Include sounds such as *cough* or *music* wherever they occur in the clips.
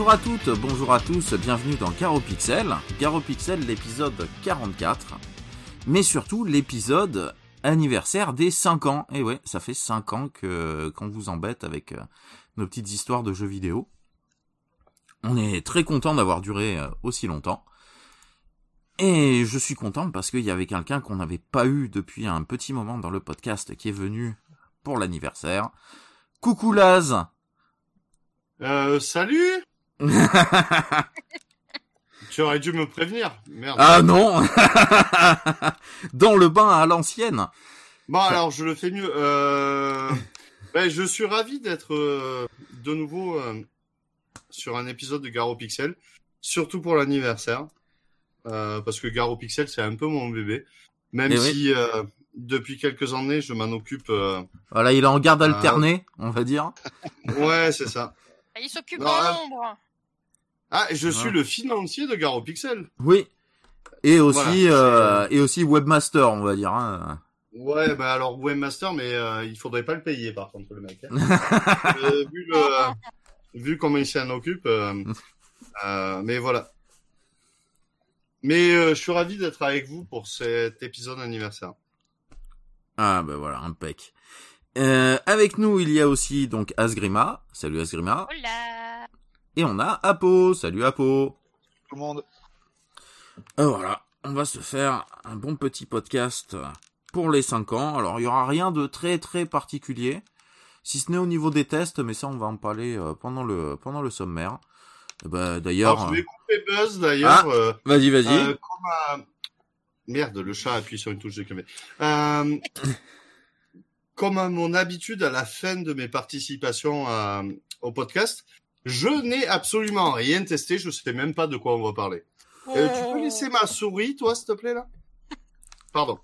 Bonjour à toutes, bonjour à tous, bienvenue dans Garo Pixel. Garo Pixel, l'épisode 44. Mais surtout l'épisode anniversaire des 5 ans. Et ouais, ça fait 5 ans que qu'on vous embête avec euh, nos petites histoires de jeux vidéo. On est très content d'avoir duré euh, aussi longtemps. Et je suis content parce qu'il y avait quelqu'un qu'on n'avait pas eu depuis un petit moment dans le podcast qui est venu pour l'anniversaire. Coucou Laz Euh, salut Tu aurais dû me prévenir. Merde. Ah non *laughs* Dans le bain à l'ancienne Bon, alors, je le fais mieux. Euh... ben, je suis ravi d'être euh, de nouveau euh, sur un épisode de Garo Pixel, surtout pour l'anniversaire. Euh, parce que Garo Pixel, c'est un peu mon bébé. Même Eh oui. si, euh, depuis quelques années, je m'en occupe... euh, Voilà, il est en garde alternée, on va dire. Ouais, c'est ça. Il s'occupe Non, dans ah. je suis Ouais. le financier de Garo Pixel. Oui. Et aussi, Voilà, euh, et aussi webmaster, on va dire. Hein. Ouais, bah alors webmaster, mais euh, il faudrait pas le payer par contre le mec. hein. *laughs* Euh, vu le, vu comment il s'en occupe, euh, *laughs* euh, mais voilà. Mais euh, je suis ravi d'être avec vous pour cet épisode anniversaire. Ah ben voilà, impec. Euh, avec nous, il y a aussi donc Asgrima. Salut Asgrima. Hola. Et on a Apo. Salut Apo. tout le monde. Euh, voilà, on va se faire un bon petit podcast pour les 5 ans. Alors, il y aura rien de très très particulier, si ce n'est au niveau des tests, mais ça, on va en parler euh, pendant le pendant le sommaire. Eh ben, d'ailleurs, je vais couper Buzz d'ailleurs. euh, euh, vas-y, vas-y. euh, comme Merde, le chat appuie sur une touche de clavier. Euh, *laughs* comme à mon habitude à la fin de mes participations au podcast, je n'ai absolument rien testé. Je sais même pas de quoi on va parler. Euh, tu Oh. peux laisser ma souris, toi, s'il te plaît, là? Pardon.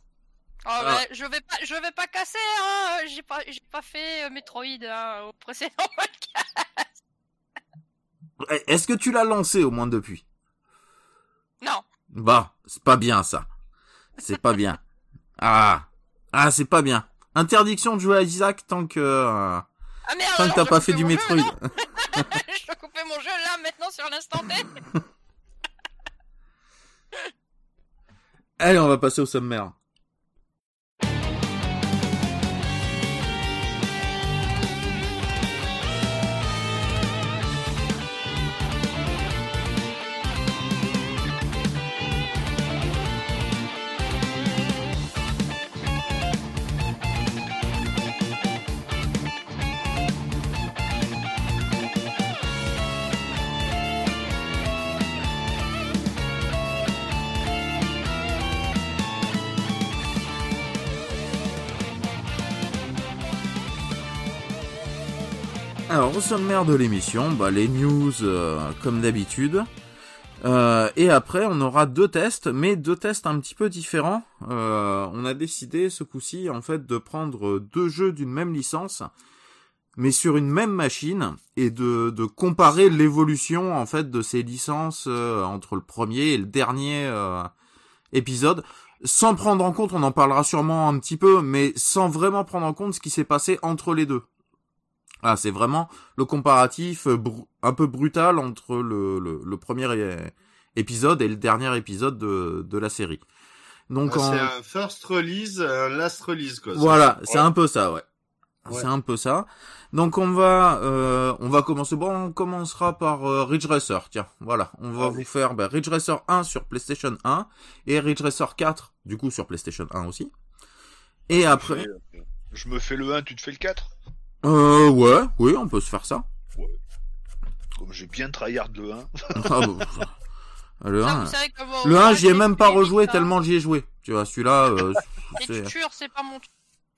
Oh, ouais, je vais pas, je vais pas casser. Hein. J'ai pas, j'ai pas fait euh, Metroid hein, au précédent *laughs* podcast. Eh, Est-ce que tu l'as lancé au moins depuis? Non. Bah, c'est pas bien ça. C'est pas bien. *laughs* Ah, ah, c'est pas bien. Interdiction de jouer à Isaac tant que euh, Ah merde. tant que alors, t'as pas fait du jeu, Metroid. *laughs* je dois couper mon jeu là maintenant sur l'instant T. *laughs* Allez, on va passer au sommaire. Au sommaire de l'émission, bah, les news euh, comme d'habitude. Euh, et après, on aura deux tests, mais deux tests un petit peu différents. Euh, on a décidé ce coup-ci, en fait, de prendre deux jeux d'une même licence, mais sur une même machine, et de, de comparer l'évolution, en fait, de ces licences euh, entre le premier et le dernier euh, épisode, sans prendre en compte, on en parlera sûrement un petit peu, mais sans vraiment prendre en compte ce qui s'est passé entre les deux. Ah, c'est vraiment le comparatif euh, un peu brutal entre le, le, le premier épisode et le dernier épisode de, de la série. Donc Ah, en- C'est un first release, un last release, quoi. voilà, c'est Ouais. un peu ça, ouais. Ouais. C'est un peu ça. Donc on va euh, on va commencer. Bon, on commencera par euh, Ridge Racer. Tiens, voilà, on va Ah vous oui. faire ben, Ridge Racer 1 sur PlayStation 1 et Ridge Racer 4 du coup sur PlayStation 1 aussi. Et après, euh, Je me fais le 1, tu te fais le 4 euh, ouais, oui, on peut se faire ça. Comme j'ai bien tryhard le 1. Ah, bon, *laughs* le Ça, 1, vous savez comment- Le 1, moi, j'y ai j'ai même pas rejoué tellement j'y ai joué. Tu vois, celui-là, euh, *laughs* c'est... L'écriture, c'est pas mon truc.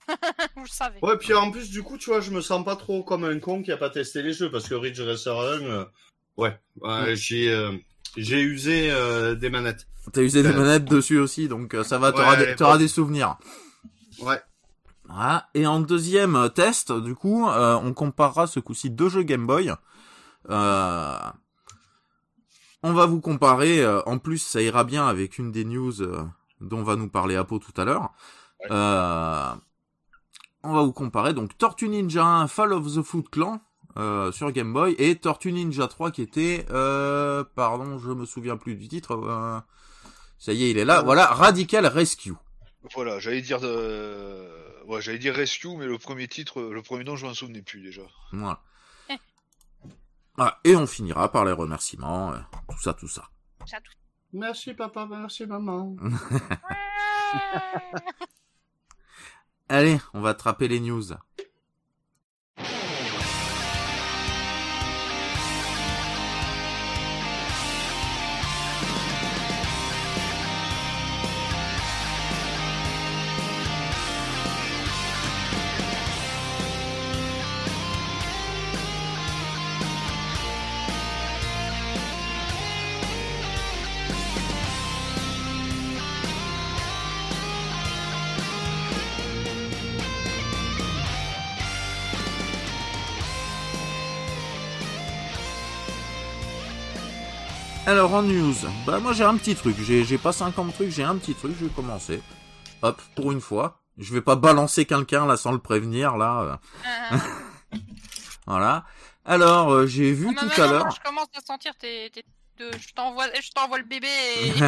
*laughs* Vous le savez. Ouais, puis en plus, du coup, tu vois, je me sens pas trop comme un con qui a pas testé les jeux, parce que Ridge Racer 1, euh, ouais, ouais, j'ai, euh, j'ai usé euh, des manettes. T'as usé des manettes dessus aussi, donc euh, ça va, t'auras Ouais, des, t'auras bon. des souvenirs. Ouais. Voilà. Et en deuxième euh, test, du coup, euh, on comparera ce coup-ci deux jeux Game Boy. Euh, on va vous comparer, euh, en plus ça ira bien avec une des news euh, dont va nous parler Apo tout à l'heure. Ouais. Euh, on va vous comparer donc Tortue Ninja 1 Fall of the Foot Clan euh, sur Game Boy et Tortue Ninja 3 qui était, euh, pardon, je me souviens plus du titre. euh, ça y est, il est là. Voilà, Radical Rescue. Voilà, j'allais dire, euh... ouais, j'allais dire Rescue, mais le premier titre, le premier nom, je m'en souvenais plus déjà. Voilà. Voilà. Et on finira par les remerciements, euh, tout ça, tout ça. Ça, tout- Merci papa, merci maman. *laughs* Allez, on va attraper les news. Alors en news, bah moi j'ai un petit truc, j'ai pas 50 trucs, j'ai un petit truc, je vais commencer. Hop, pour une fois. Je vais pas balancer quelqu'un là sans le prévenir là. euh, Euh, *laughs* Voilà. Alors euh, j'ai vu non, non, tout non, à non, l'heure. Je commence à sentir tes, tes- de- je t'envoie, je t'envoie le bébé et. *laughs*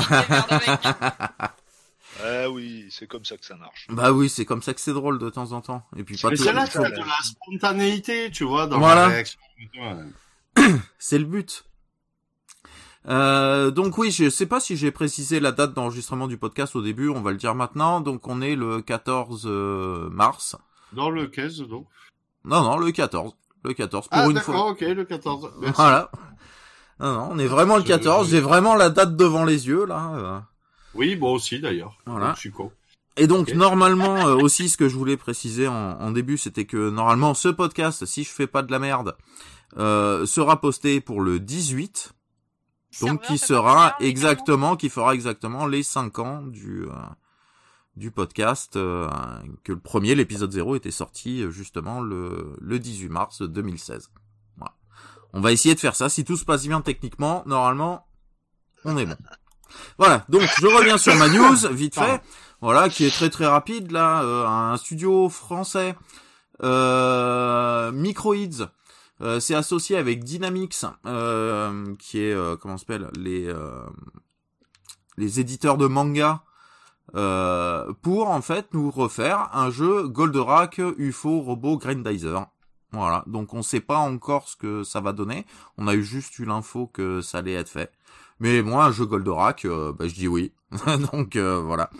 Ah oui, c'est comme ça que ça marche. Bah oui, c'est comme ça que c'est drôle de temps en temps. Et puis pas c'est là de la spontanéité, tu vois, dans Voilà. la réaction. *coughs* C'est le but. Euh, donc oui, je sais pas si j'ai précisé la date d'enregistrement du podcast au début, on va le dire maintenant. Donc on est le 14 euh, mars. Dans le 15, donc. Non, non, le 14. Le 14, pour Ah, une d'accord, fois. ok, le 14. Merci. Voilà. Non, non, on est vraiment le Je- 14. je- J'ai vraiment la date devant les yeux, là. Oui, moi aussi, d'ailleurs. Voilà. Donc, Je suis con. Et donc, normalement, euh, aussi, ce que je voulais préciser en, en début, c'était que, normalement, ce podcast, si je fais pas de la merde, euh, sera posté pour le 18. Donc, qui sera exactement, qui fera exactement les 5 ans du, euh, du podcast, euh, que le premier, l'épisode 0, était sorti, euh, justement, le, le 18 mars 2016. Voilà. On va essayer de faire ça. Si tout se passe bien techniquement, normalement, on est bon. Voilà. Donc, je reviens sur ma news, vite fait. Voilà, qui est très très rapide, là. euh, un studio français, euh, Microids, euh, c'est associé avec Dynamix, euh, qui est euh, comment s'appelle les euh, les éditeurs de manga pour en fait nous refaire un jeu Goldorak UFO Robot Grandizer. Voilà, donc on sait pas encore ce que ça va donner. On a eu juste eu l'info que ça allait être fait. Mais moi, un jeu Goldorak, bah, je dis oui. *laughs* donc voilà.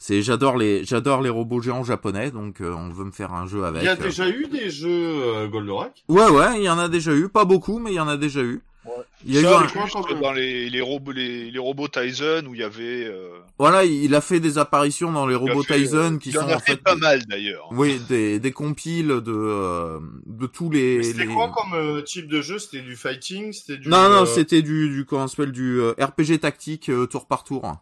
C'est j'adore les j'adore les robots géants japonais, donc euh, on veut me faire un jeu avec. Il y a euh. déjà eu des jeux euh, Goldorak? Ouais, ouais, il y en a déjà eu, pas beaucoup, mais il y en a déjà eu. Ouais. Il y a eu un- juste dans les, les robots les, les robots Tyson où il y avait euh, Voilà, il a fait des apparitions dans les robots fait, euh, Tyson qui il en sont a en fait fait pas mal d'ailleurs. oui des des compiles de euh, de tous les. Mais C'était les- quoi comme euh, type de jeu? C'était du fighting? C'était du... Non, non, euh, c'était du du comment ça s'appelle? Du euh, RPG tactique euh, tour par tour.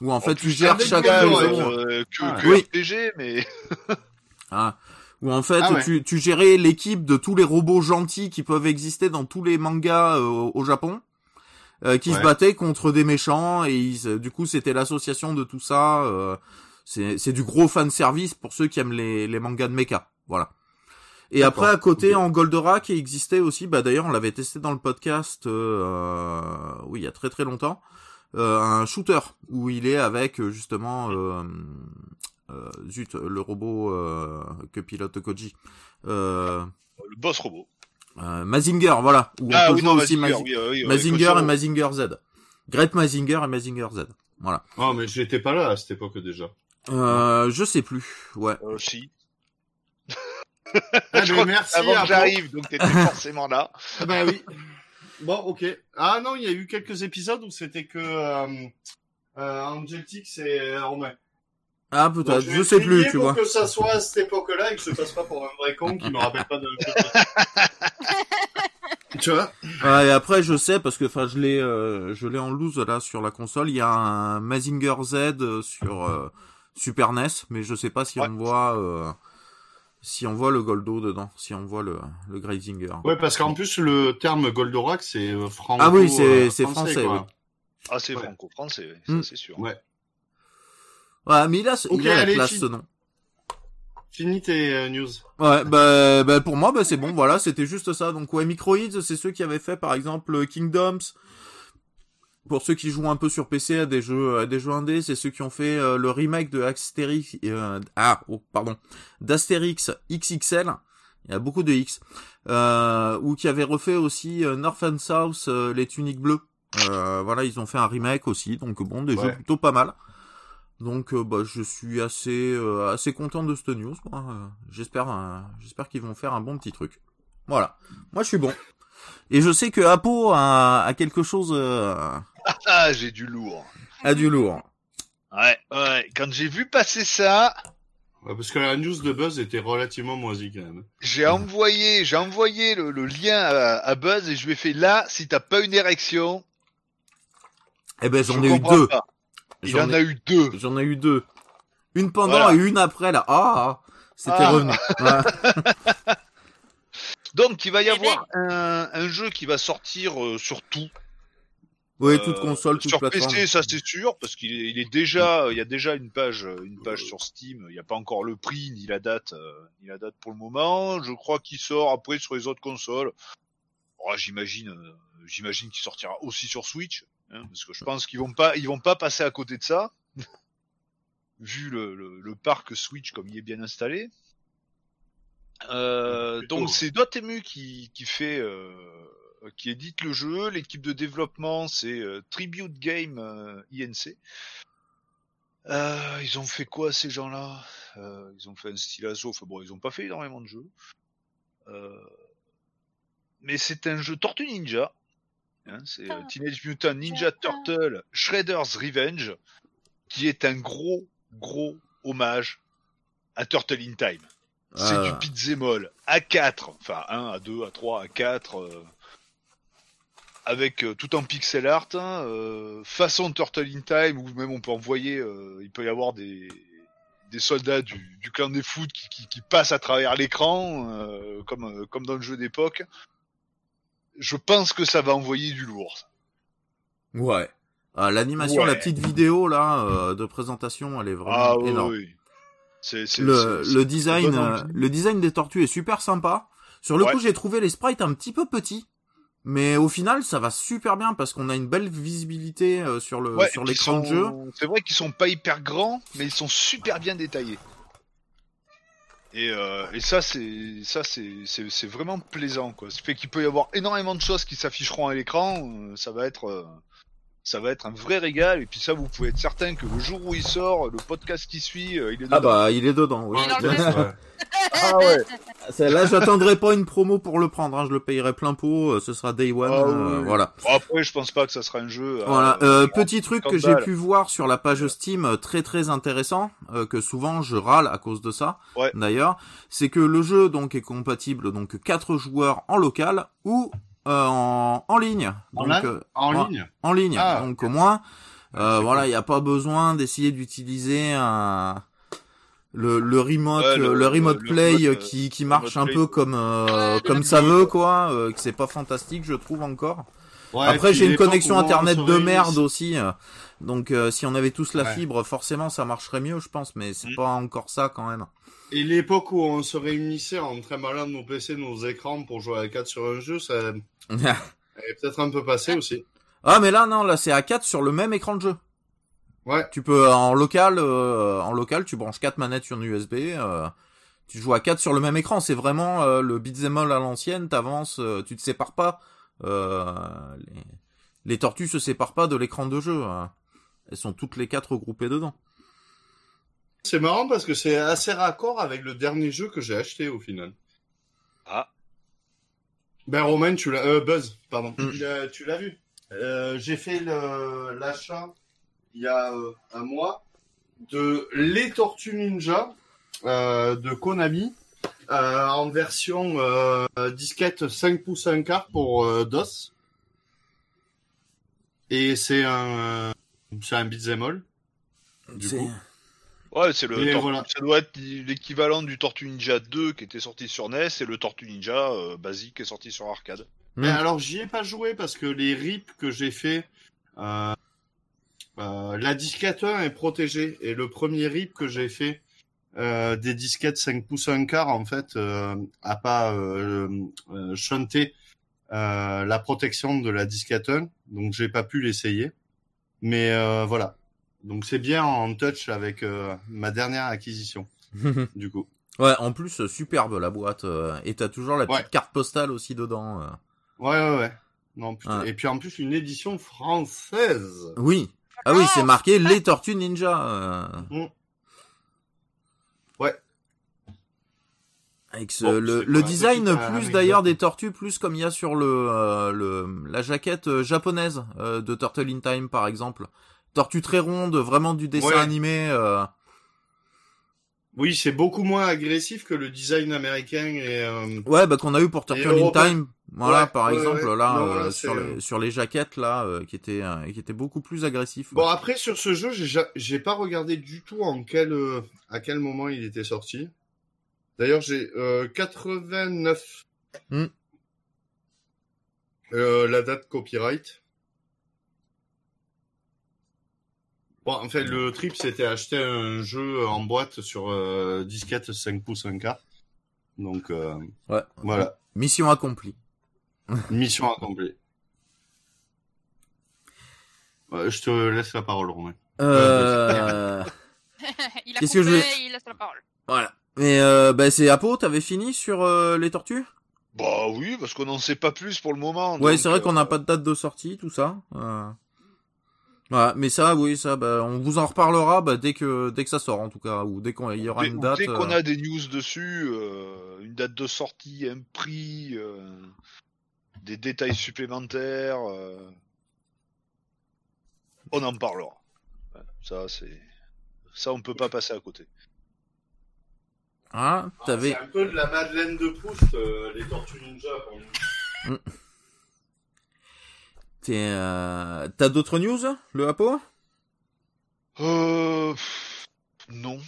Où en fait tu gères chaque maison. Euh, que, Ah, que oui. RPG, mais *laughs* Ah. Où en fait Ah ouais. tu tu gérais l'équipe de tous les robots gentils qui peuvent exister dans tous les mangas euh, au Japon. euh, qui se battaient contre des méchants et ils, euh, du coup c'était l'association de tout ça euh, c'est c'est du gros fan service pour ceux qui aiment les les mangas de mecha voilà et après à côté en Goldorak il existait aussi bah d'ailleurs on l'avait testé dans le podcast euh, oui il y a très très longtemps euh, un shooter où il est avec euh, justement euh, euh, zut le robot euh, que pilote Koji euh, le boss robot. euh, Mazinger voilà où on ah peut oui, jouer non, aussi Mazinger, Mazi- oui, oui, Mazinger et Mazinger Z. Great Mazinger et Mazinger Z. Voilà. Oh, mais j'étais pas là à cette époque déjà. Euh, je sais plus. Ouais. Euh, si. Eh *laughs* Je ben, crois merci. Avant que j'arrive, donc t'étais forcément là. Ah Bah oui. *laughs* Bon, ok. Ah non, il y a eu quelques épisodes où c'était que euh, euh, Angeltix et euh, Romain. Ah peut-être. Je sais plus, tu pour vois. que ça soit à cette époque-là et que je passe pas pour un vrai con qui me rappelle pas de. *laughs* tu vois? Ouais, et après je sais parce que enfin je l'ai euh, je l'ai en loose là sur la console. Il y a un Mazinger Z euh, sur euh, Super NES, mais je sais pas si Ouais. on voit euh, si on voit le Goldo dedans, si on voit le le Grazinger. Ouais, parce qu'en plus le terme Goldorak c'est euh, franco. Ah oui, c'est- euh, français, oui. Ah, c'est Ouais. franco-français, oui, ça c'est sûr. Ouais. Ouais, mais il a, il a la allez, classe fi- ce nom. Fini tes euh, news. Ouais, bah, bah pour moi, bah c'est bon, voilà, c'était juste ça. Donc ouais, Microids, c'est ceux qui avaient fait par exemple Kingdoms. Pour ceux qui jouent un peu sur PC à des jeux, à des jeux indés, c'est ceux qui ont fait euh, le remake de Astérix, euh, ah, oh, pardon, d'Astérix XXL. Il y a beaucoup de X. Euh, ou qui avaient refait aussi euh, North and South, les tuniques bleues. voilà, ils ont fait un remake aussi, donc bon, des jeux plutôt pas mal. Donc euh, bah, je suis assez euh, assez content de cette news. Euh, j'espère j'espère qu'ils vont faire un bon petit truc. Voilà. Moi je suis bon. Et je sais que Apo a, a quelque chose. Ah j'ai du lourd. A du lourd. Ouais ouais. Quand j'ai vu passer ça. parce que la news de Buzz était relativement moisie quand même. J'ai envoyé j'ai envoyé le, lien à, Buzz et je lui ai fait là si t'as pas une érection. Eh ben j'en ai eu deux. Il en a eu deux. J'en ai eu deux. Une pendant et une après là. Ah, c'était ah. revenu. *laughs* *laughs* Donc il va y avoir un, jeu qui va sortir euh, sur tout. Oui, toute console, toute sur plateforme. PC, ça c'est sûr, parce qu'il est, il est déjà, il y a déjà une page, une page sur Steam. Il n'y a pas encore le prix ni la date, euh, ni la date pour le moment. Je crois qu'il sort après sur les autres consoles. Oh, j'imagine, euh, j'imagine qu'il sortira aussi sur Switch. Hein, parce que je pense qu'ils vont pas, ils vont pas passer à côté de ça, *laughs* vu le, le, parc Switch comme il est bien installé. Euh, donc c'est Dotemu qui, qui fait, euh, qui édite le jeu. L'équipe de développement c'est euh, Tribute Game euh, INC. ils ont fait quoi ces gens-là? Ils ont fait un style asso. Enfin bon, ils ont pas fait énormément de jeux. mais c'est un jeu Tortue Ninja. Hein, c'est euh, Teenage Mutant Ninja Turtle Shredder's Revenge, qui est un gros, gros hommage à Turtle in Time. C'est du ah. pizémol à 4, enfin 1, à 2, à 3, à 4, avec euh, tout en pixel art, hein, euh, façon Turtle in Time, ou même on peut envoyer, il peut y avoir des, des soldats du, du clan des foot qui, qui, qui passent à travers l'écran, comme, comme dans le jeu d'époque je pense que ça va envoyer du lourd. Ouais. Ah, l'animation, la petite vidéo là euh, de présentation, elle est vraiment ah, énorme. Oui. C'est, le, le design, euh, le design des tortues est super sympa. Sur le coup, j'ai trouvé les sprites un petit peu petits, mais au final, ça va super bien parce qu'on a une belle visibilité euh, sur le sur l'écran de jeu. C'est vrai qu'ils sont pas hyper grands, mais ils sont super bien détaillés. Et, euh, et ça, c'est ça, c'est vraiment plaisant, quoi. Ça fait qu'il peut y avoir énormément de choses qui s'afficheront à l'écran. Euh, ça va être, ça va être un vrai régal. Et puis ça, vous pouvez être certain que le jour où il sort, le podcast qui suit, euh, il est ah dedans. Ah bah, il est dedans. Oui. *laughs* ah ouais. *laughs* Là, j'attendrai pas une promo pour le prendre. Hein. Je le payerai plein pot. Ce sera Day One. Ah voilà. après, je pense pas que ça sera un jeu. Voilà. petit truc que j'ai pu voir sur la page Steam, très très intéressant, que souvent je râle à cause de ça. D'ailleurs, c'est que le jeu donc est compatible donc quatre joueurs en local ou euh, en, en ligne. Donc, euh, en, ligne. En ligne. Ah, donc au moins, euh, voilà, il n'y a pas besoin d'essayer d'utiliser un le, le remote le, remote play qui qui marche un peu comme comme ça veut quoi que c'est pas fantastique je trouve encore après j'ai une connexion internet de merde aussi donc si on avait tous la fibre forcément ça marcherait mieux je pense mais c'est mm. pas encore ça quand même et l'époque où on se réunissait en de nos PC, nos écrans pour jouer à 4 sur un jeu, ça *laughs* est peut-être un peu passé aussi. Ah mais là non, là c'est à 4 sur le même écran de jeu. Ouais. Tu peux en local, euh, en local, tu branches 4 manettes sur une USB. Euh, tu joues à 4 sur le même écran. C'est vraiment euh, le beat'em all à l'ancienne. T'avances, tu te sépares pas. Les... les... tortues se séparent pas de l'écran de jeu. Hein. Elles sont toutes les quatre regroupées dedans. C'est marrant parce que c'est assez raccord avec le dernier jeu que j'ai acheté au final. Ah. Ben Romain, tu l'as, euh, Buzz, pardon, mm. tu l'as vu. Euh, j'ai fait l'achat il y a euh, un mois de Les Tortues Ninja euh, de Konami euh, en version disquette 5 pouces 1 quart pour DOS. Et c'est un c'est un beat'em all. Du coup. Ouais, c'est le ça doit être l'équivalent du Tortue Ninja 2 qui était sorti sur NES et le Tortue Ninja euh, basique qui est sorti sur arcade. Mais alors j'y ai pas joué parce que les rips que j'ai fait, euh, euh, la disquette 1 est protégée et le premier rip que j'ai fait euh, des disquettes 5 pouces 1 quart en fait euh, a pas euh, euh, chanté euh, la protection de la disquette 1, donc j'ai pas pu l'essayer. Mais euh, voilà. Donc c'est bien en touch avec euh, ma dernière acquisition *laughs* du coup. ouais, en plus, euh, superbe la boîte. euh, et t'as toujours la petite Ouais. carte postale aussi dedans. euh. Ouais ouais ouais. Non, putain. Ouais. Et puis en plus une édition française. Oui. Ah oui, c'est marqué les Tortues Ninja. euh. Ouais. Avec ce, Bon, le, design petite, plus d'ailleurs des tortues, plus comme il y a sur le, euh, le la jaquette japonaise euh, de Turtle in Time par exemple. Tortue très ronde, vraiment du dessin Ouais. animé. euh. Oui, c'est beaucoup moins agressif que le design américain et euh, Ouais, bah qu'on a eu pour Turtle in. Time. Voilà, Ouais, par ouais, exemple ouais. là Non, euh, là, sur les sur les jaquettes là euh, qui étaient euh, qui étaient beaucoup plus agressifs. Bon après sur ce jeu, j'ai ja- j'ai pas regardé du tout en quel à quel moment il était sorti. D'ailleurs, j'ai euh, 89 Hmm. la date copyright. Bon, en fait, le trip, c'était acheter un jeu en boîte sur euh, disquette 5 pouces 1K. Donc, euh, Ouais. voilà, Mission accomplie. *laughs* mission accomplie. Ouais, je te laisse la parole, Romain. Euh... *laughs* il a Qu'est-ce que coupé, je il laisse la parole. voilà. Mais euh, bah c'est Apo, t'avais fini sur euh, les tortues? Bah oui, parce qu'on n'en sait pas plus pour le moment. Ouais, donc, c'est vrai qu'on n'a pas de date de sortie, tout ça. Ouais, mais ça, oui, ça, bah, on vous en reparlera bah, dès que dès que ça sort en tout cas, ou dès qu'il y aura Dès, une date. dès qu'on euh, a des news dessus, euh, une date de sortie, un prix, euh, des détails supplémentaires, euh, on en parlera. Ça, c'est ça, on peut pas passer à côté. Ah, t'avais. C'est un peu de la Madeleine de Proust, euh, les Tortues Ninja. Pour nous. Euh, T'as d'autres news, le Apo Euh, non.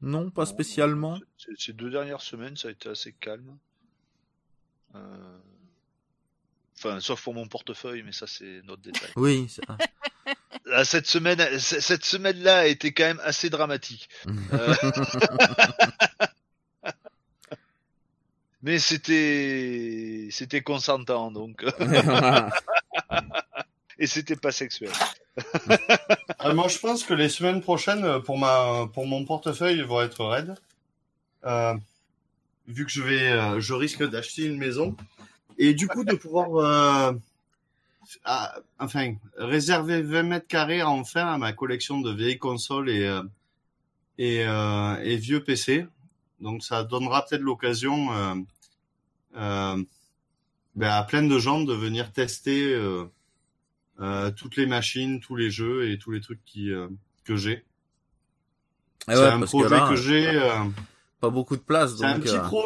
Non, pas spécialement. Ces, deux dernières semaines, ça a été assez calme. Euh, Enfin, sauf pour mon portefeuille, mais ça c'est notre détail. Oui. ça- *laughs* Là, cette semaine, cette semaine-là a été quand même assez dramatique. *laughs* Euh, *laughs* Mais c'était, c'était consentant, donc, et c'était pas sexuel. Ah, moi, je pense que les semaines prochaines, euh, pour ma, pour mon portefeuille, vont être raides. Euh, vu que je vais, euh, je risque d'acheter une maison. Et du coup, de pouvoir, euh, enfin, réserver 20 mètres carrés enfin à ma collection de vieilles consoles et, euh, et, euh, et vieux PC. Donc, ça donnera peut-être l'occasion, euh, ben, à plein de gens de venir tester, euh, euh, toutes les machines, tous les jeux et tous les trucs qui euh, que j'ai. Eh c'est un que projet là, que j'ai. euh, pas beaucoup de place, c'est un petit pro.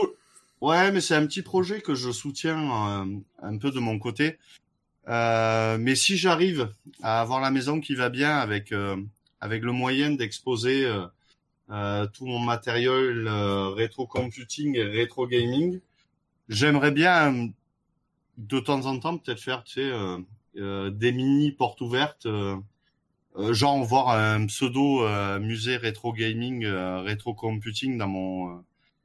Ouais, mais c'est un petit projet que je soutiens euh, un peu de mon côté. Euh, mais si j'arrive à avoir la maison qui va bien avec euh, avec le moyen d'exposer euh, tout mon matériel euh, rétro computing et rétro gaming, j'aimerais bien euh, de temps en temps peut-être faire tu sais euh, euh, des mini portes ouvertes euh, euh, genre voir un pseudo euh, musée rétro gaming euh, rétro computing dans mon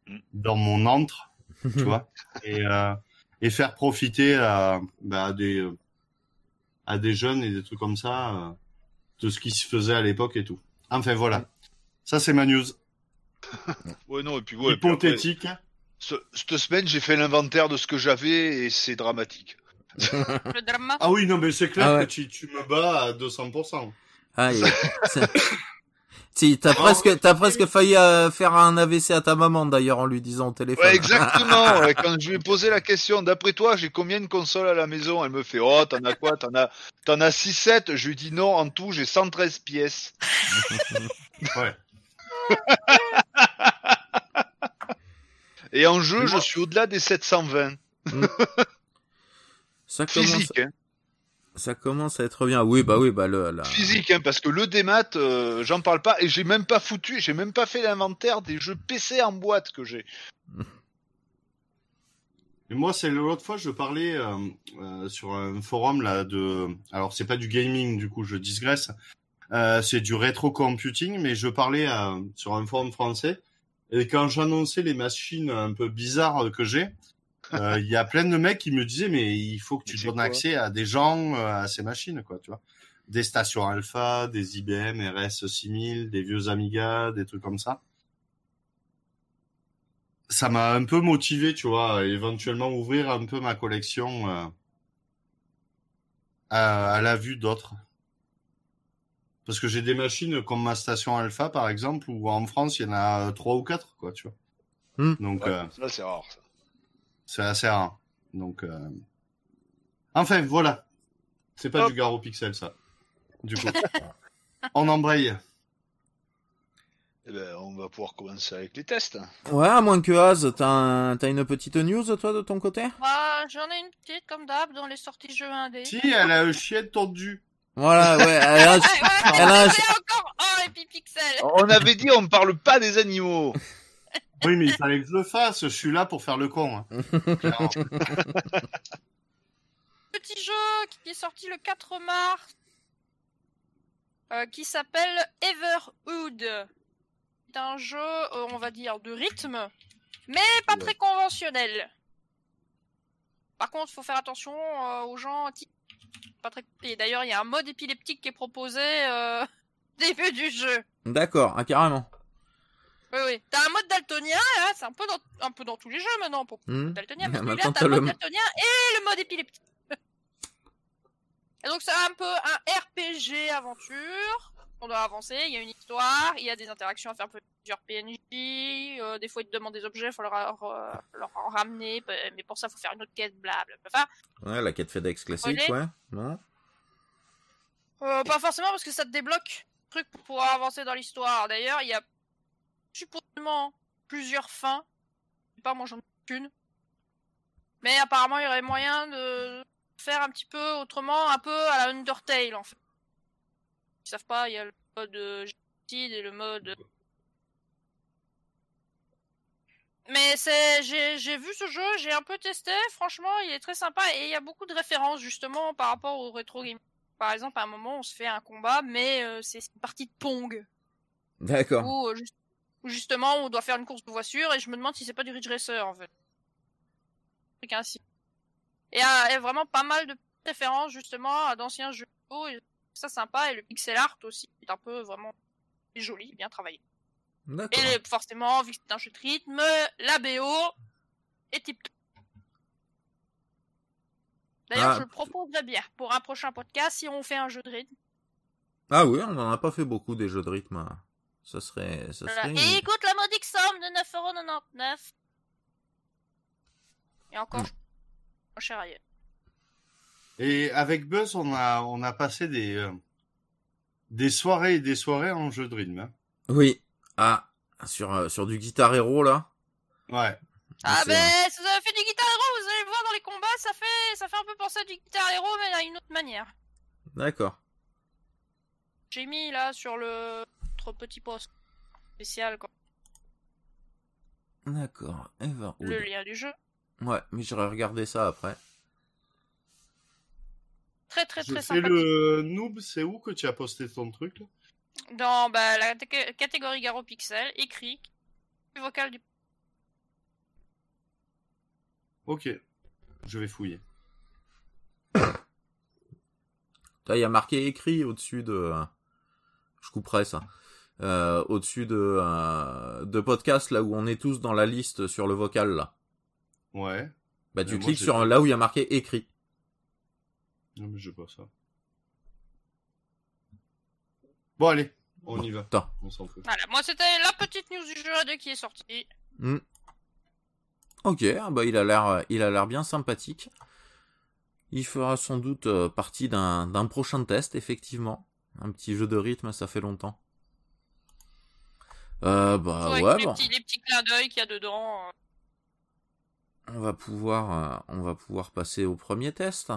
euh, dans mon antre *laughs* tu vois. Et euh, et faire profiter à, bah, à des euh, à des jeunes et des trucs comme ça euh, de ce qui se faisait à l'époque et tout. Enfin voilà. Ça c'est ma news. *laughs* Ouais, non, et puis ouais, puis après, hypothétique ce- cette semaine, j'ai fait l'inventaire de ce que j'avais et c'est dramatique. Le drama. ah oui non mais c'est clair Ah ouais. que tu, tu me bats à 200% Ah, *laughs* Si, t'as presque, t'as presque failli euh, faire un AVC à ta maman d'ailleurs en lui disant au téléphone. Ouais, exactement. *laughs* quand je lui ai posé la question, d'après toi, j'ai combien de consoles à la maison? Elle me fait, oh, t'en as quoi? T'en as, t'en as 6-7 Je lui dis non, en tout, j'ai 113 pièces. *laughs* ouais Et en jeu, je suis au-delà des 720. *laughs* ça commence, Physique, hein. ça commence à être bien. Oui, bah oui, bah le, la... Physique, hein, parce que le démat, euh, j'en parle pas. Et j'ai même pas foutu, j'ai même pas fait l'inventaire des jeux PC en boîte que j'ai. *laughs* Et moi, c'est l'autre fois, je parlais euh, euh, sur un forum là de. Alors, c'est pas du gaming, du coup, je digresse. Euh, c'est du rétro computing, mais je parlais sur un forum français. Et quand j'annonçais les machines un peu bizarres que j'ai, *laughs* euh, il y a plein de mecs qui me disaient mais il faut que tu donnes quoi accès à des gens euh, à ces machines, quoi, tu vois. Des stations Alpha, des IBM RS 6000, des vieux Amiga, des trucs comme ça. Ça m'a un peu motivé, tu vois, à éventuellement ouvrir un peu ma collection euh, à, à la vue d'autres. Parce que j'ai des machines comme ma station Alpha, par exemple, où en France, il y en a trois ou quatre, quoi, tu vois. Hmm. Donc, Ouais, euh, Là, c'est rare. Ça. c'est assez rare. Donc, euh... enfin, voilà. C'est pas Hop. du Garo Pixel, ça. Du coup, *laughs* on embraye. Eh ben, on va pouvoir commencer avec les tests. Ouais, à moins que Az, t'as un- t'as une petite news, toi, de ton côté? Bah, j'en ai une petite comme d'hab dans les sorties jeux indés. Si, elle a un chien tordu. Voilà, ouais, *laughs* elle a- Elle a encore un épipixel. On avait dit on parle pas des animaux. *laughs* Oui, mais il fallait que je le fasse. Je suis là pour faire le con. hein. *laughs* Petit jeu qui est sorti le 4 mars. euh, qui s'appelle Everhood. C'est un jeu, euh, on va dire, de rythme, mais pas très conventionnel. Par contre, il faut faire attention euh, aux gens qui... Pas très compliqué. D'ailleurs, il y a un mode épileptique qui est proposé euh, *laughs* début du jeu. D'accord, ah, carrément. Oui, oui. T'as un mode daltonien, hein, c'est un peu dans, un peu dans tous les jeux maintenant pour Hmm. daltonien, mais *laughs* Maintenant, celui-là, t'as le mode daltonien et le mode épileptique. *laughs* et donc, c'est un peu un RPG aventure. On doit avancer, il y a une histoire, il y a des interactions à faire avec plusieurs PNJ. euh, des fois, ils te demandent des objets, il faut leur, euh, leur en ramener, pe- mais pour ça, il faut faire une autre quête, blablabla. Enfin, Ouais, la quête FedEx classique, ouais. Non? Euh, pas forcément parce que ça te débloque truc pour pouvoir avancer dans l'histoire. D'ailleurs, il y a supposément plusieurs fins. Je sais pas, moi j'en ai qu'une. Mais apparemment, il y aurait moyen de faire un petit peu autrement, un peu à la Undertale en fait. Ils savent pas, il y a le mode euh, Genocide et le mode. Mais c'est, j'ai, j'ai vu ce jeu, j'ai un peu testé. Franchement, il est très sympa et il y a beaucoup de références justement par rapport au rétro game. Par exemple, à un moment, on se fait un combat, mais euh, c'est une partie de Pong D'accord. où, euh, juste- où justement on doit faire une course de voiture et je me demande si c'est pas du Ridge Racer en fait. Un truc ainsi. Et il y a vraiment pas mal de références justement à d'anciens jeux vidéo ça sympa et le pixel art aussi est un peu vraiment joli, bien travaillé. Et forcément, vu que c'est un jeu de rythme, la BO est type. D'ailleurs, Ah. je proposerais bien pour un prochain podcast si on fait un jeu de rythme. Ah oui, on en a pas fait beaucoup des jeux de rythme. hein. Ça serait, ça Voilà. serait. Et écoute la modique somme de 9,99€. Et encore, Hmm. moins cher ailleurs. Et avec Buzz, on a, on a passé des, euh, des soirées et des soirées en jeu de rythme. hein. Oui. Ah, sur, euh, sur du Guitar Hero, là. Ouais. Ah C'est- ben, si vous avez fait du Guitar Hero, vous allez voir dans les combats, ça fait, ça fait un peu penser à du Guitar Hero, mais à une autre manière. D'accord. J'ai mis là sur le notre petit post spécial quoi, D'accord. Everwood. le lien du jeu. Ouais, mais j'aurais regardé ça après. Très le noob, c'est où que tu as posté ton truc là? Dans bah, la cat- catégorie Garo Pixel, écrit, vocal du. Ok. Je vais fouiller. *coughs* Là, il y a marqué écrit au-dessus de. Je couperai ça. Euh, au-dessus de euh, de podcast là où on est tous dans la liste sur le vocal là. Ouais. Bah tu Mais cliques sur là où il y a marqué écrit. Non, mais j'ai pas ça. Bon, allez. On y va. Attends. On s'en fout. Voilà, moi c'était la petite news du jeu à deux qui est sortie. Hmm. Ok, ah bah il a l'air il a l'air bien sympathique. Il fera sans doute euh, partie d'un d'un prochain test effectivement. Un petit jeu de rythme, ça fait longtemps. Euh, bah avec ouais, les, bon. petits, les petits clins d'œil qu'il y a dedans. euh. On va pouvoir, euh, on va pouvoir passer au premier test.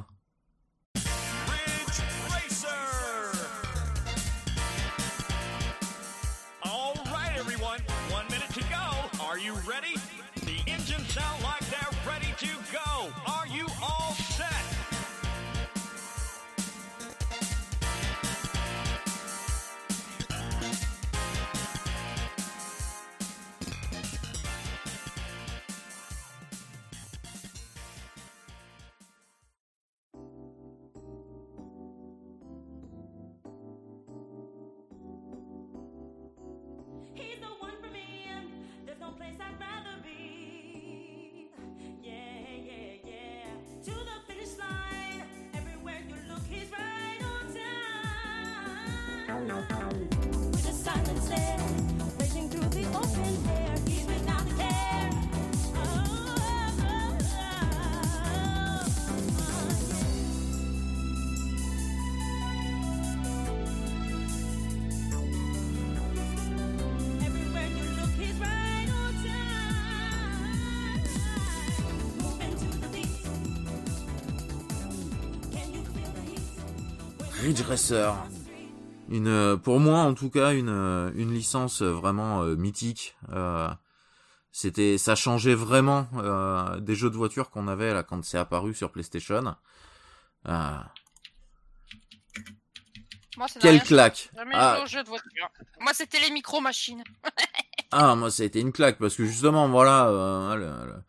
Une, euh, pour moi en tout cas, une, euh, une licence euh, vraiment euh, mythique. Euh, c'était, ça changeait vraiment euh, des jeux de voiture qu'on avait là quand c'est apparu sur PlayStation. Moi, quelle rien claque Jamais ah, joué au jeu de voiture. Moi, c'était les micro-machines. *laughs* ah, moi ça a été une claque parce que justement voilà, euh, le, le-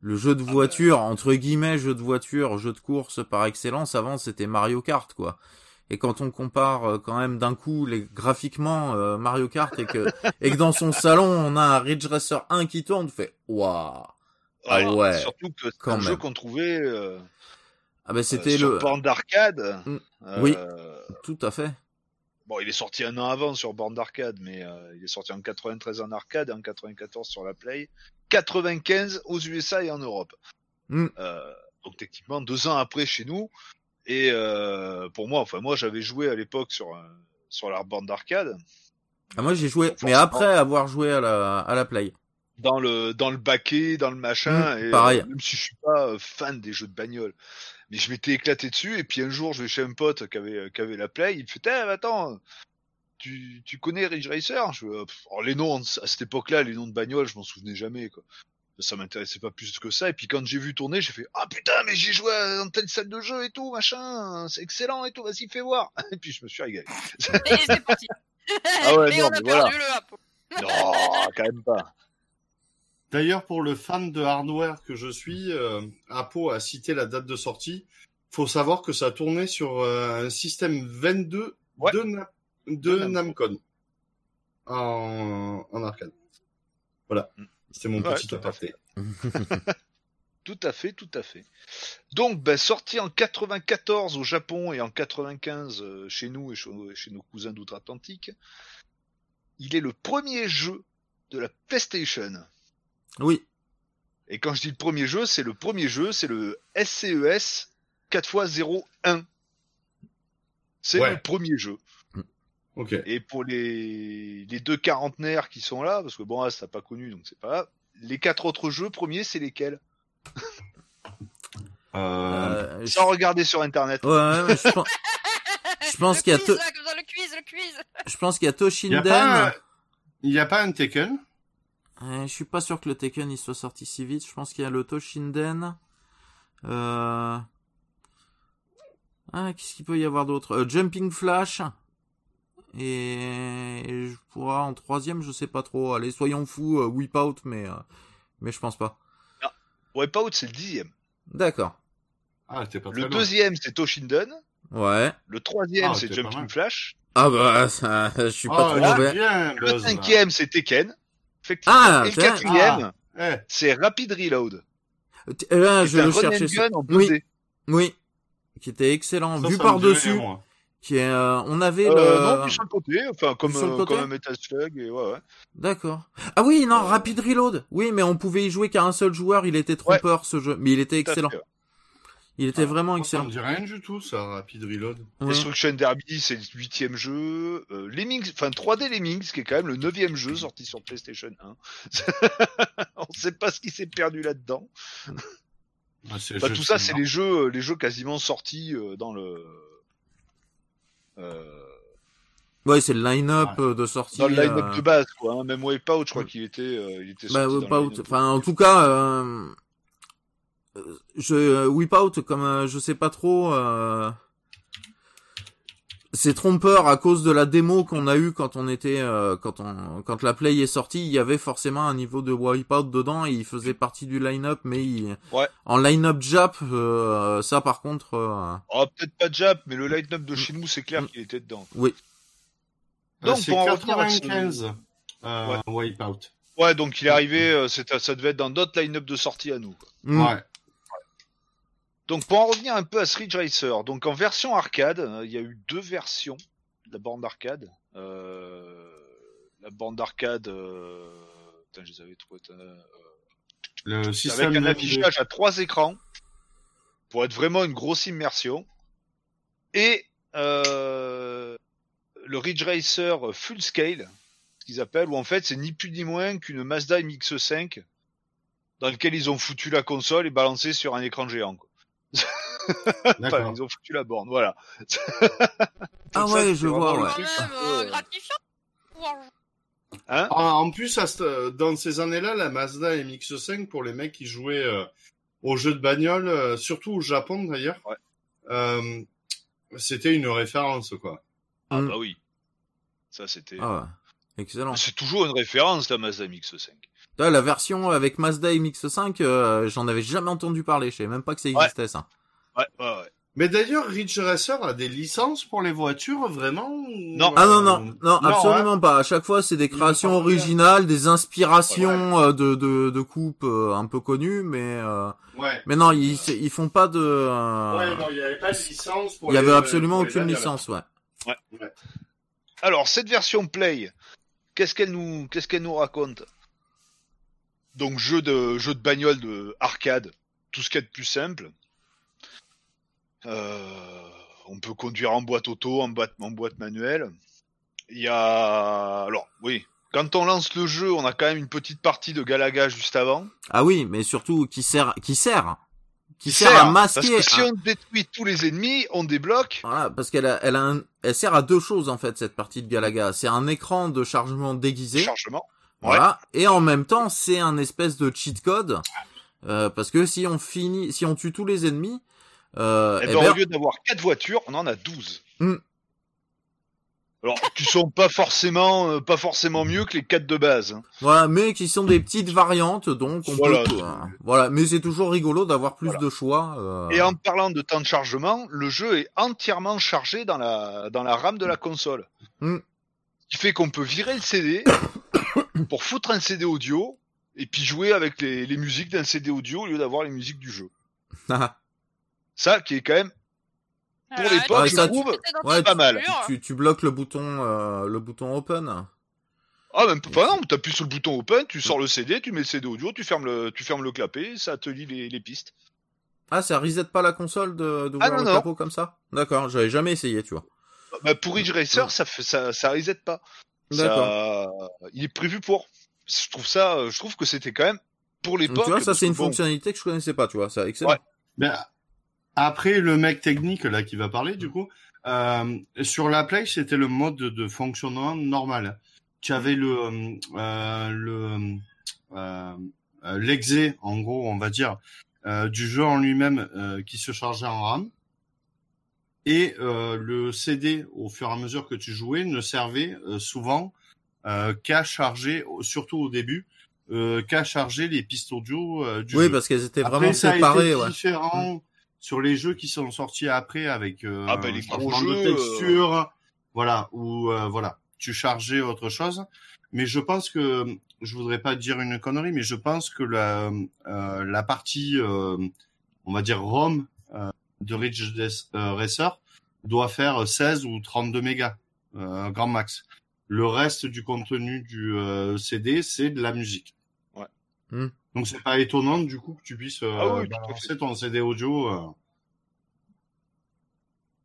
le jeu de voiture entre guillemets jeu de voiture, jeu de course par excellence avant c'était Mario Kart quoi. Et quand on compare euh, quand même d'un coup les graphiquement euh, Mario Kart et que et que dans son salon on a un Ridge Racer 1 qui tourne, tu fais waouh. Ah Ouais, Surtout que c'est un jeu qu'on trouvait euh, Ah ben c'était euh, sur le borne d'arcade. Mm. Euh, Oui. tout à fait. Bon, il est sorti un an avant sur borne d'arcade, mais il est sorti en 93 en arcade et en 94 sur la Play. 95 aux USA et en Europe. Mm. Donc techniquement deux ans après chez nous. Et euh, pour moi, enfin moi j'avais joué à l'époque sur euh, sur la borne d'arcade, Ah, moi j'ai joué mais après avoir joué à la à la Play. dans le dans le baquet, dans le machin. Mm, et, pareil. euh, même si je suis pas euh, fan des jeux de bagnole, mais je m'étais éclaté dessus. Et puis un jour, je vais chez un pote qui avait qui avait la Play. Il me fait Eh, attends, tu tu connais Ridge Racer? Je pff, alors, les noms à cette époque-là, les noms de bagnole, je m'en souvenais jamais quoi. Ça m'intéressait pas plus que ça. Et puis quand j'ai vu tourner, j'ai fait ah putain mais j'ai joué dans telle salle de jeu et tout machin, c'est excellent et tout. Vas-y fais voir. *laughs* Et puis je me suis régalé. *laughs* Et c'est parti. Ah ouais, Et non, on a mais perdu le hapo. non, quand même pas. D'ailleurs, pour le fan de hardware que je suis, euh, Apo a cité la date de sortie. Faut savoir que ça tournait sur euh, un système 22 Ouais. de, Na- de De Namco. Namcon en, en arcade. Voilà, Mm. C'était mon Ouais, petit tout à aparté. *laughs* Tout à fait, tout à fait. Donc, ben, sorti en 94 au Japon et en 95 euh, chez nous et chez, chez nos cousins d'outre-Atlantique, il est le premier jeu de la PlayStation. Oui. Et quand je dis le premier jeu, c'est le premier jeu, c'est le E SCES 4x01. C'est Ouais. le premier jeu. Et pour les, les deux quarantenaires qui sont là, parce que bon, là, ça pas connu, donc c'est pas grave. Les quatre autres jeux premiers, c'est lesquels? Euh, Euh, je- Sans regarder sur internet. Ouais, ouais, je pense, je pense Le qu'il y a quiz, To- là, comme ça, le quiz, le quiz. je pense qu'il y a Il y a Toshinden. un- il y a pas un Tekken? Euh, je suis pas sûr que le Tekken il soit sorti si vite. Je pense qu'il y a le Toshinden. Euh... Ah, qu'est-ce qu'il peut y avoir d'autre? Euh, Jumping Flash. Et... et je pourrais en troisième, je sais pas trop. Allez, soyons fous, euh, Whip Out, mais euh, mais je pense pas. Wipeout, c'est le dixième. D'accord. Ah, t'es pas très Le loin. deuxième, c'est Toshinden. Ouais. Le troisième, Ah, c'est t'es pas Jumping mal. Flash. Ah bah, ça, je suis pas Oh, trop là, mauvais. bien, Le Buzz, là. cinquième, c'est Tekken. Effectivement. Ah, et le tiens. quatrième, Eh, c'est Rapid Reload. Euh, Là, je est un le run and cherchais. gun en Oui. 2D. Oui. Qui était excellent. ça, Vu ça par me dirait dessus. rien, moi. Qui est, euh, on avait Euh, le. non, sur le côté, enfin comme, euh, côté comme un Metal Slug. Et ouais, ouais. D'accord. Ah oui, non, Euh, Rapid Reload. Oui, mais on pouvait y jouer qu'à un seul joueur. Il était trompeur ce jeu, mais il était excellent. fait. Il était vraiment Moi, Ça excellent. me dit rien du tout, ça, Rapid Reload. Ouais. Destruction Derby, c'est le huitième jeu. Euh, Lemmings, enfin 3D Lemmings, qui est quand même le neuvième jeu sorti sur PlayStation 1. *laughs* On sait pas ce qui s'est perdu là-dedans. Ah, Bah, tout ça, c'est les jeux, les jeux quasiment sortis euh, dans le. Euh, Ouais, c'est le line-up euh, de sortie. dans le line-up euh, de base, quoi. hein. Même Wipeout, je crois qu'il était, euh, il était Bah, Wipeout. Enfin, en tout cas, euh, je Wipeout, comme euh, je sais pas trop. Euh... C'est trompeur à cause de la démo qu'on a eu quand on était euh, quand on quand la play est sortie, il y avait forcément un niveau de Wipeout dedans et il faisait partie du line-up mais il... Ouais. en line-up Jap euh, ça par contre euh, Oh, peut-être pas Jap, mais le line-up de Mm. chez nous, c'est clair Mm. qu'il était dedans. oui. Ah, Donc, pour en revenir à ce- 95, euh, Wipeout. Ouais, donc il est arrivé, euh, c'était- ça devait être dans d'autres line-up de sortie à nous. quoi. Mm. Ouais. Donc pour en revenir un peu à Street Racer, donc en version arcade, euh, il y a eu deux versions. la borne d'arcade. Euh, la borne d'arcade. Euh... Putain, je les avais trouvées. euh, Le système avec un de- affichage à trois écrans pour être vraiment une grosse immersion. Et euh, le Ridge Racer Full Scale, ce qu'ils appellent, où en fait c'est ni plus ni moins qu'une Mazda MX-5 dans lequel ils ont foutu la console et balancé sur un écran géant. quoi. *laughs* Enfin, D'accord. ils ont foutu la borne, voilà. *laughs* Ah ça, ouais, je vois, ouais. Truc euh. Hein Ah, en plus, dans ces années-là, la Mazda MX-5, pour les mecs qui jouaient euh, aux jeux de bagnole, euh, surtout au Japon d'ailleurs, Ouais. euh, c'était une référence, quoi. Ah Mm. bah oui. Ça c'était. Ah ouais. Excellent. C'est toujours une référence la Mazda MX-5. Là, la version avec Mazda MX-5, euh, j'en avais jamais entendu parler. Je savais même pas que ça existait, ça. Ouais, ouais, ouais. Mais d'ailleurs, Ridge Racer a des licences pour les voitures, vraiment Non. Ah non, non, non, hein. absolument pas. À chaque fois, c'est des créations originales, des inspirations euh, de, de, de coupes euh, un peu connues, mais, euh, Ouais. mais non, ils, ils font pas de... euh, Ouais, non, il n'y avait pas de licence pour il y les- avait absolument pour les aucune licence, ouais. Alors, cette version Play, qu'est-ce qu'elle nous, qu'est-ce qu'elle nous raconte? Donc, jeu de, jeu de bagnole de arcade, tout ce qu'il y a de plus simple. Euh, on peut conduire en boîte auto, en boîte, en boîte manuelle. Il y a, alors, oui. Quand on lance le jeu, on a quand même une petite partie de Galaga juste avant. Ah oui, mais surtout qui sert, qui sert, qui sert, à masquer. Parce que si on détruit tous les ennemis, on débloque. Voilà, parce qu'elle a, elle a un, elle sert à deux choses en fait cette partie de Galaga. C'est un écran de chargement déguisé. Chargement. Voilà. Et en même temps, c'est un espèce de cheat code. euh, parce que si on finit, si on tue tous les ennemis, euh, Eh eh ben, ben, au lieu d'avoir quatre voitures, on en a 12. Hmm. Alors, qui sont pas forcément, euh, pas forcément mieux que les quatre de base. hein. voilà, mais qui sont des petites variantes, donc on Voilà. peut, euh, voilà. Mais c'est toujours rigolo d'avoir plus Voilà. de choix. euh, Et en parlant de temps de chargement, le jeu est entièrement chargé dans la, dans la RAM de la console. Hmm. Ce qui fait qu'on peut virer le CD *coughs* pour foutre un CD audio et puis jouer avec les, les musiques d'un CD audio au lieu d'avoir les musiques du jeu. Ça, qui est quand même, pour Voilà, l'époque, Ouais, je ça, trouve, ouais, pas mal. tu, tu bloques le bouton, euh, le bouton open. Ah, même pas, non, t'appuies sur le bouton open, tu sors le CD, tu mets le CD audio, tu fermes le, tu fermes le clapet, ça te lit les, les pistes. Ah, ça reset pas la console de d'ouvrir Ah, non, le non. capot comme ça? D'accord, j'avais jamais essayé, tu vois. Bah, pour Ridge Racer, ça fait, ça, ça reset pas. D'accord. Ça, il est prévu pour. Je trouve ça, je trouve que c'était quand même, pour l'époque. tu vois, ça c'est une bon, fonctionnalité que je connaissais pas, tu vois, ça excellent. Ouais. Ben, après, le mec technique là qui va parler, du coup, euh, sur la Play, c'était le mode de, fonctionnement normal. Tu avais le euh, le euh, euh, l'exé, en gros, on va dire, euh, du jeu en lui-même euh, qui se chargeait en RAM. Et euh, le CD, au fur et à mesure que tu jouais, ne servait euh, souvent euh, qu'à charger, surtout au début, euh, qu'à charger les pistes audio euh, du Oui, jeu. parce qu'elles étaient Après, vraiment ça a séparées, été ouais. différent sur les jeux qui sont sortis après avec euh, Ah, bah, les un gros changement de jeux, euh, texture, voilà, ou euh, voilà, tu chargeais autre chose. Mais je pense que je voudrais pas dire une connerie, mais je pense que la euh, la partie, euh, on va dire ROM euh, de Ridge euh, Racer doit faire 16 ou 32 mégas, euh, grand max. Le reste du contenu du euh, CD, c'est de la musique. Ouais. Hmm. Donc c'est pas étonnant du coup que tu puisses euh, Ah oui, balancer ton CD audio. euh.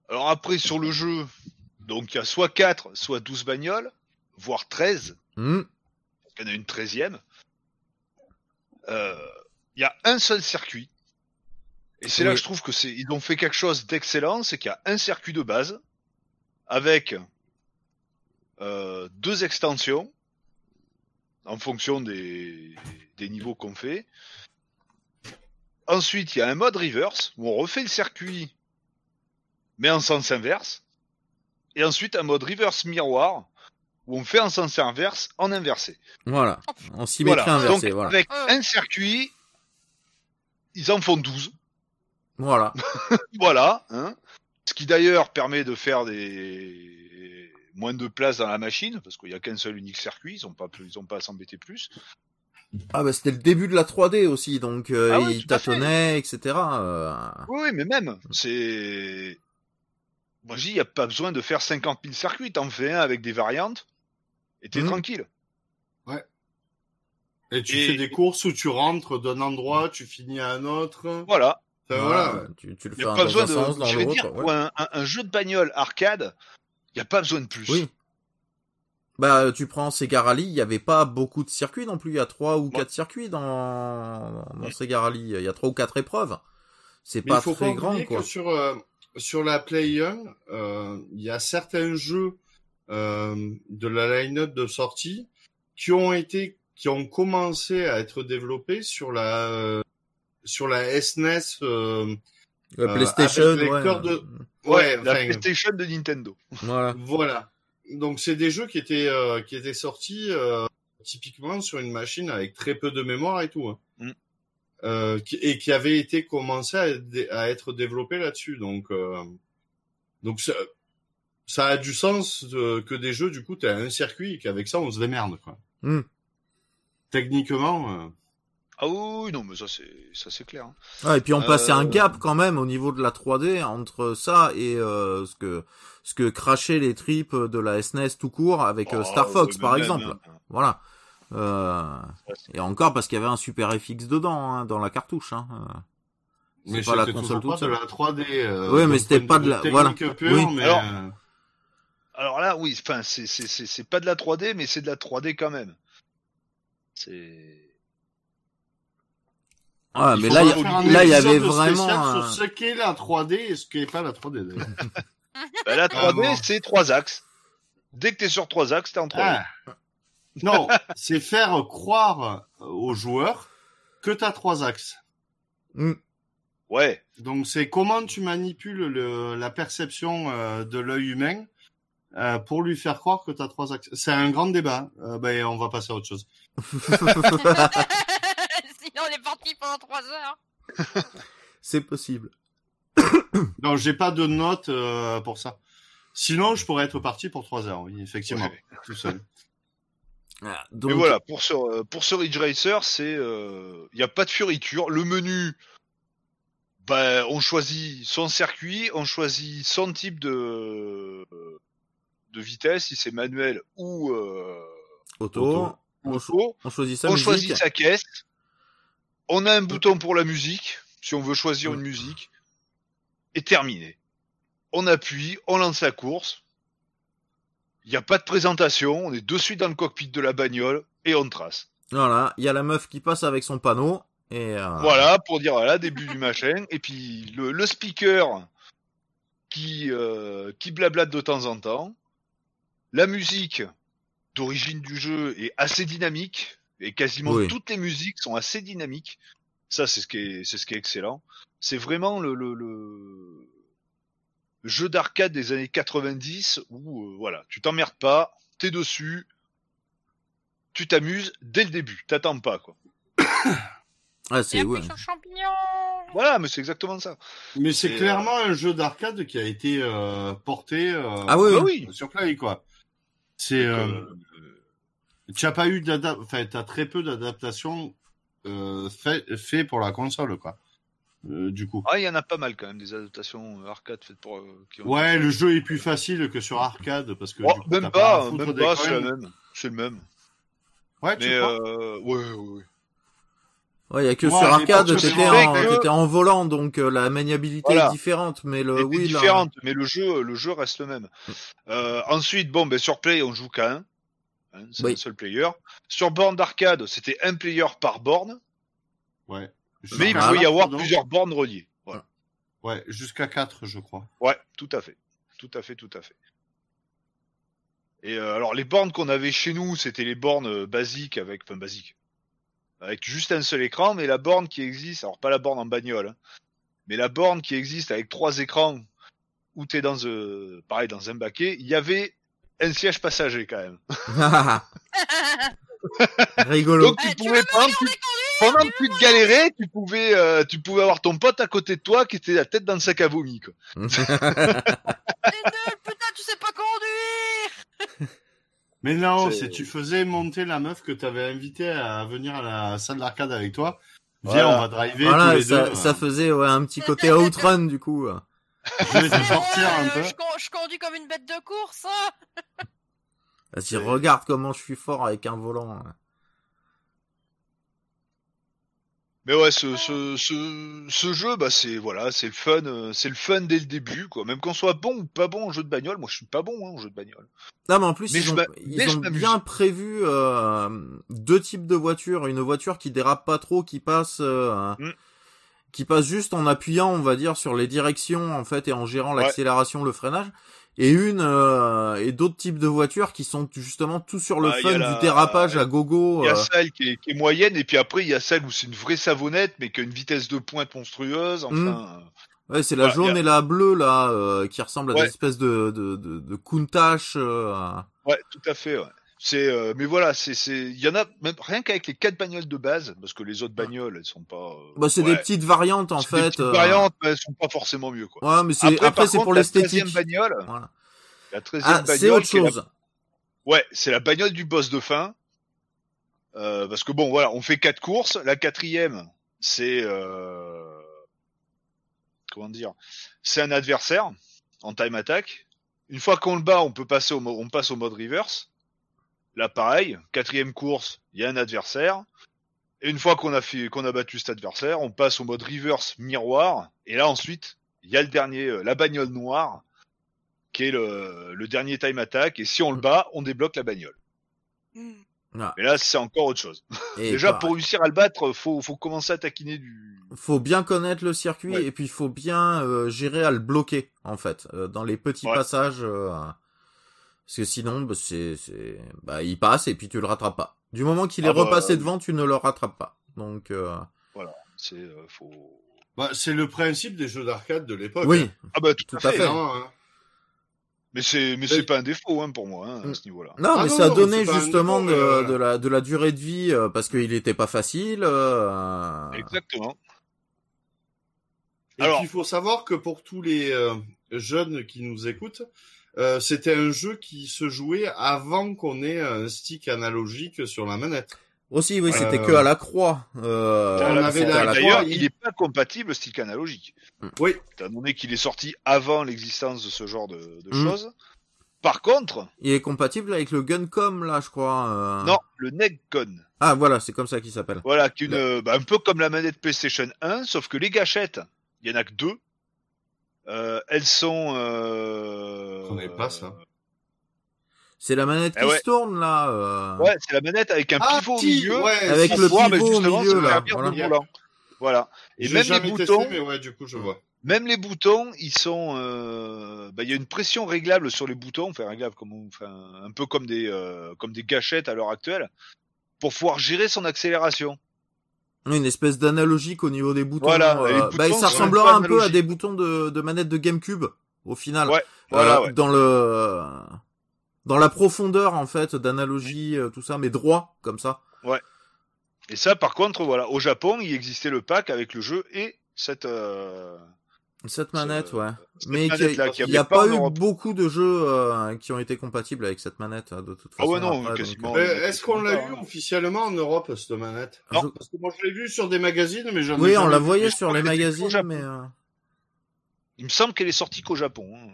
Alors après, sur le jeu, donc il y a soit 4, soit 12 bagnoles, voire 13. Hmm. Il y en a une 13e. Euh, Il y a un seul circuit. Et c'est là que je trouve que c'est, ils ont fait quelque chose d'excellent, c'est qu'il y a un circuit de base, avec euh, deux extensions, en fonction des, des niveaux qu'on fait. Ensuite, il y a un mode reverse, où on refait le circuit, mais en sens inverse. Et ensuite, un mode reverse miroir, où on fait en sens inverse, en inversé. Voilà. En symétrie Voilà. inversée, Donc, voilà. avec Ouais. un circuit, ils en font 12. Voilà. *laughs* Voilà. Hein. Ce qui d'ailleurs permet de faire des moins de place dans la machine, parce qu'il n'y a qu'un seul unique circuit, ils n'ont pas, ils ont pas à s'embêter plus. Ah bah c'était le début de la 3D aussi, donc euh, Ah oui, il tout à fait. tâtonnait, etc. euh. Oui, mais même, c'est... Moi, je dis, il n'y a pas besoin de faire 50 000 circuits. T'en fais un avec des variantes et t'es Mhm. tranquille. Et tu Et- fais des courses où tu rentres d'un endroit, tu finis à un autre. Voilà. Voilà, voilà. tu, tu le Il fais n'y a un pas dans besoin un sens, de. dans Je vais dire, l'autre. ouais. pour un, un- un jeu de bagnole arcade, n'y a pas besoin de plus. Oui. Bah, tu prends Sega Rally, il y avait pas beaucoup de circuits non plus. Il y a trois ou quatre circuits dans, dans. Sega Rally. Il y a trois ou quatre épreuves. C'est pas faut très pas grand, quoi. que sur, euh, sur la Play 1, euh, il y a certains jeux euh, de la line-up de sortie qui ont été, qui ont commencé à être développés sur la, euh, sur la SNES. Euh, euh, PlayStation, avec ouais. de- Ouais, ouais, la PlayStation de Nintendo. Voilà. Voilà. Donc c'est des jeux qui étaient euh, qui étaient sortis euh, typiquement sur une machine avec très peu de mémoire et tout. hein. Mm. Euh, qui- et qui avaient été commencés à, être- à être développés là-dessus. Donc euh, donc ça, ça a du sens de- que des jeux du coup tu as un circuit et qu'avec ça on se démerde quoi. Mm. Techniquement. Ah oui, non, mais ça c'est ça c'est clair. hein. Ouais, et puis on passait un Euh, gap quand même au niveau de la 3D entre ça et euh, ce que ce que crachaient les tripes de la SNES tout court avec euh, Oh, Star Fox ouais, par exemple. hein. Voilà. Euh, et encore parce qu'il y avait un Super FX dedans hein, dans la cartouche. Hein. Euh, mais C'est pas la console toute pas de seule. la 3D. Euh, Ouais, mais c'était pas de la- voilà. technique pure, Oui. mais Alors, Alors là, oui, enfin, c'est c'est c'est c'est pas de la 3D, mais c'est de la 3D quand même. C'est Ah, mais là, il y, là, il avait vraiment. sur un- ce qu'est la 3D et ce qu'est pas la 3D. d'ailleurs. *laughs* bah, la 3D, Vraiment. c'est trois axes. Dès que t'es sur trois axes, t'es en 3D. Ah. Non, c'est faire croire aux joueurs que tu as trois axes. Hmm. Ouais. Donc c'est comment tu manipules le, la perception euh, de l'œil humain euh, pour lui faire croire que tu as trois axes. C'est un grand débat. Euh, ben, on va passer à autre chose. *laughs* Pendant 3 heures. *laughs* C'est possible. *coughs* Non, j'ai pas de notes euh, pour ça. Sinon, je pourrais être parti pour trois heures, oui, effectivement, Ouais. tout seul. *laughs* Ah, Mais voilà, pour ce euh, pour ce Ridge Racer, c'est il y a pas de fioriture. Le menu, bah, on choisit son circuit, on choisit son type de de vitesse, si c'est manuel ou euh, auto, auto. on, cho- auto. on choisit sa on choisit sa caisse. On a un bouton pour la musique, si on veut choisir une musique. Et terminé. On appuie, on lance la course. Il n'y a pas de présentation, on est de suite dans le cockpit de la bagnole et on trace. Voilà, il y a la meuf qui passe avec son panneau et euh, Voilà, pour dire voilà, début du machin. Et puis le, le speaker qui, euh, qui blablate de temps en temps. La musique d'origine du jeu est assez dynamique. Et quasiment Oui. toutes les musiques sont assez dynamiques. Ça, c'est ce qui est, c'est ce qui est excellent. C'est vraiment le, le, le jeu d'arcade des années 90 où, euh, voilà, tu t'emmerdes pas, t'es dessus, tu t'amuses dès le début, t'attends pas, quoi. *coughs* ah, c'est ouais. Voilà, mais c'est exactement ça. Mais c'est Et, clairement un jeu d'arcade qui a été euh, porté euh, Ah oui, Bah oui. oui. sur Play, quoi. C'est, euh, Euh, tu as pas eu d'adap, enfin, t'as très peu d'adaptations euh, fait, fait pour la console, quoi. Euh, du coup. Ah, il y en a pas mal quand même des adaptations euh, arcade faites pour. euh, qui ont- Ouais, le jeu est plus facile que sur arcade parce que Oh, coup, même pas même pas, c'est la même, c'est le même. Ouais, tu Mais crois euh, ouais, ouais, ouais. Ouais, il y a que Ouais, sur arcade, t'étais en, que- en volant, donc euh, la maniabilité Voilà. est différente, mais le Elle oui, là- différente, mais le jeu, le jeu reste le même. Euh, ensuite, bon, ben sur Play, on joue qu'à un. Hein, c'est Oui. un seul player. Sur borne d'arcade, c'était un player par borne, Ouais. mais il pouvait y quatre, avoir pardon. plusieurs bornes reliées. Voilà. Ouais, jusqu'à 4, je crois. Ouais, tout à fait. Tout à fait, tout à fait. Et euh, alors les bornes qu'on avait chez nous, c'était les bornes euh, basiques avec, enfin basiques, avec juste un seul écran, mais la borne qui existe, alors pas la borne en bagnole, hein, mais la borne qui existe avec trois écrans où t'es dans, euh, pareil dans un baquet, il y avait un siège passager quand même. *laughs* Rigolo. Donc tu Eh, tu pouvais pendant que tu, pendant que tu te galérais, tu pouvais, euh, tu pouvais avoir ton pote à côté de toi qui était la tête dans le sac à vomi quoi. *laughs* Nul, putain, tu sais pas conduire. Mais non, C'est- si tu faisais monter la meuf que t'avais invitée à venir à la salle d'arcade avec toi, viens, Voilà. on va driver tous voilà, les ça, deux. ça faisait ouais, un petit *laughs* côté outrun du coup. Je vais te sortir Ouais, un peu. je, con- je conduis comme une bête de course. hein. *laughs* Vas-y, regarde comment je suis fort avec un volant. hein. Mais ouais, ce, ce, ce, ce jeu, bah c'est voilà, c'est le fun, euh, c'est le fun dès le début, quoi. Même qu'on soit bon ou pas bon en jeu de bagnole, moi je suis pas bon hein, en jeu de bagnole. Non, mais en plus, Mais ils ont, ils bien prévu euh, deux types de voitures. Une voiture qui dérape pas trop, qui passe, euh, Mm. Qui passe juste en appuyant, on va dire, sur les directions en fait et en gérant Ouais. l'accélération, le freinage. Et une euh, et d'autres types de voitures qui sont justement tout sur le Ah, y fun a la- du dérapage à gogo. Il y a euh. celle qui est, qui est moyenne, et puis après il y a celle où c'est une vraie savonnette, mais qui a une vitesse de pointe monstrueuse. Enfin, Ouais, c'est la jaune et la bleue là euh, qui ressemblent à Ouais. des espèces de de de, de euh, ouais, tout à fait. Ouais. C'est, euh, mais voilà, c'est, c'est, il y en a même rien qu'avec les quatre bagnoles de base, parce que les autres bagnoles, elles sont pas. euh, Bah, c'est ouais, des petites variantes en c'est des fait. petites euh, variantes, mais elles sont pas forcément mieux, quoi. Ouais, mais c'est après, c'est pour la l'esthétique. 13e bagnole, Voilà. la 13e Ah, bagnole, c'est autre la- chose. Ouais, c'est la bagnole du boss de fin. Euh, parce que bon, voilà, on fait quatre courses. La quatrième, c'est euh, comment dire, c'est un adversaire en time attack. Une fois qu'on le bat, on peut passer au, on passe au mode reverse. Là, pareil, quatrième course, il y a un adversaire. Et une fois qu'on a fait, qu'on a battu cet adversaire, on passe au mode reverse miroir. Et là, ensuite, il y a le dernier, euh, la bagnole noire, qui est le, le dernier time attack. Et si on le bat, on débloque la bagnole. Ah, Mais là, c'est encore autre chose. et *laughs* Déjà, pareil. pour réussir à le battre, faut, faut commencer à taquiner du. faut bien connaître le circuit Ouais. et puis il faut bien euh, gérer à le bloquer en fait euh, dans les petits Ouais. passages euh, parce que sinon bah, c'est c'est bah il passe et puis tu le rattrapes pas. Du moment qu'il est Ah bah, repassé euh, devant, tu ne le rattrapes pas. Donc euh, C'est, euh, faut. Bah, c'est le principe des jeux d'arcade de l'époque. oui, Ah bah tout, Tout à fait. hein. Mais c'est, mais c'est pas un défaut hein, pour moi hein, Mm. à ce niveau-là. non Ah mais non, ça non, donnait un justement défaut, de, euh, de la de la durée de vie euh, parce qu'il était pas facile. euh, Exactement. Et Alors- puis il faut savoir que pour tous les euh, jeunes qui nous écoutent, euh, c'était un jeu qui se jouait avant qu'on ait un stick analogique sur la manette. Aussi oui, Euh, c'était que à la croix. Euh, On avait la- D'ailleurs, croix. il- il est pas compatible stick analogique. Oui. Étant donné qu'il est sorti avant l'existence de ce genre de, de Mm. choses. Par contre, Il est compatible avec le Guncom là, je crois. euh. non, le Negcon. Ah voilà, c'est comme ça qu'il s'appelle. Voilà, qui est une, euh, bah, un peu comme la manette PlayStation 1, sauf que les gâchettes, il y en a que deux. Euh, elles sont. Euh... On avait pas ça. C'est la manette Eh qui ouais. se tourne là. euh. Ouais, c'est la manette avec un Ah, pivot au milieu. ouais, Avec le pivot au justement, milieu, là, voilà. Et même les boutons, testé, mais ouais, du coup, je vois. même les boutons, ils sont, euh, bah, il y a une pression réglable sur les boutons, enfin réglable comme, on- enfin, un peu comme des, euh, comme des gâchettes à l'heure actuelle, pour pouvoir gérer son accélération. Une espèce d'analogique au niveau des boutons. Voilà, euh, bah, ça ressemblera un peu à des boutons de, de manette de GameCube au final. Ouais, Euh, ouais. Dans le dans la profondeur en fait d'analogie euh, tout ça, mais droit comme ça. Et ça, par contre, voilà, au Japon, il existait le pack avec le jeu et cette, euh, Cette manette, ouais. cette Mais il n'y a pas eu Europe. beaucoup de jeux euh, qui ont été compatibles avec cette manette hein, de toute Ah façon. ouais, non, après, quasiment. donc, a Est-ce qu'on l'a pas, eu hein. officiellement en Europe, cette manette? Non. Parce que moi, je l'ai vu sur des magazines, mais j'en ai Oui, on la vu. voyait sur les magazines, mais euh, Il me semble qu'elle est sortie qu'au Japon. hein.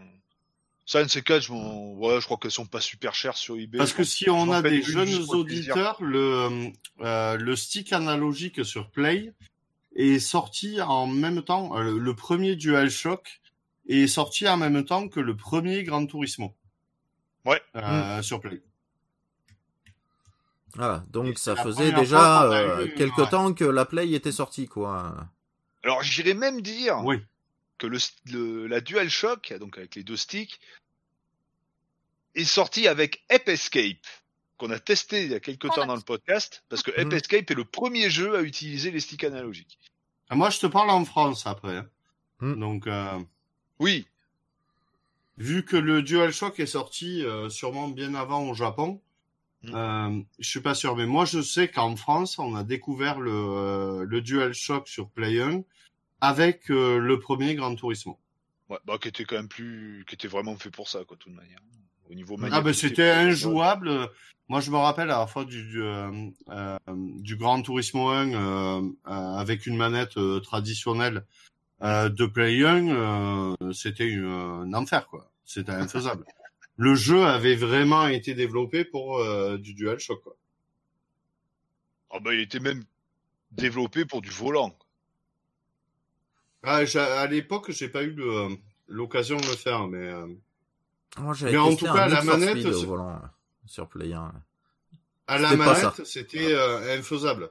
Ça, une de ces quatre, je, m'en- ouais, je crois qu'elles sont pas super chères sur eBay. Parce que si on a des une jeunes auditeurs, le, euh, le stick analogique sur Play est sorti en même temps, euh, le premier DualShock est sorti en même temps que le premier Gran Turismo. Ouais. Euh, Sur Play. voilà. Et Donc ça faisait déjà euh, eu, quelque ouais. temps que la Play était sortie, quoi. Alors, j'irais même dire Oui. que le, le- la DualShock, donc avec les deux sticks, est sortie avec Ape Escape, qu'on a testé il y a quelques temps dans le podcast, parce que Ape Mhm. Escape est le premier jeu à utiliser les sticks analogiques. Ah, Moi, je te parle en France après. hein. Hmm. Donc, euh, Oui, vu que le DualShock est sorti euh, sûrement bien avant au Japon, Mm. euh, je suis pas sûr. Mais moi, je sais qu'en France, on a découvert le, euh, le DualShock sur Play 1 avec euh, le premier Gran Turismo. ouais, bah, qui était quand même plus, qui était vraiment fait pour ça, quoi, de toute manière. Au niveau Ah ben c'était quoi. injouable. Moi, je me rappelle à la fois du du, euh, euh, du Gran Turismo 1 euh, euh, avec une manette euh, traditionnelle. euh, de Play 1, euh, c'était un enfer, quoi. C'était infaisable. *laughs* Le jeu avait vraiment été développé pour euh, du DualShock, quoi. Ah bah, il était même développé pour du volant. Ah, à l'époque, j'ai pas eu l'occasion de le faire, mais euh, Moi, j'avais Mais en tout un cas, la manette, Speed au c'est- volant euh, sur Play 1. à la manette, c'était euh, infaisable.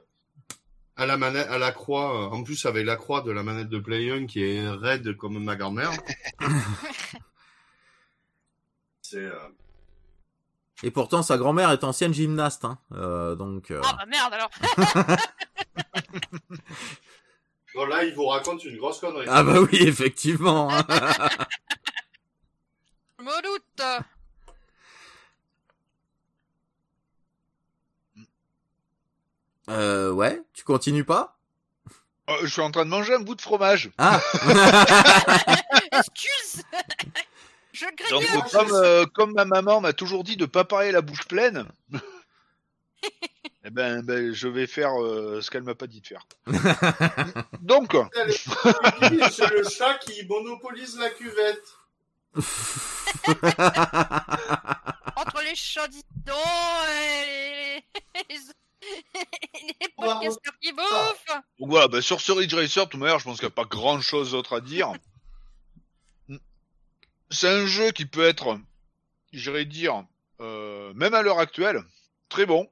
À la manette, à la croix, euh, en plus avec la croix de la manette de Play 1 qui est raide comme ma grand-mère. *laughs* C'est euh, Et pourtant, sa grand-mère est ancienne gymnaste, hein. Euh, donc. euh, Ah bah merde alors. *laughs* Bon, là, il vous raconte une grosse connerie. Ah bah oui, effectivement. *laughs* hein. Je me doute. euh, ouais, tu continues pas? Euh, je suis en train de manger un bout de fromage. Ah *laughs* Excuse. Je Donc, grignote. comme, euh, comme ma maman m'a toujours dit de pas parler la bouche pleine, *laughs* eh ben, ben, je vais faire euh, ce qu'elle m'a pas dit de faire. *laughs* Donc, C'est le chat qui monopolise la cuvette. *laughs* Entre les chats didons et les, *laughs* les podcasters qui bouffent. donc voilà, ben, sur ce Ridge Racer, de toute manière, je pense qu'il n'y a pas grand chose d'autre à dire. C'est un jeu qui peut être, j'irais dire, euh, même à l'heure actuelle, très bon.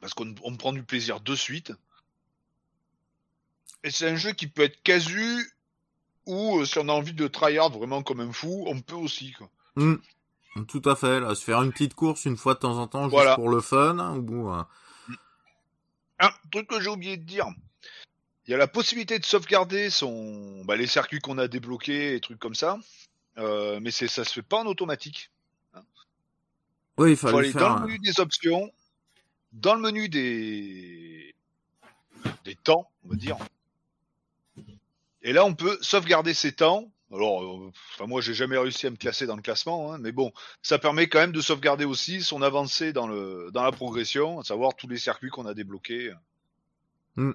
Parce qu'on on prend du plaisir de suite. Et c'est un jeu qui peut être casu, ou euh, si on a envie de tryhard vraiment comme un fou, on peut aussi. Quoi. Hmm. Tout à fait, là, se faire une petite course une fois de temps en temps, juste Voilà. pour le fun, ou euh, Un truc que j'ai oublié de dire. Il y a la possibilité de sauvegarder son, bah, les circuits qu'on a débloqués et trucs comme ça. Euh, mais c'est, ça se fait pas en automatique. oui, il faut aller faire. dans un- le menu des options, dans le menu des des temps, on va dire. Et là, on peut sauvegarder ses temps. Alors, euh, enfin, moi, j'ai jamais réussi à me classer dans le classement, hein, mais bon, ça permet quand même de sauvegarder aussi son avancée dans le dans la progression, à savoir tous les circuits qu'on a débloqués. Hmm.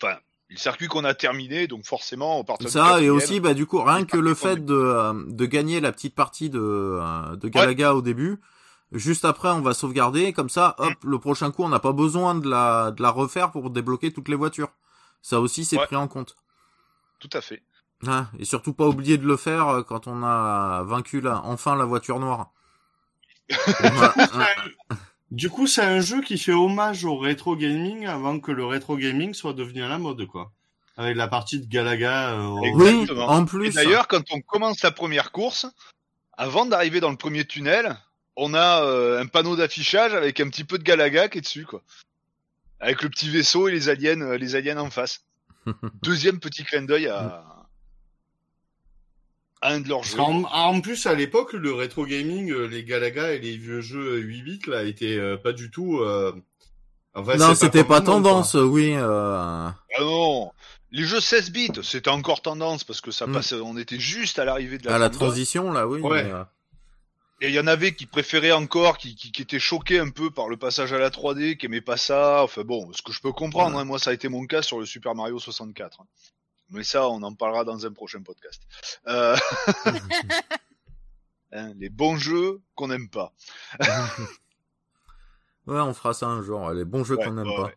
Enfin, les circuits qu'on a terminés, donc forcément, partir du Ça, et aussi, bah, du coup, rien que le fait de, euh, de gagner la petite partie de, euh, de Galaga au début, juste après, on va sauvegarder, comme ça, hop, le prochain coup, on n'a pas besoin de la, de la refaire pour débloquer toutes les voitures. Ça aussi, c'est Ouais. pris en compte. Tout à fait. Ah, et surtout pas oublier de le faire euh, quand on a vaincu la, enfin la voiture noire. *laughs* Du coup, c'est un jeu qui fait hommage au rétro gaming avant que le rétro gaming soit devenu à la mode, quoi. Avec la partie de Galaga. euh, oui, en Et plus. d'ailleurs, quand on commence la première course, avant d'arriver dans le premier tunnel, on a euh, un panneau d'affichage avec un petit peu de Galaga qui est dessus, quoi. Avec le petit vaisseau et les aliens, euh, les aliens en face. Deuxième petit clin d'œil à, à un de leurs jeux. En, en plus, à l'époque, le rétro gaming, euh, les Galaga et les vieux jeux 8 bits, là, étaient euh, pas du tout. euh, enfin, non, c'était pas tendance, oui. Euh... Ah non, les jeux 16 bits, c'était encore tendance parce que ça Mm. passait, on était juste à l'arrivée de la, À la transition, là, oui. Ouais. mais, euh, Et il y en avait qui préféraient encore, qui, qui, qui étaient choqués un peu par le passage à la 3D, qui aimaient pas ça. Enfin bon, ce que je peux comprendre, hein, moi ça a été mon cas sur le Super Mario 64. hein. Mais ça, on en parlera dans un prochain podcast. Euh... *laughs* hein, les bons jeux qu'on n'aime pas. *laughs* Ouais, on fera ça un jour. Les bons jeux Ouais, qu'on n'aime ouais, pas. ouais.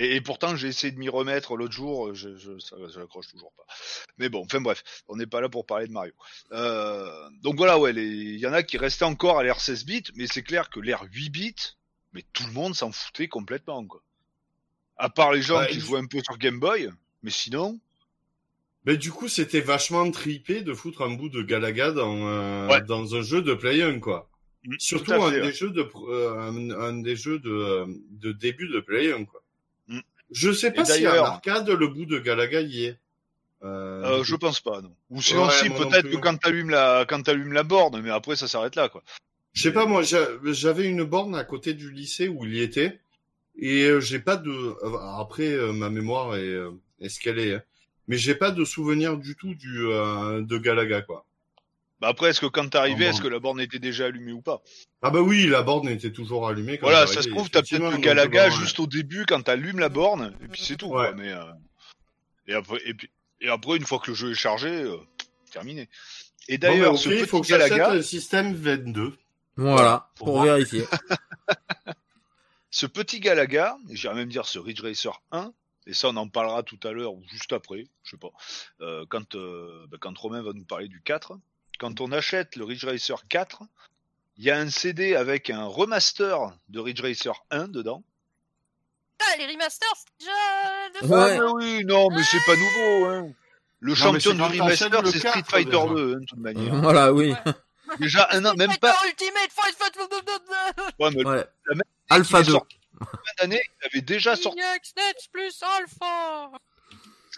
Et, et pourtant, j'ai essayé de m'y remettre l'autre jour, je, je, ça, ça accroche toujours pas. Mais bon, enfin bref, on n'est pas là pour parler de Mario. Euh, donc voilà, ouais, il y en a qui restaient encore à l'ère 16 bits, mais c'est clair que l'ère 8 bits, mais tout le monde s'en foutait complètement, quoi. À part les gens Ouais, qui jouaient un peu sur Game Boy, mais sinon, Mais du coup, c'était vachement tripé de foutre un bout de Galaga dans, euh, Ouais. dans un jeu de Play 1, quoi. Mm, Surtout un des ouais. jeux de pr- euh, un, un des jeux de, euh, de début de Play 1, quoi. Je sais pas si à d'ailleurs- l'arcade le bout de Galaga y est. Euh, euh, je pense pas, non. Ou sinon, Ouais, si, peut-être que quand t'allumes la, quand t'allumes la borne, mais après, ça s'arrête là, quoi. Je sais pas, moi, j'a- j'avais une borne à côté du lycée où il y était, et euh, j'ai pas de. euh, Après, ma mémoire est, est ce qu'elle est, hein. mais j'ai pas de souvenir du tout du euh, de Galaga, quoi. Bah après, est-ce que quand t'arrivais, est-ce que la borne était déjà allumée ou pas? Ah bah oui, la borne était toujours allumée. Quand Voilà, ça se trouve, t'as peut-être le Galaga bon, ouais. juste au début quand t'allumes la borne, et puis c'est tout. Ouais. quoi, mais, euh, Et après, et, puis, et après, une fois que le jeu est chargé, euh, terminé. Et Bon, mais d'ailleurs, ok, ce il faut petit que Galaga, un système 22. Voilà, pour vérifier. *laughs* *laughs* ce petit Galaga, et j'irais même dire ce Ridge Racer 1, et ça on en parlera tout à l'heure ou juste après, je sais pas, euh, quand, euh, bah, quand Romain va nous parler du 4, quand on achète le Ridge Racer 4, il y a un CD avec un remaster de Ridge Racer 1 dedans. Ah, les remasters, c'est déjà... de Ouais. Ah, oui, non, mais c'est pas nouveau. Hein. Le mais champion du remaster, le c'est 4, Street Fighter déjà. 2, hein, de toute manière. Voilà, oui. *laughs* Déjà un an, même pas. Ultimate Fight Fight Ouais, mais Ouais. La même- Alpha il est 2. sorti en fin d'année, il avait déjà sorti. Next plus Alpha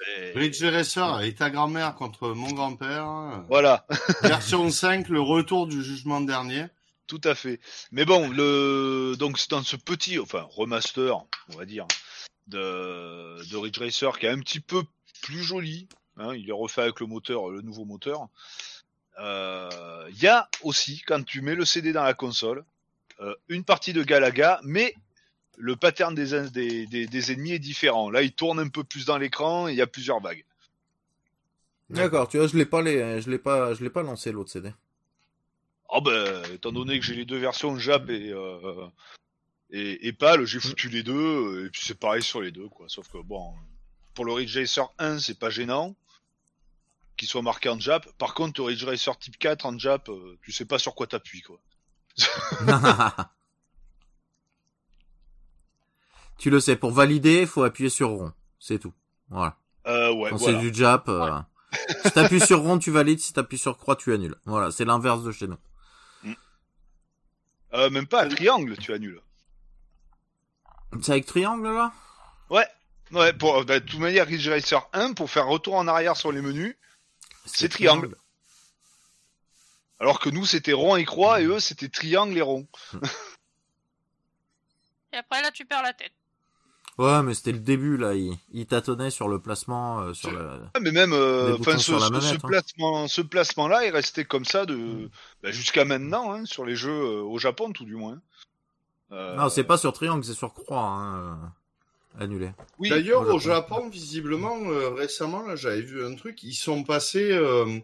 C'est- Ridge Racer et ta grand-mère contre mon grand-père. Voilà. *laughs* Version 5, le retour du jugement dernier. Tout à fait. Mais bon, le donc c'est dans ce petit, enfin remaster, on va dire, de, de Ridge Racer qui est un petit peu plus joli. Hein, il est refait avec le moteur, le nouveau moteur. Euh, Il y a aussi, quand tu mets le CD dans la console, euh, une partie de Galaga, mais le pattern des, des, des, des ennemis est différent. Là, il tourne un peu plus dans l'écran et il y a plusieurs vagues. D'accord, tu vois, je l'ai pas, les... je l'ai pas, je l'ai pas lancé l'autre CD. Ah ben, étant donné que j'ai les deux versions Jap et, euh, et, et PAL, j'ai foutu les deux, euh, et puis c'est pareil sur les deux, quoi. Sauf que bon, pour le Ridge Racer 1, c'est pas gênant qu'il soit marqué en Jap. Par contre, le Ridge Racer Type 4 en Jap, euh, tu sais pas sur quoi t'appuies, quoi. *laughs* *laughs* *laughs* tu le sais, pour valider, faut appuyer sur rond. C'est tout. Voilà. Euh, ouais, Quand voilà. c'est du Jap, euh, si t'appuies sur rond, tu valides. Si t'appuies sur croix, tu annules. Voilà, c'est l'inverse de chez nous. Euh, même pas à triangle, tu annules. C'est avec triangle, là? Ouais. Ouais, pour, bah, de toute manière, Ridge Racer 1, pour faire retour en arrière sur les menus, C'est triangle. alors que nous, c'était rond et croix, et eux, c'était triangle et rond. Et après, là, tu perds la tête. Ouais, mais c'était le début, là. Il, il tâtonnait sur le placement, euh, sur le... Ah, mais même, euh, enfin, ce, sur la ce- manette, ce hein. placement, ce placement-là est resté comme ça de bah, jusqu'à maintenant hein, sur les jeux euh, au Japon, tout du moins. Euh, Non, c'est pas sur triangle, c'est sur croix, hein. Annulé. Oui, D'ailleurs, au Japon. Japon, visiblement, euh, récemment, là, j'avais vu un truc, ils sont passés euh,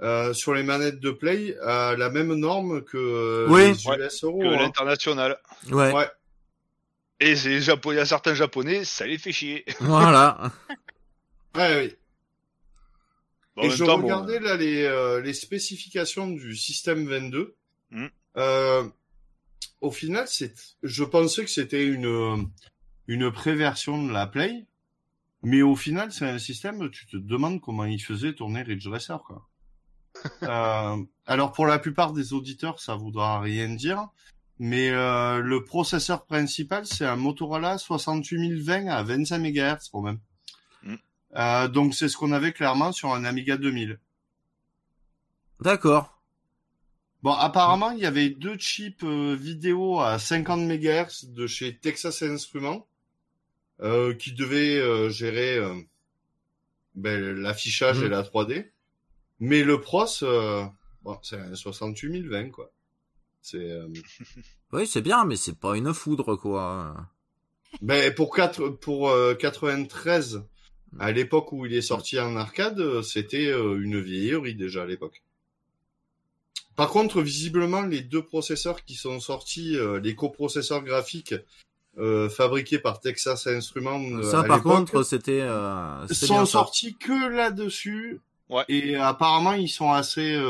euh, sur les manettes de Play à la même norme que euh, Oui. les Ouais, US euros. que hein. l'international. Ouais, Ouais. Et c'est japonais, il y a certains japonais, ça les fait chier. *laughs* voilà. Ouais, oui. Bon, en Et je temps, bon, regardais là les, euh, les spécifications du système 22. Hmm. Euh, au final, c'est, je pensais que c'était une euh, une préversion de la Play, mais au final, c'est un système. Tu te demandes comment il faisait tourner Ridge Racer, quoi. *laughs* Euh, alors pour la plupart des auditeurs, ça voudra rien dire, mais euh, le processeur principal, c'est un Motorola 68020 à 25 MHz quand même. Hmm. Euh, donc c'est ce qu'on avait clairement sur un Amiga 2000. D'accord. Bon, apparemment, il y avait deux chips euh, vidéo à 50 MHz de chez Texas Instruments euh, qui devaient euh, gérer euh, ben, l'affichage et la 3D. Mais le pros, euh, bon, c'est un 68020 quoi. C'est euh, Oui, c'est bien, mais c'est pas une foudre, quoi. ben pour 4 pour euh, 93 à l'époque où il est sorti en arcade, euh, c'était euh, une vieillerie déjà à l'époque. Par contre, visiblement, les deux processeurs qui sont sortis, euh, les coprocesseurs graphiques euh, fabriqués par Texas Instruments, Ça, à par contre, c'était... Euh, c'était sont sortis que là-dessus. Ouais. Et apparemment, ils sont assez.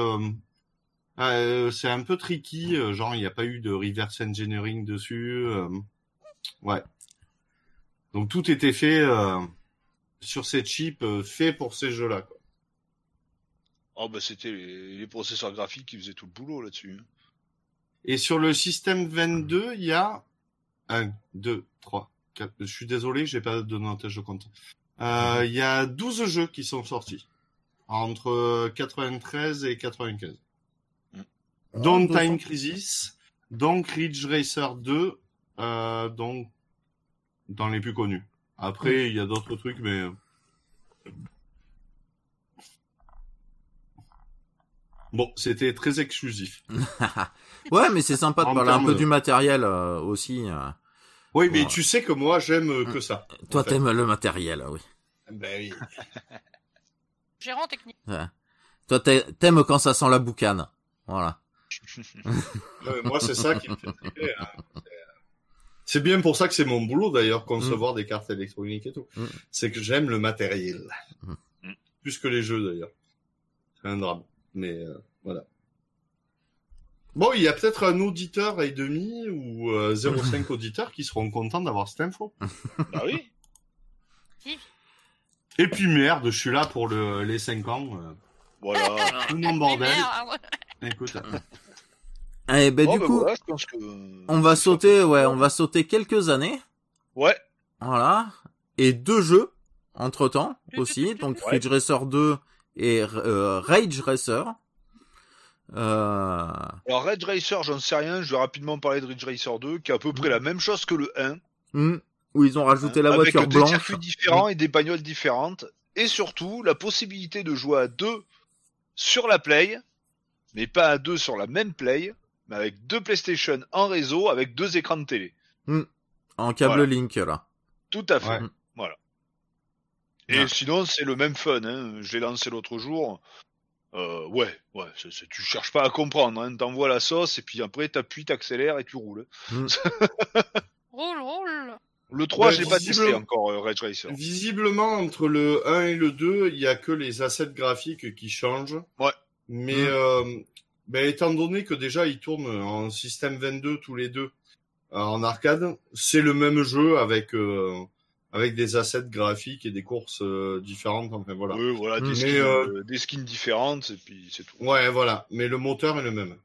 Euh, euh, c'est un peu tricky, euh, genre il n'y a pas eu de reverse engineering dessus. euh, ouais. Donc tout était fait euh, sur ces chips, euh, fait pour ces jeux-là. quoi. Oh bah c'était les, les processeurs graphiques qui faisaient tout le boulot là-dessus. hein. Et sur le système 22, il y a 1, 2, 3, 4. Je suis désolé, j'ai pas de notage de compte. Euh, Il y a 12 jeux qui sont sortis entre 93 et 95. Dont Ah, Time Crisis, donc Ridge Racer 2, euh, donc dans les plus connus. Après, il y a d'autres trucs, mais euh, bon, c'était très exclusif. *laughs* Ouais, mais c'est sympa de En parler un peu de- du matériel euh, aussi. euh. Oui, mais tu sais que moi, j'aime euh, que ça. Toi, t'aimes le matériel, oui. Ben oui. Gérant technique. Ouais. Toi, t'aimes quand ça sent la boucane. Voilà. Ouais, moi, c'est ça qui me fait triper. hein. C'est bien pour ça que c'est mon boulot d'ailleurs, concevoir des cartes électroniques et tout. Mm. C'est que j'aime le matériel. Mm. Plus que les jeux d'ailleurs. C'est un drame. Mais euh, voilà. Bon, il y a peut-être un auditeur et demi ou euh, 0,5 *laughs* auditeurs qui seront contents d'avoir cette info. Bah oui. Et puis merde, je suis là pour le, les 5 ans. euh, Voilà. tout mon Mais bordel. merde. Écoute, *laughs* Et ben du bah coup, voilà, je pense que... on va sauter, ouais, on va sauter quelques années. Ouais. Voilà. Et deux jeux entre temps aussi, donc Ouais. Ridge Racer 2 et euh, Rage Racer. Euh... Alors Red Racer, j'en sais rien, je vais rapidement parler de Ridge Racer 2, qui est à peu près la même chose que le 1. hmm, où ils ont rajouté la Hein, avec voiture des blanche. circuits différents et des bagnoles différentes. Et surtout, la possibilité de jouer à deux sur la Play, mais pas à deux sur la même Play, mais avec deux PlayStation en réseau, avec deux écrans de télé. En câble Voilà. Link là. Tout à fait. Ouais. Voilà. Et Ouais. sinon, c'est le même fun. Hein. Je l'ai lancé l'autre jour. Euh, ouais, ouais, tu cherches pas à comprendre. Hein. T'envoies la sauce et puis après t'appuies, t'accélères et tu roules. *laughs* Roule, roule. Le 3, Ouais, je l'ai pas visiblement- testé encore, euh, Red Racer. Visiblement, entre le 1 et le 2, il y a que les assets graphiques qui changent. Ouais. Mais, Mm. euh, ben, étant donné que déjà ils tournent en système 22 tous les deux euh, en arcade, c'est le même jeu avec euh, avec des assets graphiques et des courses euh, différentes. Enfin voilà. Ouais, voilà, des, Mm. skins, Mais, euh, euh, des skins différentes et puis c'est tout. Ouais, voilà. Mais le moteur est le même.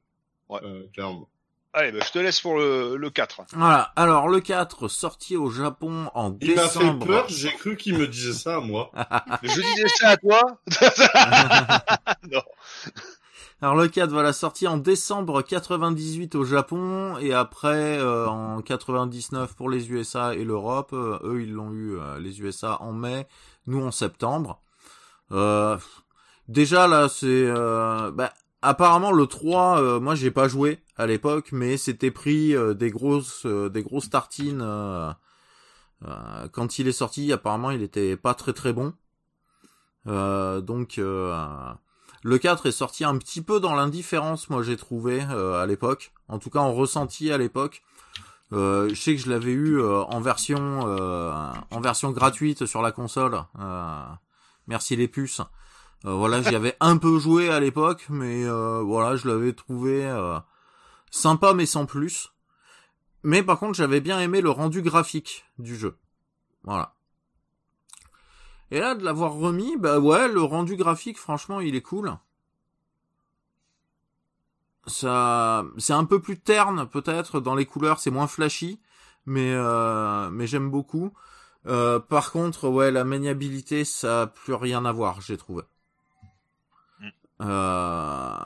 Ouais. Euh, clairement. Allez, bah, je te laisse pour le, le 4. Voilà. Alors le 4 sorti au Japon en Il m'a fait décembre. peur. J'ai cru qu'il me disait ça à moi. *laughs* je disais ça à toi *laughs* *laughs* Non. Alors le 4 voilà sorti en décembre 98 au Japon et après euh, en 99 pour les USA et l'Europe. Euh, eux ils l'ont eu euh, les USA en mai, nous en septembre. Déjà là c'est bah, apparemment le 3 euh, moi j'ai pas joué à l'époque mais c'était pris des grosses des grosses tartines quand il est sorti apparemment il était pas très très bon. Donc le 4 est sorti un petit peu dans l'indifférence, moi j'ai trouvé euh, à l'époque. En tout cas, en ressenti à l'époque. Euh, je sais que je l'avais eu euh, en version euh, en version gratuite sur la console. Merci les puces. Voilà, j'y avais un peu joué à l'époque, mais voilà, je l'avais trouvé sympa mais sans plus. Mais par contre, j'avais bien aimé le rendu graphique du jeu. Voilà. Et là, de l'avoir remis, bah ouais, le rendu graphique, franchement, il est cool. Ça, c'est un peu plus terne, peut-être, dans les couleurs, c'est moins flashy, mais, euh, mais j'aime beaucoup. Euh, par contre, ouais, la maniabilité, ça a plus rien à voir, j'ai trouvé. Mm. Euh,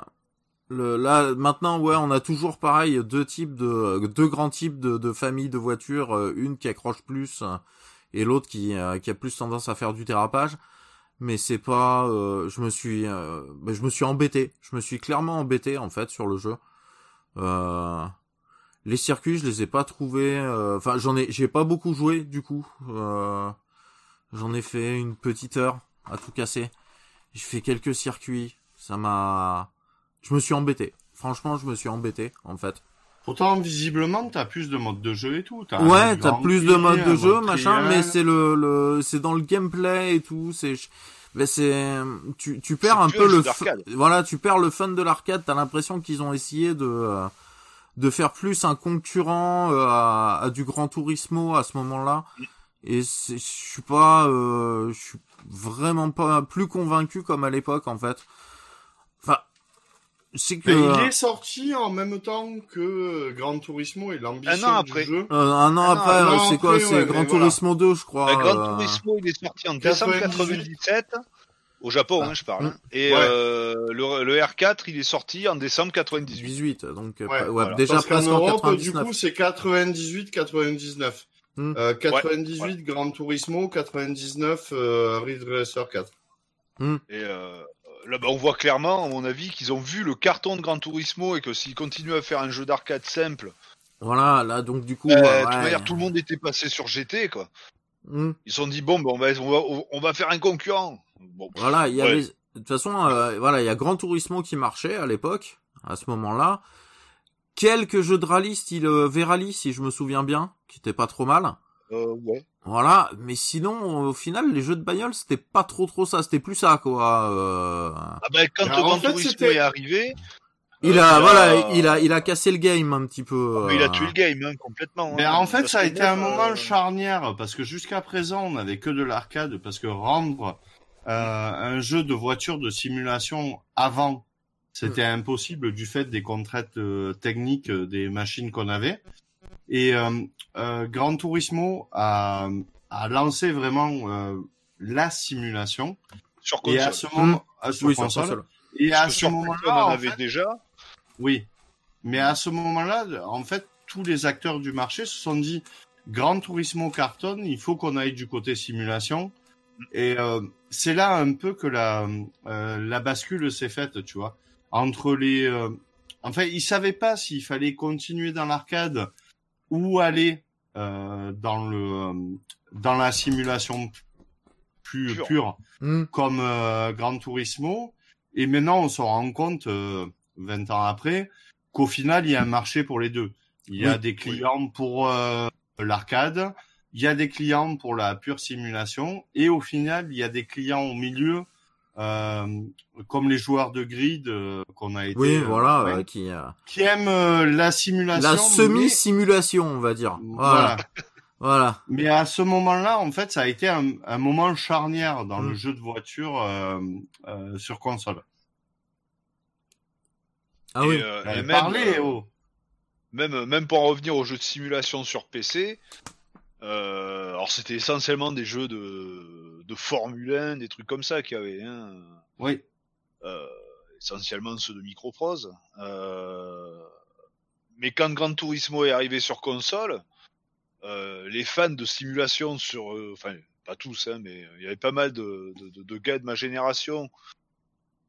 le, là, maintenant, ouais, on a toujours pareil, deux types de, deux grands types de, de familles de voitures, euh, une qui accroche plus, et l'autre qui, euh, qui a plus tendance à faire du dérapage. Mais c'est pas, euh, je me suis, euh, je me suis embêté. Je me suis clairement embêté en fait sur le jeu. Euh, les circuits, je les ai pas trouvés. euh, Enfin, j'en ai, j'ai pas beaucoup joué du coup. Euh, j'en ai fait une petite heure à tout casser. J'ai fait quelques circuits. Ça m'a, je me suis embêté. Franchement, je me suis embêté en fait. Pourtant, visiblement, t'as plus de modes de jeu et tout. T'as Ouais, t'as Grand plus de modes de jeu, mode machin, trial. mais c'est le, le, c'est dans le gameplay et tout, c'est, mais c'est, tu, tu perds un peu le, fu- voilà, tu perds le fun de l'arcade, t'as l'impression qu'ils ont essayé de, euh, de faire plus un concurrent euh, à, à du Gran Turismo à ce moment-là, et c'est, je suis pas, euh, je suis vraiment pas plus convaincu comme à l'époque, en fait. Enfin, c'est que, Mais il est sorti en même temps que Gran Turismo et l'ambition Un an du après. jeu. euh, un an Ah après, un euh, an c'est quoi, après, c'est Gran voilà. Turismo 2, je crois. Bah, Gran euh, Turismo, il est sorti en décembre 98. 97. Au Japon, hein, je parle. hein. Et Ouais. euh, le, le R4, il est sorti en décembre 98. 18, donc euh, Ouais, ouais, voilà. déjà Parce presque en Europe, 99. du coup, c'est 98-99. Hmm. Euh, 98 Gran Turismo, 99 euh, Ridge Racer 4. Et euh, là, bah, on voit clairement, à mon avis, qu'ils ont vu le carton de Gran Turismo et que s'ils continuent à faire un jeu d'arcade simple, Voilà, là donc du coup, euh, ouais, de toute manière, tout le monde était passé sur GT, quoi. Hmm. Ils se sont dit bon, ben, on va, on va, on va faire un concurrent. Bon, Voilà, il y ouais. avait, de toute façon, euh, voilà, il y a Gran Turismo qui marchait à l'époque, à ce moment-là. Quelques jeux de rallye style euh, si je me souviens bien, qui étaient pas trop mal. Euh, ouais. Voilà, mais sinon, au final, les jeux de bagnole, c'était pas trop trop ça, c'était plus ça, quoi. euh. Ah ben, quand Alors, en fait, Turismo c'était- est arrivé, Il euh, a, il voilà, il a, il a cassé le game un petit peu. il a euh. tué le game hein, complètement. Mais hein. en fait, ça a été un moment euh, charnière parce que jusqu'à présent, on n'avait que de l'arcade parce que rendre euh, un jeu de voiture de simulation avant, c'était impossible du fait des contraintes euh, techniques des machines qu'on avait. Et euh, euh, Gran Turismo a, a lancé vraiment euh, la simulation. sur Et console. à ce moment, sur Oui, sur console. Et à ce sur console, moment-là, on en en avait fait, déjà. oui. Mais à ce moment-là, en fait, tous les acteurs du marché se sont dit Gran Turismo cartonne, il faut qu'on aille du côté simulation. Et euh, c'est là un peu que la, euh, la bascule s'est faite, tu vois. Entre les... euh, En fait, ils savaient pas s'il fallait continuer dans l'arcade ou aller euh, dans le euh, dans la simulation plus Pure. pure Hmm. comme euh, Gran Turismo. Et maintenant, on se rend compte, euh, 20 ans après, qu'au final, il y a un marché pour les deux. Il y a Oui. des clients pour euh, l'arcade, il y a des clients pour la pure simulation, et au final, il y a des clients au milieu, euh, comme les joueurs de grid euh, qu'on a été, Oui, euh, voilà, ouais, euh, qui, euh, qui aiment euh, la simulation. la mais- semi-simulation, on va dire. Voilà, Voilà. voilà. Mais à ce moment-là, en fait, ça a été un, un moment charnière dans Mm. le jeu de voiture euh, euh, sur console. Ah et, oui. euh, et Euh, même, euh, oh. même, même pour en revenir aux jeux de simulation sur PC, euh, alors c'était essentiellement des jeux de, de Formule 1, des trucs comme ça qu'il y avait. Hein. Oui. euh, essentiellement ceux de Microprose. Euh, mais quand Gran Turismo est arrivé sur console, euh, les fans de simulation sur, euh, enfin pas tous, hein, mais il y avait pas mal de, de, de, de gars de ma génération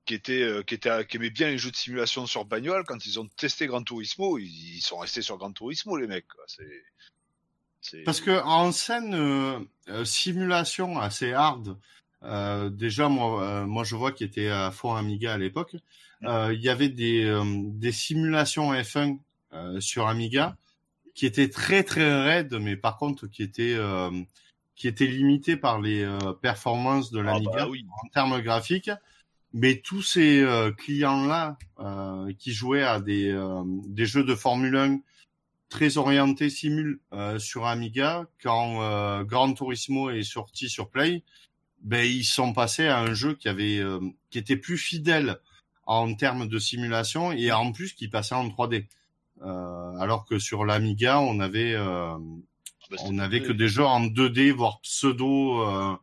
qui étaient, qui étaient, qui aimaient bien les jeux de simulation sur bagnole. Quand ils ont testé Gran Turismo, ils, ils sont restés sur Gran Turismo, les mecs. c'est- Parce que en scène euh, euh, simulation assez hard, euh, déjà moi, euh, moi je vois qu'il était à fond Amiga à l'époque. euh, Il y avait des, euh, des simulations F1 euh, sur Amiga qui étaient très très raides, mais par contre qui étaient euh, qui étaient limitées par les euh, performances de Ah l'Amiga bah oui. en termes graphiques. Mais tous ces euh, clients-là euh, qui jouaient à des, euh, des jeux de Formule 1 très orientés simul euh, sur Amiga, quand euh, Gran Turismo est sorti sur Play, ben ils sont passés à un jeu qui avait euh, qui était plus fidèle en termes de simulation et en plus qui passait en 3D. Euh, alors que sur l'Amiga, on avait euh, Bah, on n'avait que des jeux en 2D, voire pseudo euh,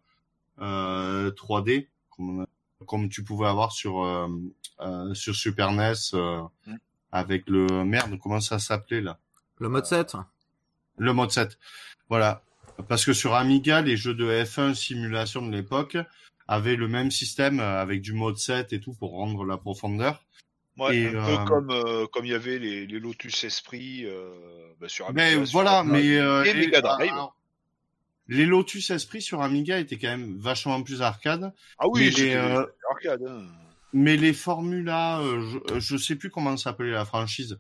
euh, 3D, comme, tu pouvais avoir sur euh, euh, sur Super NES euh, Mm. avec le merde, comment ça s'appelait là? Le mode 7. Le mode 7. Voilà. Parce que sur Amiga, les jeux de F1 simulation de l'époque avaient le même système euh, avec du mode 7 et tout pour rendre la profondeur. Ouais, Et, un euh, peu comme euh, comme il y avait les, les Lotus Esprit euh, bah, sur Amiga. Mais sur voilà, Amiga. mais euh, et les, Mega Drive. alors, les Lotus Esprit sur Amiga étaient quand même vachement plus arcade. Ah mais oui, les, c'était euh, arcade. Hein. Mais les Formula, euh, je, je sais plus comment s'appelait la franchise.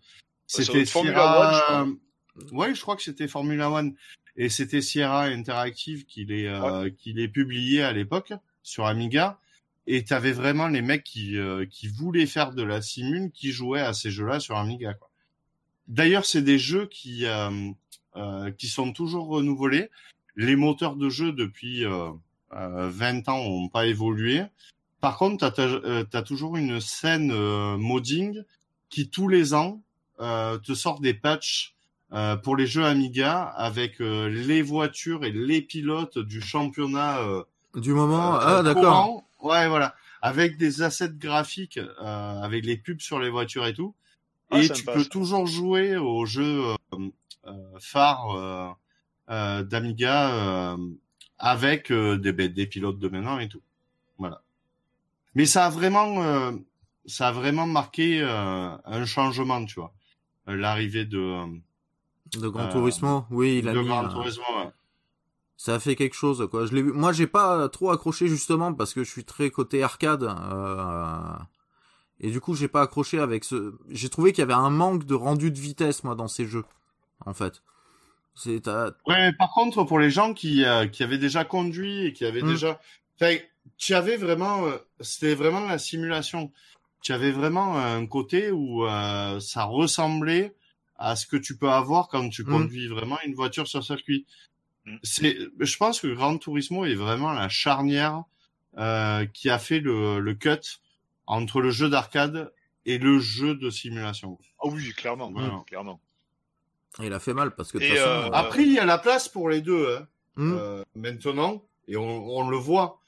Doit C'était Sierra. One, je crois. Ouais, je crois que c'était Formula One. Et c'était Sierra Interactive qui les euh, qui les publiait à l'époque sur Amiga. Et t'avais vraiment les mecs qui euh, qui voulaient faire de la simule, qui jouaient à ces jeux-là sur Amiga. quoi. D'ailleurs, c'est des jeux qui euh, euh, qui sont toujours renouvelés. Les moteurs de jeu depuis euh, euh, 20 ans ont pas évolué. Par contre, tu as, euh, toujours une scène euh, modding qui tous les ans euh, te sort des patchs euh, pour les jeux Amiga avec euh, les voitures et les pilotes du championnat. euh, Du moment. euh, ah, d'accord. Ouais, voilà. Avec des assets graphiques, euh, avec les pubs sur les voitures et tout. Ah, et sympa, tu peux ça. toujours jouer aux jeux euh, euh, phares euh, euh, d'Amiga euh, avec euh, des, ben, des pilotes de maintenant et tout. Voilà. Mais ça a vraiment, euh, ça a vraiment marqué euh, un changement, tu vois. Euh, L'arrivée de, De Gran euh, Turismo. Oui, il a de mis. Gran Turismo. ouais. ça a fait quelque chose quoi. Je l'ai vu. Moi, j'ai pas trop accroché justement parce que je suis très côté arcade. euh, Et du coup, j'ai pas accroché avec ce. J'ai trouvé qu'il y avait un manque de rendu de vitesse moi dans ces jeux, en fait. C'est t'as- Ouais, mais par contre, pour les gens qui, euh, qui avaient déjà conduit et qui avaient Mm. déjà, enfin, tu avais vraiment, c'était vraiment la simulation. Tu avais vraiment un côté où euh, ça ressemblait à ce que tu peux avoir quand tu Mm. conduis vraiment une voiture sur circuit. Mm. C'est, je pense que Gran Turismo est vraiment la charnière euh, qui a fait le, le cut entre le jeu d'arcade et le jeu de simulation. Ah oui, clairement, Voilà. clairement. il a fait mal parce que de façon. euh, euh, Après, il y a la place pour les deux. Hein. euh, maintenant et on, on le voit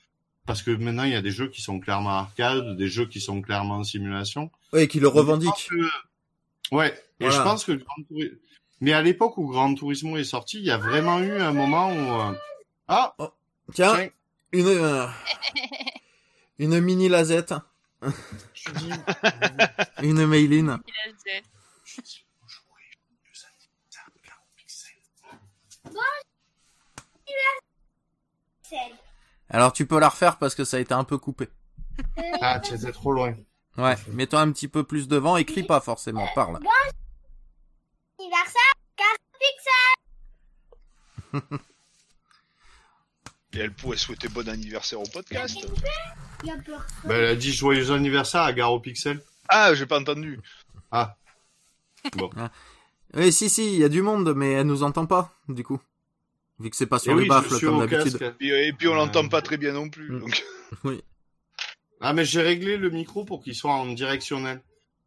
parce que maintenant il y a des jeux qui sont clairement arcade, des jeux qui sont clairement en simulation. Ouais, qui le Je pense revendique. que- Ouais, et je pense que Gran Turi- mais à l'époque où Gran Turismo est sorti, il y a vraiment eu un moment où euh, ah Tiens, tiens, une euh, *laughs* une mini lazette, je dis *laughs* une Mailine. Il a dit. Alors tu peux la refaire parce que ça a été un peu coupé. *laughs* ah tu étais trop loin. Ouais, mets-toi un petit peu plus devant, écris pas forcément, parle. Anniversaire, Pixel. *laughs* Et elle pourrait souhaiter bon anniversaire au podcast. Ben, elle a dit joyeux anniversaire à Garo Pixel. Ah, j'ai pas entendu. *laughs* Ah Oui, si, si, il y a du monde, mais elle nous entend pas, du coup. Vu que c'est pas et sur les oui, baffles comme d'habitude. casque. Et, et puis on Euh, l'entend pas très bien non plus. Mm. Donc... *laughs* Oui. Ah mais j'ai réglé le micro pour qu'il soit en directionnel.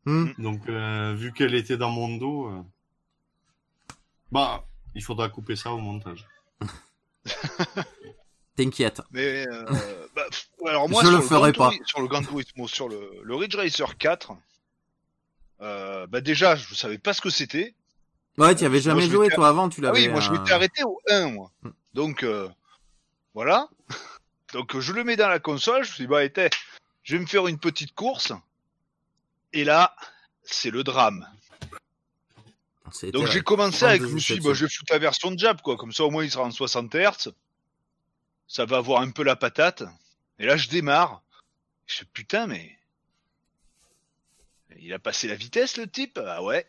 Hmm. Donc, euh, vu qu'elle était dans mon dos, euh, bah, il faudra couper ça au montage. *laughs* T'inquiète. Mais euh, bah, pff, alors moi Je sur le ferai pas. Sur le Gran Turismo, sur le, le Ridge Racer 4, euh, bah déjà je savais pas ce que c'était. Ouais, tu avais jamais joué, toi, avant, tu Ah l'avais... oui, moi je euh, m'étais arrêté au 1 moi. Mm. Donc euh, voilà. Donc je le mets dans la console, je me suis dit bah était, je vais me faire une petite course. Et là, c'est le drame. Donc j'ai commencé avec, je me suis dit, bah, je vais foutre la version de Jab, quoi. Comme ça, au moins, il sera en 60 Hz. Ça va avoir un peu la patate. Et là, je démarre. Je putain, mais. Il a passé la vitesse, le type? Ah ouais.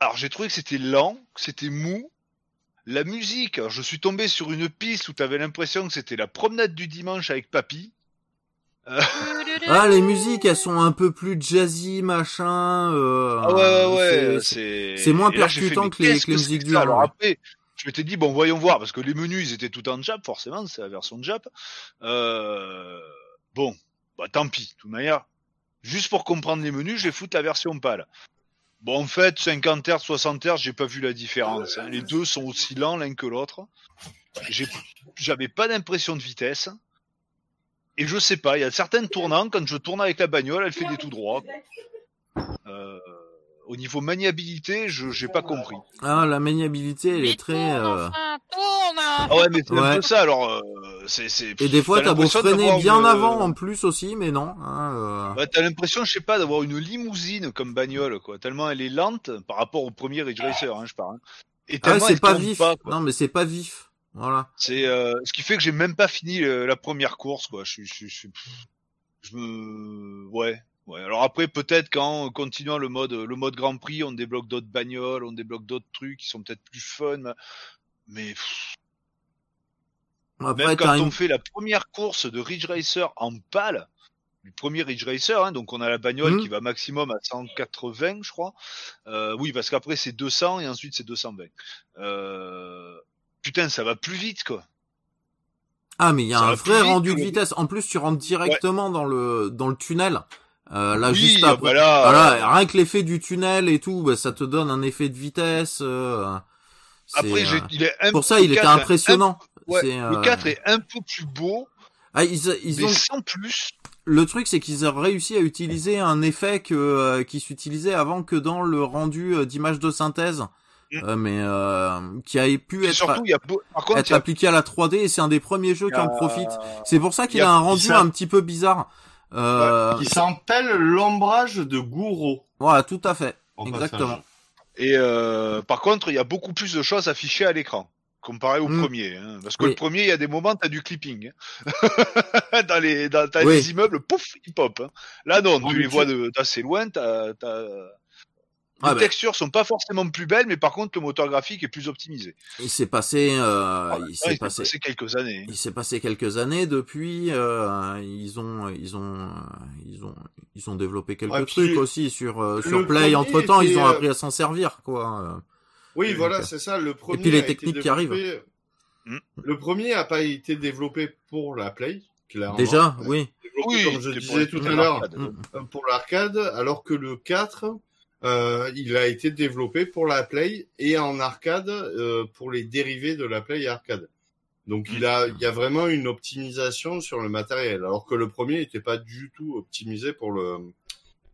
Alors, j'ai trouvé que c'était lent, que c'était mou. La musique, alors, je suis tombé sur une piste où t'avais l'impression que c'était la promenade du dimanche avec papy. Ah, les musiques, elles sont un peu plus jazzy, machin... Euh, Ah ouais, ouais, ouais, c'est- moins là, fait, percutant que les- que musiques dures, Alors après, je m'étais dit, bon, voyons voir, parce que les menus, ils étaient tout en Jap, forcément, c'est la version de Jap. Euh, bon, bah tant pis, de toute manière. Juste pour comprendre les menus, je vais foutre la version pâle. Bon, en fait, 50 Hz, 60 Hz, j'ai pas vu la différence. hein. Les deux sont aussi lents l'un que l'autre. J'ai- J'avais pas d'impression de vitesse. Et je sais pas, il y a certains tournants, quand je tourne avec la bagnole, elle fait des tout droits. Euh, au niveau maniabilité, je j'ai pas compris. Ah, la maniabilité, elle est très... euh, Ah ouais, mais c'est un Ouais. peu ça, alors euh, c'est c'est. Et des fois, t'as beau freiner bien une- avant en plus aussi, mais non. Hein, euh, Ouais, t'as l'impression, je sais pas, d'avoir une limousine comme bagnole, quoi. Tellement elle est lente par rapport au premier Ridge Racer, hein, je parle. hein. Et Ah, tellement c'est pas vif. pas, non, mais c'est pas vif. Voilà. C'est euh, ce qui fait que j'ai même pas fini euh, la première course, quoi. Je suis, je, je, je me, ouais, ouais. Alors après, peut-être qu'en continuant le mode, le mode Grand Prix, on débloque d'autres bagnoles, on débloque d'autres trucs qui sont peut-être plus fun, mais pff, Après, Même quand une... on fait la première course de Ridge Racer en pâle, du premier Ridge Racer, hein, donc on a la bagnole Mhm. qui va maximum à 180, je crois. Euh, oui, parce qu'après c'est 200 et ensuite c'est 220. Euh, putain, ça va plus vite, quoi. Ah, mais il y a Ça un vrai rendu de le- vitesse. En plus, tu rentres directement dans le dans le tunnel. Euh, là, oui, juste après. là, Voilà, rien que l'effet du tunnel et tout, bah, ça te donne un effet de vitesse. euh, après, il est pour ça, le il était 4 est un- impressionnant. Ouais, Le euh, 4 est un peu plus beau, Ah, ils, ils mais ont sans plus. le truc, c'est qu'ils ont réussi à utiliser un effet que euh, qui s'utilisait avant que dans le rendu euh, d'image de synthèse, Mm. euh, mais euh, qui a pu Et être surtout, il y a, beau- par contre, être a- appliqué à la 3D et c'est un des premiers jeux qui en profite. C'est pour ça qu'il a, a- un rendu un petit peu bizarre. Euh, Qui s'appelle l'ombrage de Gouraud. Voilà, tout à fait. Exactement. passage. Et euh, par contre, il y a beaucoup plus de choses affichées à l'écran comparé au Mm. premier. Hein, parce que Oui. le premier, il y a des moments, t'as du clipping. hein. *laughs* dans les, dans, t'as Oui. les immeubles, pouf, ils pop. Hein. Là, non, Oh, tu les tu- vois d'assez loin. T'as, t'as... Les Ah, bah. textures sont pas forcément plus belles, mais par contre, le moteur graphique est plus optimisé. Il s'est passé, euh, Ah, il s'est passé, quelques années. il s'est passé quelques années depuis. euh, ils ont, ils ont, ils ont, ils ont développé quelques Ouais, trucs aussi sur euh, sur Play. Entre temps, ils ont appris à s'en servir, quoi. Euh. Oui, Et voilà, donc, c'est ça. Le premier. puis les techniques qui arrivent. Hmm. Le premier a pas été développé pour la Play, clairement. Déjà, Ouais. oui. Oui, comme je disais tout à l'heure, arcades. Mm. euh, pour l'arcade, alors que le 4, euh, il a été développé pour la Play et en arcade euh, pour les dérivés de la Play arcade. Donc il a, il y a vraiment une optimisation sur le matériel, alors que le premier n'était pas du tout optimisé pour le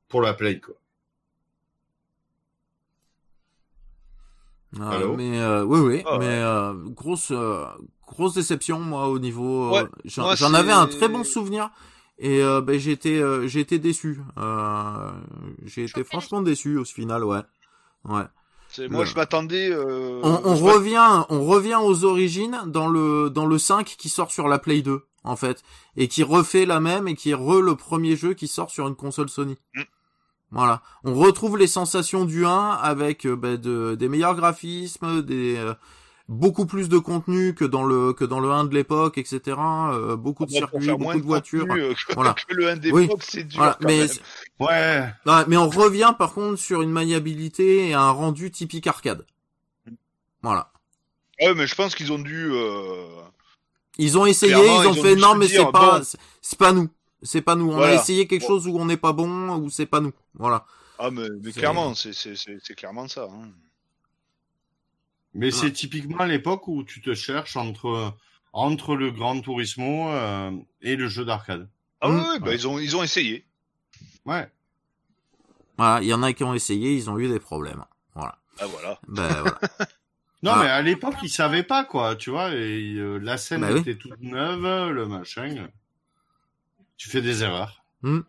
pour la Play quoi. Allô? mais euh, oui, oui, Ah, mais euh, grosse, euh, grosse déception moi au niveau. euh, Ouais, J'en avais un très bon souvenir et euh, ben, j'ai été, euh, j'ai été déçu. Euh, j'ai été franchement déçu au final, ouais, ouais. C'est- Moi, je m'attendais. Euh, On, on je revient, on revient aux origines dans le dans le 5 qui sort sur la Play 2 en fait et qui refait la même et qui est re le premier jeu qui sort sur une console Sony. Voilà, on retrouve les sensations du 1 avec euh, ben, de, des meilleurs graphismes, des euh, beaucoup plus de contenu que dans le que dans le 1 de l'époque, etc. euh, beaucoup de Pour circuits, beaucoup de voitures. euh, que, Voilà. *laughs* que le 1 des Oui. C'est dur Voilà, quand mais même. Ouais. Mais on revient par contre sur une maniabilité et un rendu typique arcade. Voilà. Ouais, mais je pense qu'ils ont dû. Euh... Ils ont essayé, ils ont ils ont fait non mais c'est pas bon. c'est pas nous. C'est pas nous. On a Voilà. essayé quelque chose où on n'est pas bon ou c'est pas nous. Voilà. Ah, mais, clairement, c'est c'est- c'est- c'est clairement ça. Hein. Mais c'est typiquement l'époque où tu te cherches entre entre le Gran Turismo euh, et le jeu d'arcade. Ah Mm. oui, oui, bah, ils, ont, ils ont essayé. Ouais. Voilà, il y en a qui ont essayé, ils ont eu des problèmes. Voilà. Ah voilà. Ben voilà. *laughs* Non, Ah. mais à l'époque, ils savaient pas, quoi, tu vois, et euh, la scène Bah oui. était toute neuve, le machin. Tu fais des erreurs. Oui,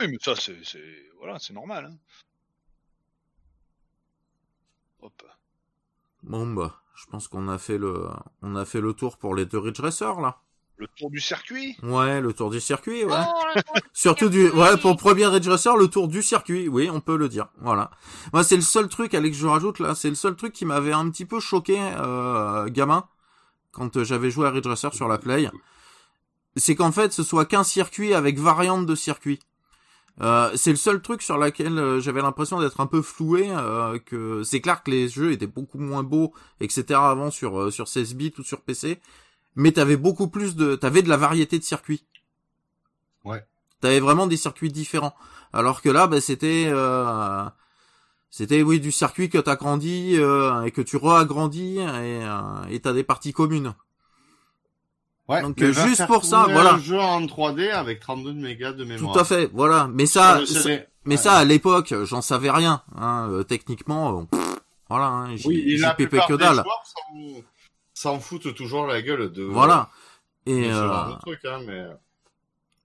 mais ça, c'est c'est- voilà, c'est normal. Hein. Hop. Bon bah, je pense qu'on a fait le on a fait le tour pour les deux Ridge Racers là. Le tour du circuit? Ouais, le tour du circuit, ouais. Oh, le tour du *laughs* Surtout du, ouais, pour le premier Ridge Racer, le tour du circuit, oui, on peut le dire, voilà. Moi, c'est le seul truc, Alex, que je rajoute là, c'est le seul truc qui m'avait un petit peu choqué, euh, gamin, quand j'avais joué à Ridge Racer sur la Play. C'est qu'en fait, ce soit qu'un circuit avec variante de circuit. Euh, c'est le seul truc sur lequel euh, j'avais l'impression d'être un peu floué, euh, que c'est clair que les jeux étaient beaucoup moins beaux, etc. avant sur euh, sur 16 bits ou sur PC, mais t'avais beaucoup plus de, t'avais de la variété de circuits. Ouais. T'avais vraiment des circuits différents. Alors que là, bah, c'était, euh, c'était oui du circuit que t'agrandis euh, et que tu re-agrandis et euh, et t'as des parties communes. Ouais. Donc, mais euh, juste faire pour ça, voilà. Un jeu en 3D avec 32 mégas de mémoire. Tout à fait, voilà. Mais ça, mais Ouais. ça à l'époque, j'en savais rien. Hein, euh, techniquement, euh, pff, voilà, hein, j'y Oui, plupart que des dalle. joueurs s'en- foutent toujours la gueule de. Voilà. Et euh, truc, hein, mais.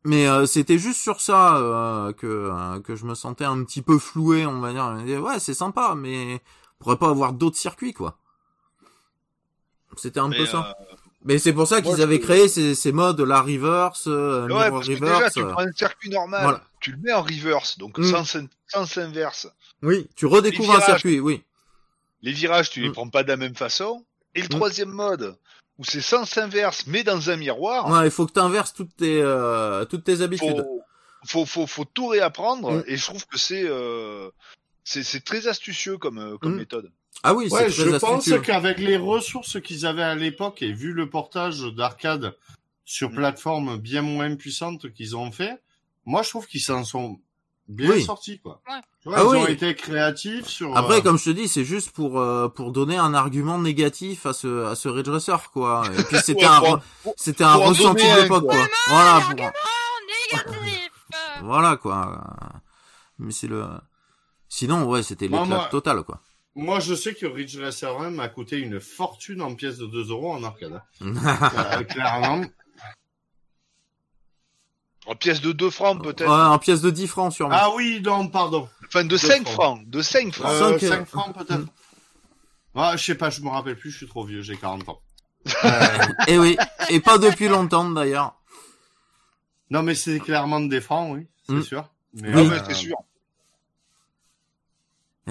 Mais euh, c'était juste sur ça euh, que euh, que je me sentais un petit peu floué, on va dire. Ouais, c'est sympa, mais on pourrait pas avoir d'autres circuits, quoi. C'était un Mais, peu ça. Mais c'est pour ça qu'ils avaient créé ces, ces modes, la reverse, euh, Ouais, mirror parce que reverse. déjà, tu prends un circuit normal, Voilà. tu le mets en reverse, donc Mm. sens, sens inverse. Oui, tu redécouvres Les un circuit, oui. Les virages, tu les Mm. prends pas de la même façon. Et le Mm. troisième mode, où c'est sens inverse, mais dans un miroir, Ouais, il faut que tu inverses toutes tes euh, toutes tes habitudes. faut, faut, faut, faut tout réapprendre. Mm. Et je trouve que c'est euh, c'est c'est très astucieux comme, euh, comme Mm. méthode. Ah oui, Ouais, c'est je pense qu'avec les ressources qu'ils avaient à l'époque et vu le portage d'arcade sur Mm. plateforme bien moins puissante qu'ils ont fait, moi je trouve qu'ils s'en sont bien Oui. sortis quoi. Ouais. Tu vois, Ah ils oui. ont été créatifs sur. Après, euh, comme je te dis, c'est juste pour euh, pour donner un argument négatif à ce à ce Ridge Racer, quoi. Et puis *laughs* c'était Ouais, un c'était ressenti de l'époque, quoi. quoi. Voilà, pour- Argument négatif. *laughs* Voilà quoi. Mais c'est le. Sinon, ouais, c'était Moi, l'éclat moi- total, quoi. Moi je sais que Ridge Racer 1 m'a coûté une fortune en pièces de 2 euros en arcade. *laughs* Euh, clairement. En pièce de 2 francs ouais, peut-être. en pièce de 10 francs sûrement. Ah oui, non, pardon. Enfin, de deux 5 francs. francs. De 5 francs. Euh, Cinq, 5 euh, francs peut-être. Ah, je sais pas, je me rappelle plus, je suis trop vieux, j'ai 40 ans. *laughs* Euh, Et oui, et pas depuis longtemps d'ailleurs. non, mais c'est clairement des francs, oui, c'est Mm. sûr. Mais, Oui. Ah, mais euh, c'est sûr.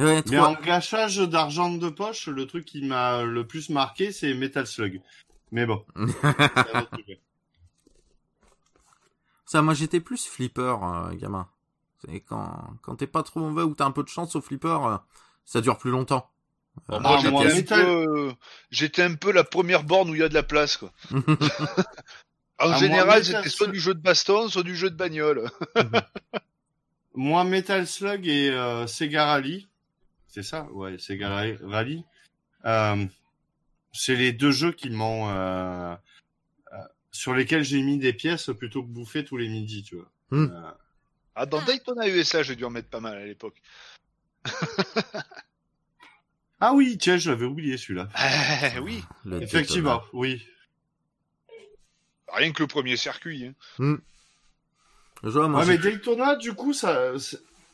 Ouais, Mais en gâchage d'argent de poche, le truc qui m'a le plus marqué, c'est Metal Slug. Mais bon. *laughs* Ça, moi j'étais plus flipper, euh, gamin. C'est quand, quand t'es pas trop mauvais ou t'as un peu de chance au flipper, euh, ça dure plus longtemps. Bon, Euh, moi, ah, j'étais un, Metal- peu, j'étais un peu la première borne où il y a de la place, quoi. *laughs* En Ah, général, Metal c'était soit Slug- du jeu de baston, soit du jeu de bagnole. *laughs* Moi, Metal Slug et euh, Sega Rally, c'est ça, ouais, Sega Rally. Euh, c'est les deux jeux qui m'ont euh, euh, sur lesquels j'ai mis des pièces plutôt que bouffer tous les midis, tu vois. Hmm. Euh, Ah, dans Daytona USA, j'ai dû en mettre pas mal à l'époque. *laughs* Ah oui, tiens, je l'avais oublié celui-là. Ah, *laughs* oui. le Effectivement, oui. Rien que le premier circuit. Hein. Daytona. Je vois, moi, Ouais, mais Daytona, du coup, ça,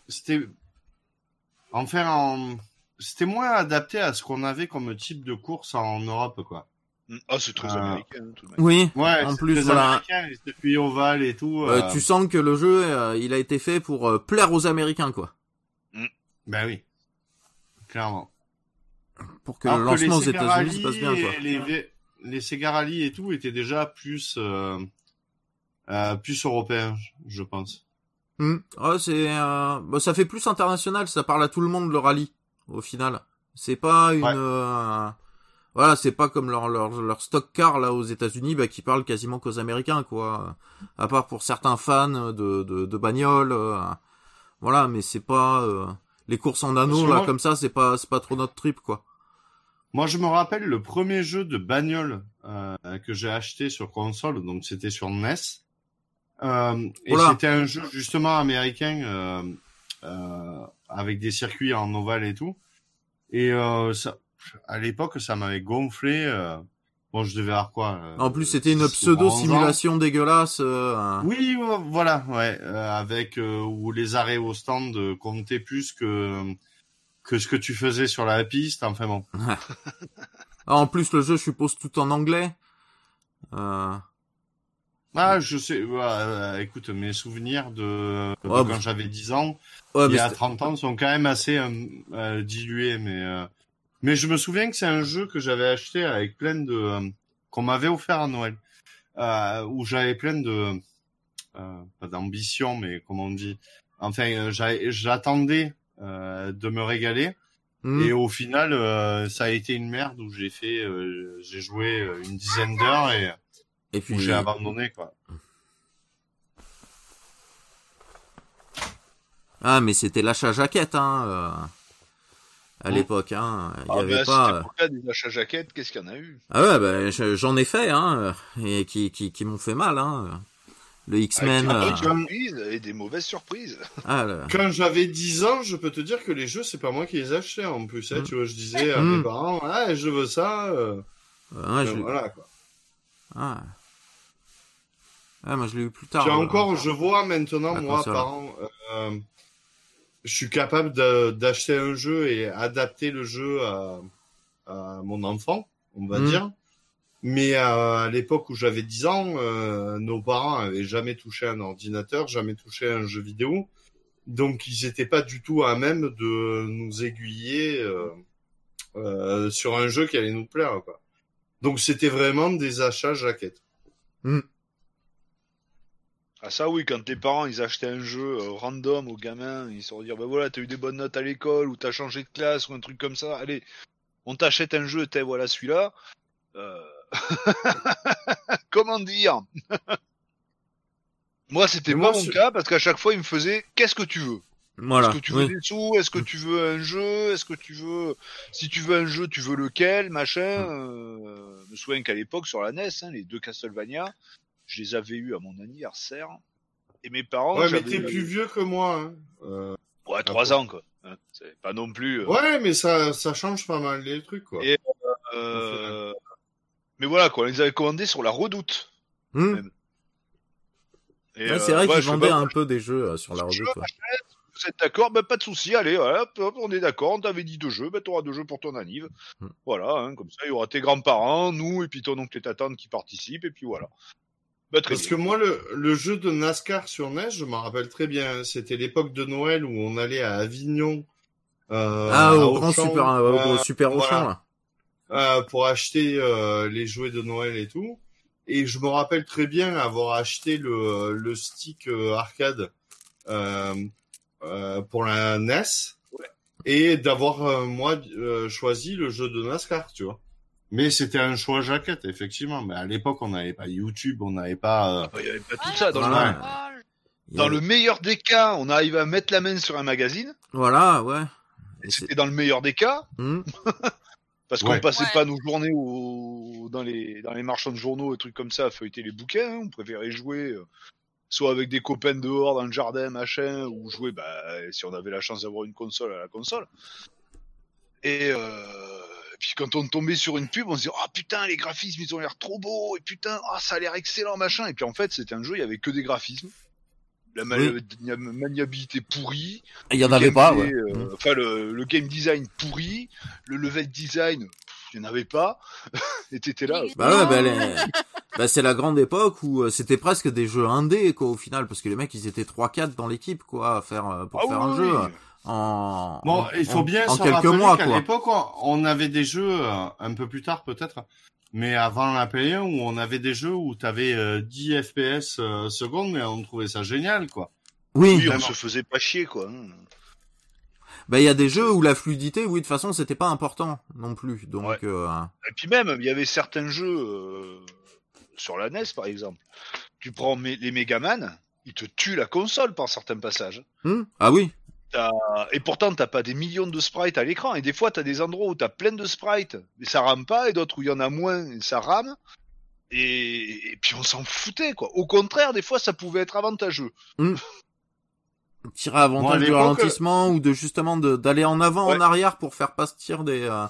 c'est- en... c'était moins adapté à ce qu'on avait comme type de course en Europe, quoi. Mm. Ah, c'est très Ah. américain, tout de même. Oui, Ouais, En c'est plus, très voilà. circuits ovales et tout. euh, euh, tu sens que le jeu, euh, il a été fait pour euh, plaire aux Américains, quoi. Ben oui, clairement. Pour que Alors le que lancement aux les Sega États-Unis se passe bien, quoi. et Les, V- les Sega Rally et tout étaient déjà plus, euh, euh, plus européens, je pense. Hmm. Ouais, c'est, euh, bah, ça fait plus international, ça parle à tout le monde le rallye, au final. C'est pas une, Ouais. euh, voilà, c'est pas comme leur, leur, leur stock car, là, aux États-Unis, bah, qui parle quasiment qu'aux Américains, quoi. À part pour certains fans de, de, de bagnoles, euh, voilà, mais c'est pas, euh, les courses en anneau, Parce que là, comme ça, c'est pas, c'est pas trop notre trip, quoi. Moi, je me rappelle le premier jeu de bagnole euh, que j'ai acheté sur console, donc c'était sur NES. Euh, et c'était un jeu justement américain euh, euh, avec des circuits en ovale et tout. Et euh, ça, à l'époque, ça m'avait gonflé. euh, bon, je devais avoir quoi euh, En plus, c'était une 10 ou 11 ans. pseudo-simulation dégueulasse, euh, hein. Oui, vo- voilà, ouais, euh, avec euh, où les arrêts au stand comptaient plus que que ce que tu faisais sur la piste. Enfin bon. *laughs* Ah, en plus, le jeu, je suppose, tout en anglais. Ah, je sais. euh, écoute, mes souvenirs de, de Ouais, quand bah. j'avais 10 ans, ouais, il y a c'était- 30 ans, sont quand même assez euh, euh, dilués. Mais euh, mais je me souviens que c'est un jeu que j'avais acheté avec plein de euh, qu'on m'avait offert à Noël, euh, où j'avais plein de euh, pas d'ambition, mais comment on dit. Enfin, j'attendais euh, de me régaler. Hmm. Et au final, euh, ça a été une merde où j'ai fait, euh, j'ai joué une dizaine d'heures et Et puis, j'ai abandonné quoi. Ah, mais c'était l'achat jaquette, hein, euh, à l'époque, hein. Il y Ah, avait mais à pas. cette euh, des achats jaquettes, qu'est-ce qu'il y en a eu? Ah ouais, bah, je- j'en ai fait, hein, euh, et qui, qui, qui m'ont fait mal, hein. Le X-Men. Avec des euh, et des mauvaises surprises. ah, Quand j'avais 10 ans, je peux te dire que les jeux, c'est pas moi qui les achetais en plus. Hein, Mm. Tu vois, je disais à Mm. mes parents, ah, je veux ça. euh, ouais, je- Voilà quoi. ah. Ah, moi, je l'ai eu plus tard. Encore, je vois maintenant, la moi, console. parents, euh, je suis capable d'acheter un jeu et adapter le jeu à, à mon enfant, on va Mm. dire. Mais euh, à l'époque où j'avais 10 ans, euh, nos parents avaient jamais touché un ordinateur, jamais touché un jeu vidéo. Donc ils étaient pas du tout à même de nous aiguiller euh, euh, sur un jeu qui allait nous plaire. Quoi. Donc c'était vraiment des achats jaquettes. Ah ça oui, quand tes parents ils achetaient un jeu euh, random aux gamins, ils se dire bah voilà t'as eu des bonnes notes à l'école ou t'as changé de classe ou un truc comme ça, allez on t'achète un jeu, t'es voilà celui-là. Euh... *laughs* Comment dire? Moi c'était pas mon cas parce qu'à chaque fois il me faisait qu'est-ce que tu veux? Voilà. Est-ce que tu veux oui. des sous? Est-ce que tu veux un jeu? Est-ce que tu veux si tu veux un jeu tu veux lequel? Machin euh... Je me souviens qu'à l'époque sur la NES hein, les deux Castlevania je les avais eu à mon anniversaire et mes parents ouais, mais t'es plus vieux que moi. Hein. Euh, Ouais, trois ans, quoi. Hein, C'est pas non plus. euh, Ouais, mais ça, ça change pas mal les trucs, quoi. Et- euh, Mais voilà, quoi. On les avait commandés sur la redoute. Hmm. Ouais, euh, c'est vrai ouais, qu'ils vendaient pas, un peu des jeux euh, sur la redoute. vous êtes d'accord, ben pas de souci, allez, voilà, hop, hop, on est d'accord, on t'avait dit deux jeux, ben t'auras deux jeux pour ton anniv. Mm. Voilà, hein, comme ça, il y aura tes grands-parents, nous, et puis ton oncle et ta tante qui participent, et puis voilà. Très Parce bien. que moi, le, le jeu de NASCAR sur NES, je m'en rappelle très bien. C'était l'époque de Noël où on allait à Avignon. Euh, ah, à au grand super, euh, au euh, super voilà. Auchan, là. euh, pour acheter euh, les jouets de Noël et tout. Et je me rappelle très bien avoir acheté le, le stick euh, arcade euh, euh, pour la NES et d'avoir euh, moi euh, choisi le jeu de NASCAR, tu vois. Mais c'était un choix jaquette, effectivement. Mais à l'époque, on n'avait pas YouTube, on n'avait pas. euh, Il y avait pas Ah, tout ça dans, Voilà. le, Ah, dans le meilleur des cas, on arrive à mettre la main sur un magazine, Voilà, ouais. c'était dans le meilleur des cas, Hmm. *laughs* parce qu'on Ouais. passait Ouais. pas nos journées au, dans les dans les marchands de journaux et trucs comme ça à feuilleter les bouquins, hein. on préférait jouer euh, soit avec des copains dehors dans le jardin machin ou jouer bah si on avait la chance d'avoir une console à la console. Et euh, puis quand on tombait sur une pub, on se disait oh putain les graphismes ils ont l'air trop beaux et putain ah ça a l'air excellent machin et puis en fait c'était un jeu il y avait que des graphismes. La Oui. la maniabilité pourrie, Il y en avait pas, ouais. euh, Hmm. Enfin, le, le game design pourri, le level design, il n'y en avait pas. *laughs* et t'étais là. Bah ouais, bah, les- *laughs* bah, c'est la grande époque où euh, c'était presque des jeux indés, quoi, au final, parce que les mecs, ils étaient 3-4 dans l'équipe, quoi, à faire, euh, pour Ah faire oui, un oui, jeu euh, en, Bon, il faut en- bien en se quelques mois, qu'à quoi. l'époque, on- avait des jeux euh, un peu plus tard peut-être, mais avant la Play 1 où on avait des jeux où tu avais 10 FPS euh, secondes, mais on trouvait ça génial, quoi. Oui, Oui, on se faisait pas chier, quoi. bah, il y a des jeux où la fluidité, oui, de toute façon, c'était pas important, non plus, donc, Ouais. euh, Et puis même, il y avait certains jeux euh, sur la NES, par exemple. Tu prends les Megaman, ils te tuent la console par certains passages. hmm ah oui, T'as- Et pourtant, t'as pas des millions de sprites à l'écran. Et des fois, t'as des endroits où t'as plein de sprites, mais ça rame pas, et d'autres où il y en a moins, et ça rame. Et, et puis on s'en foutait, quoi. Au contraire, des fois, ça pouvait être avantageux. tirer avantage Bon, à du l'époque, ralentissement ou de justement de d'aller en avant, Ouais. en arrière pour faire pas se tir des, euh,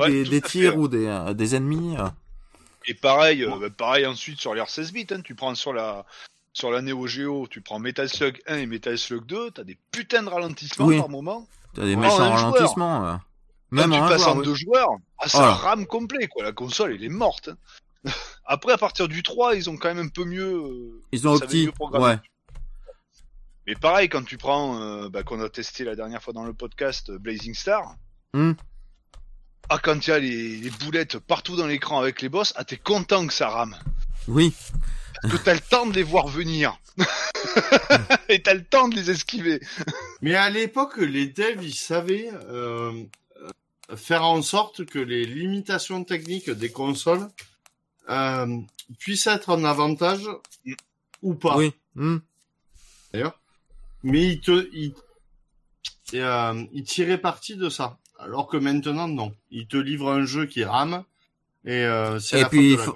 Ouais, des, tout des à fait, tirs ouais. ou des, euh, des ennemis. euh. Et pareil, euh, bah, pareil ensuite sur l'Air 16 bits, hein, tu prends sur la sur la Neo Geo, tu prends Metal Slug 1 et Metal Slug 2, t'as des putains de ralentissements Oui. par moment. T'as des Oh, méchants un joueur. ralentissements. euh. Quand Même tu en un passes joueur, en deux joueurs, ah, ça Voilà. rame complet quoi. La console elle est morte. hein. *laughs* Après à partir du 3, ils ont quand même un peu mieux. euh, Ils ont opti. mieux. Ouais. Mais pareil quand tu prends, euh, bah, qu'on a testé la dernière fois dans le podcast euh, Blazing Star. Hmm. Ah quand il y a les, les boulettes partout dans l'écran avec les boss, ah t'es content que ça rame. Oui. Que t'as le temps de les voir venir. *laughs* Et t'as le temps de les esquiver. Mais à l'époque, les devs, ils savaient euh, faire en sorte que les limitations techniques des consoles euh, puissent être un avantage ou pas. Oui. Hmm. d'ailleurs. Mais il te, il, et, euh, il tirait parti de ça. Alors que maintenant, non. Il te livre un jeu qui rame et euh, c'est Et la puis, de la.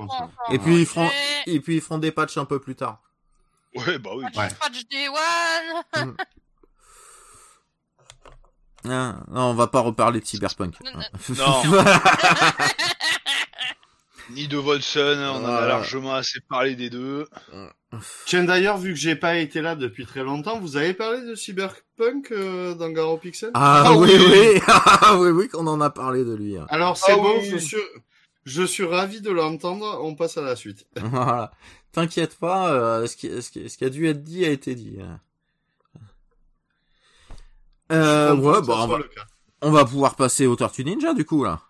Et ils feront, Et- et puis ils feront des patchs un peu plus tard. Ouais bah oui. Patch, Ouais. patch Day One. Hein, non, on va pas reparler de Cyberpunk. Non. *laughs* *laughs* Ni de Wolfson, on en a largement assez parlé des deux. Tiens d'ailleurs, vu que j'ai pas été là depuis très longtemps, vous avez parlé de Cyberpunk euh, dans Garo Pixel? Ah, Ah oui, oui. oui, *laughs* ah oui, oui, qu'on en a parlé de lui. hein. Alors c'est Ah bon, oui. je suis, je suis ravi de l'entendre. On passe à la suite. *laughs* Voilà. T'inquiète pas, euh, ce, qui, ce, qui, ce qui a dû être dit a été dit. Euh, Je comprends ouais, bon, ça on va, on va pouvoir passer au Tortue Ninja du coup là.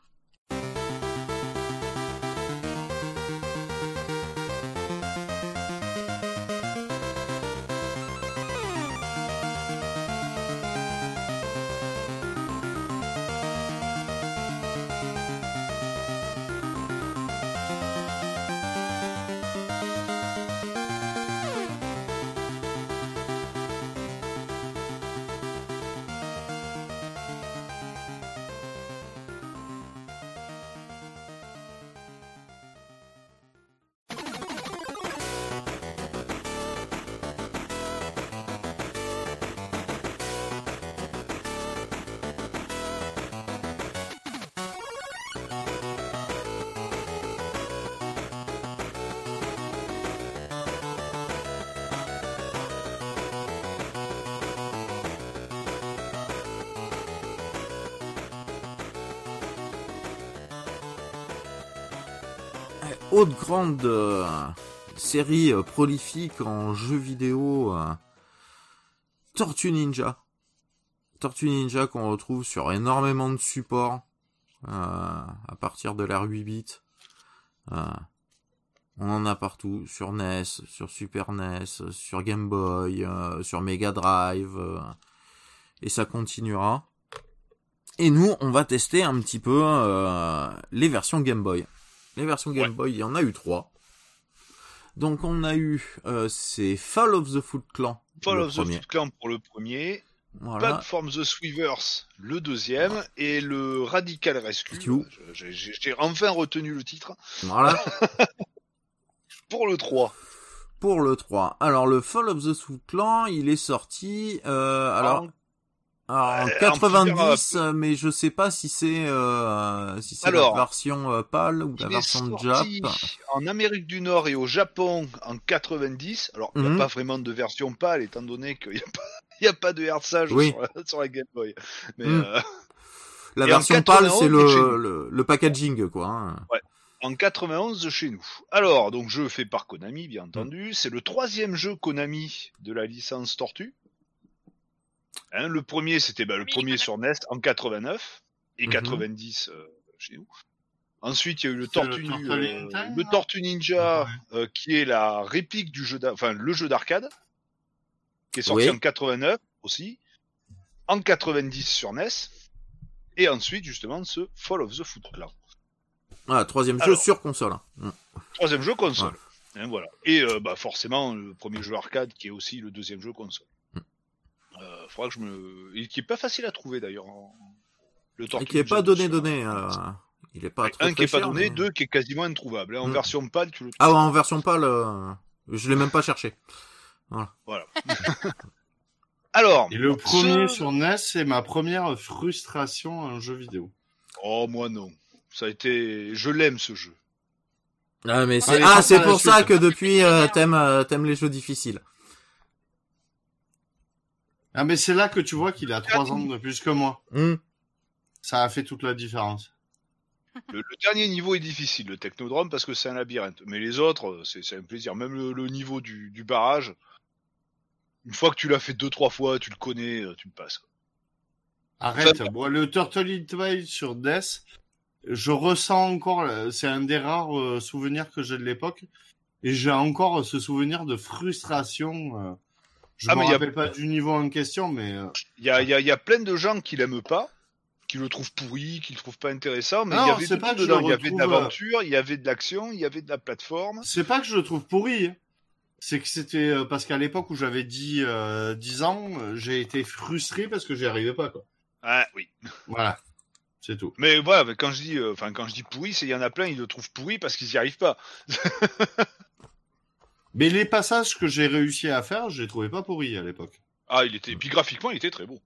Grande euh, série euh, prolifique en jeux vidéo, euh, Tortue Ninja. Tortue Ninja qu'on retrouve sur énormément de supports à partir de l'ère 8 bits. On en a partout, sur NES, sur Super NES, sur Game Boy, sur Mega Drive, et ça continuera. Et nous, on va tester un petit peu les versions Game Boy. Les versions Game Ouais. Boy, il y en a eu trois. Donc on a eu, euh, c'est Fall of the Foot Clan, Fall of the. Foot Clan pour le premier, Voilà. Platform the Sweavers le deuxième, et le Radical Rescue. J'ai enfin retenu le titre. Voilà. *laughs* Pour le 3. Pour le 3. Alors le Fall of the Foot Clan, il est sorti, euh, alors, alors, en euh, en 90, euh, mais je sais pas si c'est euh, si c'est la version euh, PAL ou la version de Jap. en Amérique du Nord et au Japon en 90. Alors, il n'y Mhm. a pas vraiment de version pâle, étant donné qu'il n'y a pas, *laughs* il a pas de herzage Oui. sur, la, sur la Game Boy. Mais Mhm. euh, La *laughs* Et version PAL, 91, c'est le, le, le packaging, quoi. hein. en 91 chez nous. Alors, donc jeu fait par Konami, bien Mm. entendu. C'est le troisième jeu Konami de la licence Tortue. Hein, le premier, c'était bah, le premier sur NES en 89 et Mhm. 90 euh, chez nous. Ensuite, il y a eu le Tortue, euh, Ninja, le non Tortue Ninja, euh, qui est la réplique du jeu, enfin le jeu d'arcade, qui est sorti Oui. en 89 aussi, en 90 sur NES, et ensuite justement ce Fall of the Foot Clan. Voilà, troisième jeu sur console. Mm. Troisième jeu console. Hein, voilà. Et euh, bah, forcément, le premier jeu arcade qui est aussi le deuxième jeu console. Euh, faudra que je me. Et qui est pas facile à trouver d'ailleurs. en- Le Et qui est pas donné, donné. euh, il est pas Ouais, Un qui est pas cher, donné, mais- deux qui est quasiment introuvable. hein. En Mm. version PAL, tu le trouves. Ah ouais, en version PAL, euh, je l'ai même pas cherché. Voilà. *laughs* Alors. Et le premier ce- sur NES, c'est ma première frustration à un jeu vidéo. Oh, moi non. Ça a été. Je l'aime ce jeu. Ah, mais c'est ah, passe c'est pour ça suite. que depuis, *laughs* euh, t'aimes euh, t'aimes les jeux difficiles. Ah, mais c'est là que tu vois qu'il a trois ans de plus que moi. Mm. Ça a fait toute la différence. Le, le dernier niveau est difficile, le Technodrome, parce que c'est un labyrinthe. Mais les autres, euh, c'est un plaisir. Même le, le niveau du, du barrage, une fois que tu l'as fait deux, trois fois, tu le connais, euh, tu le passes. Arrête. Bon, le Turtle Twilight sur Death, je ressens encore, euh, c'est un des rares euh, souvenirs que j'ai de l'époque. Et j'ai encore ce souvenir de frustration. euh, je Ah, me y a- rappelle pas du niveau en question, mais euh, Il y a, y, a, y a plein de gens qui l'aiment pas, qui le trouvent pourri, qui le trouvent pas intéressant, mais Non, il y avait de pas dedans. Il y avait de euh, l'aventure, il y avait de l'action, il y avait de la plateforme. c'est pas que je le trouve pourri. hein. C'est que c'était euh, parce qu'à l'époque où j'avais 10, euh, 10 ans, j'ai été frustré parce que j'y arrivais pas, quoi. Ah oui. Voilà. C'est tout. Mais voilà, quand je dis, euh, quand je dis pourri, c'est il y en a plein, ils le trouvent pourri parce qu'ils y arrivent pas. *laughs* Mais les passages que j'ai réussi à faire, je les trouvais pas pourris à l'époque. Ah, il était, puis graphiquement, il était très beau.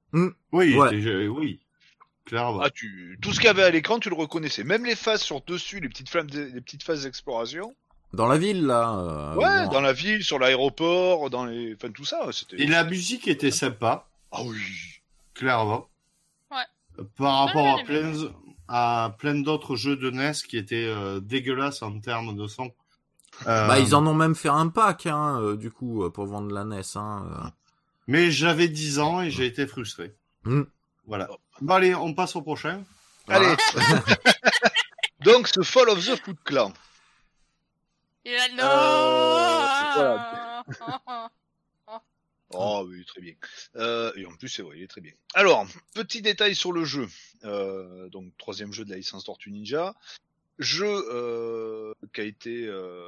Oui, il Ouais. était- euh, oui. Clairement. Ah, tu, tout ce qu'il y avait à l'écran, tu le reconnaissais. Même les phases sur dessus, les petites flammes, les petites phases d'exploration. Dans la ville, là. euh, ouais, bon, dans la ville, sur l'aéroport, dans les, enfin tout ça, c'était. Et la musique était sympa, Ah oui. clairement. Ouais. Par rapport à plein, à plein d'autres jeux de NES qui étaient euh, dégueulasses en termes de son. Euh, Bah, ils en ont même fait un pack, hein, euh, du coup, euh, pour vendre la NES. Hein, euh. Mais j'avais 10 ans et j'ai été frustré. Mm. Voilà. Bon allez, on passe au prochain. Allez. *laughs* Donc, ce Fall of the Foot Clan. Il a non Euh, *laughs* Oh oui, très bien. Euh, et en plus, c'est vrai, il est très bien. Alors, petit détail sur le jeu. Euh, donc, troisième jeu de la licence Tortue Ninja. Jeu euh, qui a été euh,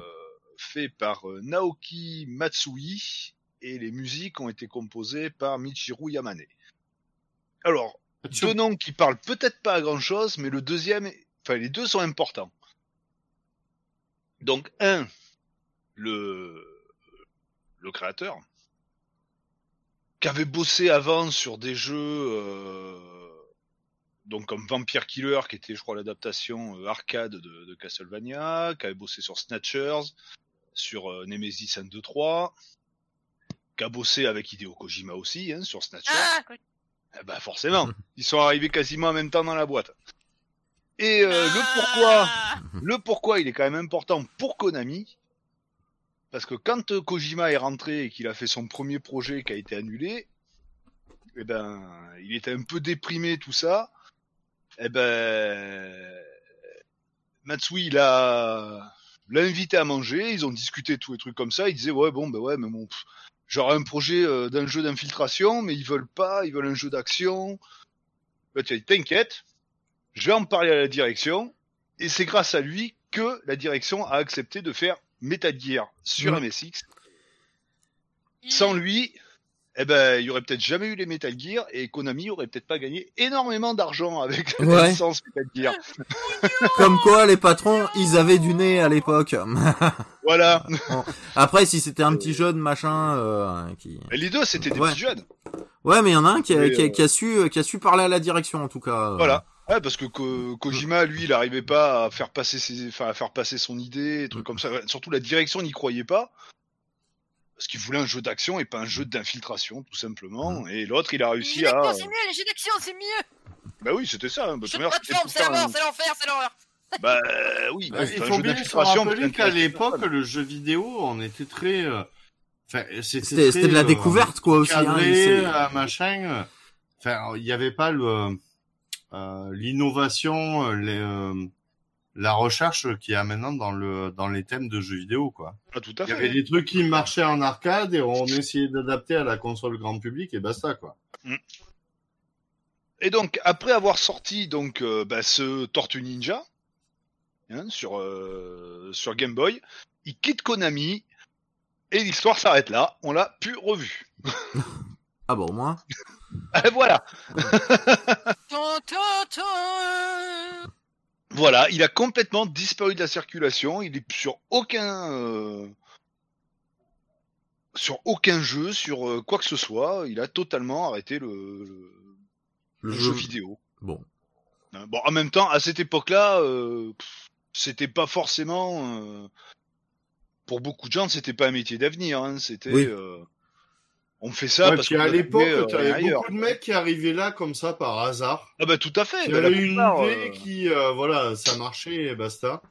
fait par euh, Naoki Matsui et les musiques ont été composées par Michiru Yamane. Alors, deux noms qui parlent peut-être pas à grand chose, mais le deuxième, enfin les deux sont importants. Donc un, le le créateur, qui avait bossé avant sur des jeux, euh, donc comme Vampire Killer, qui était je crois l'adaptation euh, arcade de, de Castlevania, qui avait bossé sur Snatchers, sur euh, Nemesis 1, 2, 3, qui a bossé avec Hideo Kojima aussi, hein, sur Snatchers. Ah. Eh ben forcément, *laughs* ils sont arrivés quasiment en même temps dans la boîte. Et euh, le pourquoi, Ah le pourquoi, il est quand même important pour Konami. Parce que quand euh, Kojima est rentré et qu'il a fait son premier projet qui a été annulé, eh ben, il était un peu déprimé tout ça. Eh ben, Matsui, il a l'a invité à manger, ils ont discuté tous les trucs comme ça. Il disait ouais bon ben ouais mais bon, j'aurais un projet euh, d'un jeu d'infiltration, mais ils veulent pas, ils veulent un jeu d'action. Là tu as dit t'inquiète, je vais en parler à la direction et c'est grâce à lui que la direction a accepté de faire Metal Gear sur Mhm. MSX. Sans lui, eh ben, il y aurait peut-être jamais eu les Metal Gear et Konami aurait peut-être pas gagné énormément d'argent avec la Ouais. licence Metal Gear. *laughs* Comme quoi, les patrons, ils avaient du nez à l'époque. *laughs* Voilà. Après, si c'était un petit jeune machin euh, qui. Et les deux, c'était des Ouais. petits jeunes. Ouais, mais il y en a un qui a, Mais, qui, a, euh, qui a su, qui a su parler à la direction en tout cas. euh. Voilà. Ouais, parce que Ko- Kojima, lui, il arrivait pas à faire passer ses, enfin, à faire passer son idée, trucs comme ça. Surtout la direction n'y croyait pas. Parce qu'il voulait un jeu d'action et pas un jeu d'infiltration, tout simplement. Et l'autre, il a réussi Les à. jeux d'action, c'est mieux, les jeux d'action, c'est mieux. Bah oui, c'était ça. hein. Bah, de plateforme, tout c'est la mort, c'est l'enfer, c'est l'horreur. *laughs* Bah oui. Ouais, enfin, il un faut jeu bien se rappeler qu'à l'époque, le jeu vidéo, on était très... euh, Enfin, c'était de la euh, découverte quoi aussi. hein, cadré, euh, machin. Enfin, il n'y avait pas le euh, l'innovation, euh, les, euh, la recherche qu'il y a maintenant dans le dans les thèmes de jeux vidéo, quoi. Ah, tout à Il y avait des trucs qui marchaient en arcade et on essayait d'adapter à la console grand public et basta, quoi. Et donc, après avoir sorti donc euh, bah, ce Tortue Ninja hein, sur euh, sur Game Boy, il quitte Konami et l'histoire s'arrête là. On l'a plus revu. Ah bon, moi? *laughs* Et voilà. Voilà, il a complètement disparu de la circulation. Il est sur aucun euh, sur aucun jeu, sur euh, quoi que ce soit. Il a totalement arrêté le, le, Le le jeu. jeu vidéo. Bon. Hein, Bon, en même temps, à cette époque-là, euh, c'était pas forcément. euh, pour beaucoup de gens, c'était pas un métier d'avenir. Hein, c'était. Oui. On fait ça Ouais, parce puis qu'on à a l'époque, euh, tu avais ailleurs. beaucoup de mecs qui arrivaient là comme ça par hasard. Ah bah tout à fait. Il y bah, avait une plupart, idée euh, qui, euh, voilà, ça marchait et basta.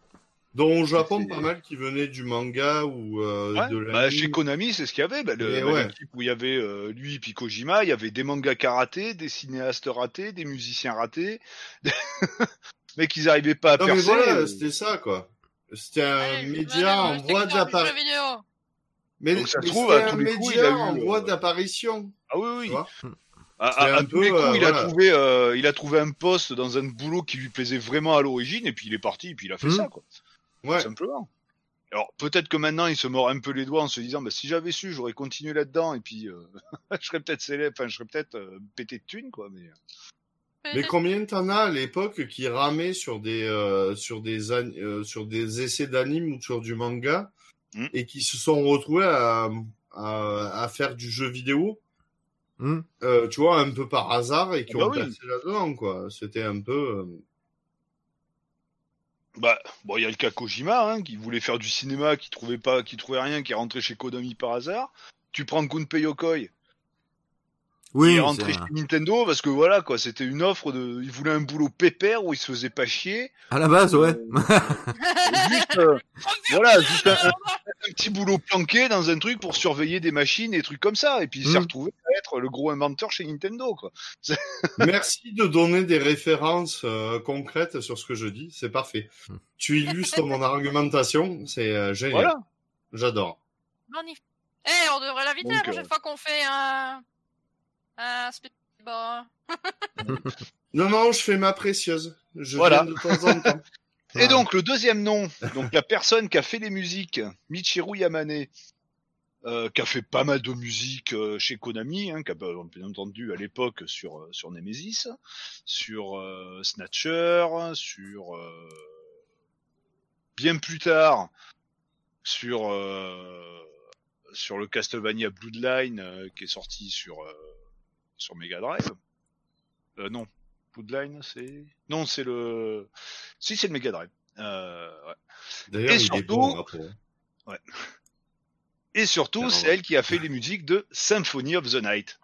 Dont au Japon, pas mal qui venaient du manga ou euh, ouais, de la. bah, chez Konami, c'est ce qu'il y avait. Bah, le, bah, ouais. où il y avait euh, lui et puis Kojima, il y avait des mangas ratés, des cinéastes ratés, des musiciens ratés, *laughs* mais qu'ils arrivaient pas à Non, mais percer. voilà, euh, c'était ça, quoi. C'était un Allez, média en voie secteur Mais, Donc, ça se mais trouve, à tous les coups, il a eu, en euh, voie d'apparition. Ah oui, oui. vois. À, tous les peu, coups, euh, il a voilà. trouvé, euh, il a trouvé un poste dans un boulot qui lui plaisait vraiment à l'origine, et puis il est parti, et puis il a fait Mhm. ça, quoi. Ouais. Tout simplement. Alors peut-être que maintenant il se mord un peu les doigts en se disant, bah, si j'avais su, j'aurais continué là-dedans, et puis euh, *laughs* je serais peut-être célèbre, enfin je serais peut-être euh, pété de thunes, quoi. Mais Mais combien t'en as à l'époque qui ramaient sur des euh, sur des euh, sur des essais d'anime ou sur du manga Mm. et qui se sont retrouvés à, à, à faire du jeu vidéo, Hmm. euh, tu vois, un peu par hasard et qui Ah bah ont oui. percé là-dedans, quoi. C'était un peu. euh, bah bon, il y a le cas Kojima, hein, qui voulait faire du cinéma, qui trouvait pas, qui trouvait rien, qui est rentré chez Konami par hasard. Tu prends Gunpei Yokoi, Oui, il est rentré chez Nintendo parce que voilà quoi, c'était une offre de, il voulait un boulot pépère où il se faisait pas chier. à la base, ouais. juste, euh, *laughs* voilà, juste un, un- un petit boulot planqué dans un truc pour surveiller des machines et des trucs comme ça. Et puis il s'est Mm. retrouvé à être le gros inventeur chez Nintendo, quoi. *laughs* Merci de donner des références euh, concrètes sur ce que je dis, c'est parfait. Mm. Tu illustres mon argumentation, c'est euh, génial. Voilà. J'adore. Magnifique. Eh, on devrait l'inviter la prochaine euh, fois qu'on fait un... Un spécial. Bon. *laughs* Non, non, je fais ma précieuse. Je Voilà. viens de temps en temps. *laughs* Et donc le deuxième nom, donc la personne qui a fait les musiques, Michiru Yamane, euh, qui a fait pas mal de musique euh, chez Konami, hein, qui a bien entendu à l'époque sur euh, sur Nemesis, sur euh, Snatcher, sur euh, bien plus tard sur euh, sur le Castlevania Bloodline euh, qui est sorti sur euh, sur Mega Drive. Euh, non, Bloodline c'est non c'est le si c'est le Mega Drive. Euh, ouais. D'ailleurs, Et il est surtout- bon, après. Et surtout, c'est elle qui a fait les musiques de Symphony of the Night.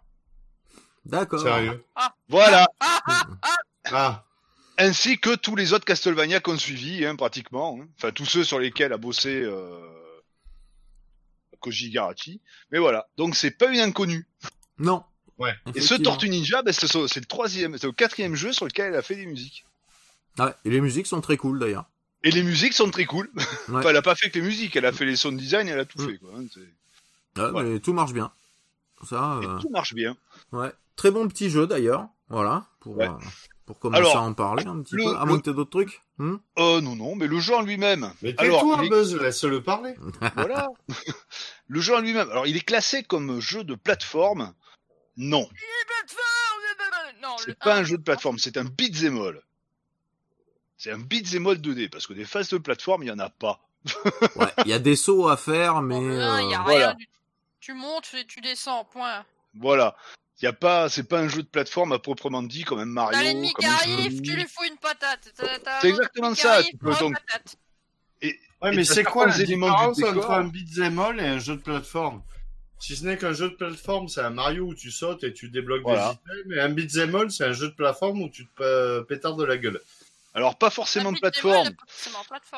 D'accord. Sérieux. Voilà. Ah, ah, Ah, Ainsi que tous les autres Castlevania qu'on suivi, hein, pratiquement. hein. Enfin, tous ceux sur lesquels a bossé euh, Koji Igarashi. Mais voilà. Donc, c'est pas une inconnue. Non. Ouais. Et ce. Tortue Ninja, ben, c'est c'est le troisième, c'est le quatrième jeu sur lequel elle a fait des musiques. Ouais, et les musiques sont très cool d'ailleurs. Et les musiques sont très cool. *laughs* Ouais. Enfin, elle a pas fait que les musiques, elle a fait les sound design, elle a tout Mm. fait, quoi. hein, Ouais, Ouais. mais tout marche bien. Ça, euh, tout marche bien. ouais. Très bon petit jeu d'ailleurs. Voilà. Pour, Ouais. euh, pour commencer Alors, à en parler un petit le- peu. À le- moins que t'aies d'autres trucs. Hmm? Oh non, non, mais le jeu en lui-même. Mais Alors, tais-toi, il est- Buzz, laisse-le parler. voilà. *laughs* le jeu en lui-même. Alors, il est classé comme jeu de plateforme. Non, Non, c'est pas un, un jeu de plateforme, c'est un beat'em all. C'est un beat'em all 2D, parce que des phases de plateforme, il y en a pas. *laughs* Ouais. Il y a des sauts à faire, mais. Il y a euh, rien. voilà. du- Tu montes et tu descends, point. Voilà. Il y a pas, c'est pas un jeu de plateforme à proprement dit, comme un Mario. T'as l'ennemi comme qui un arrive, tu lui fous une patate. C'est exactement ça, arrive, tu peux donc- patate. Ouais, Et mais c'est quoi la certains éléments du différence entre un beat'em all et un jeu de plateforme? Si ce n'est qu'un jeu de plateforme, c'est un Mario où tu sautes et tu débloques Voilà. des items, et un beat'em all, c'est un jeu de plateforme où tu te pa- pétardes de la gueule. Alors, pas forcément de plateforme.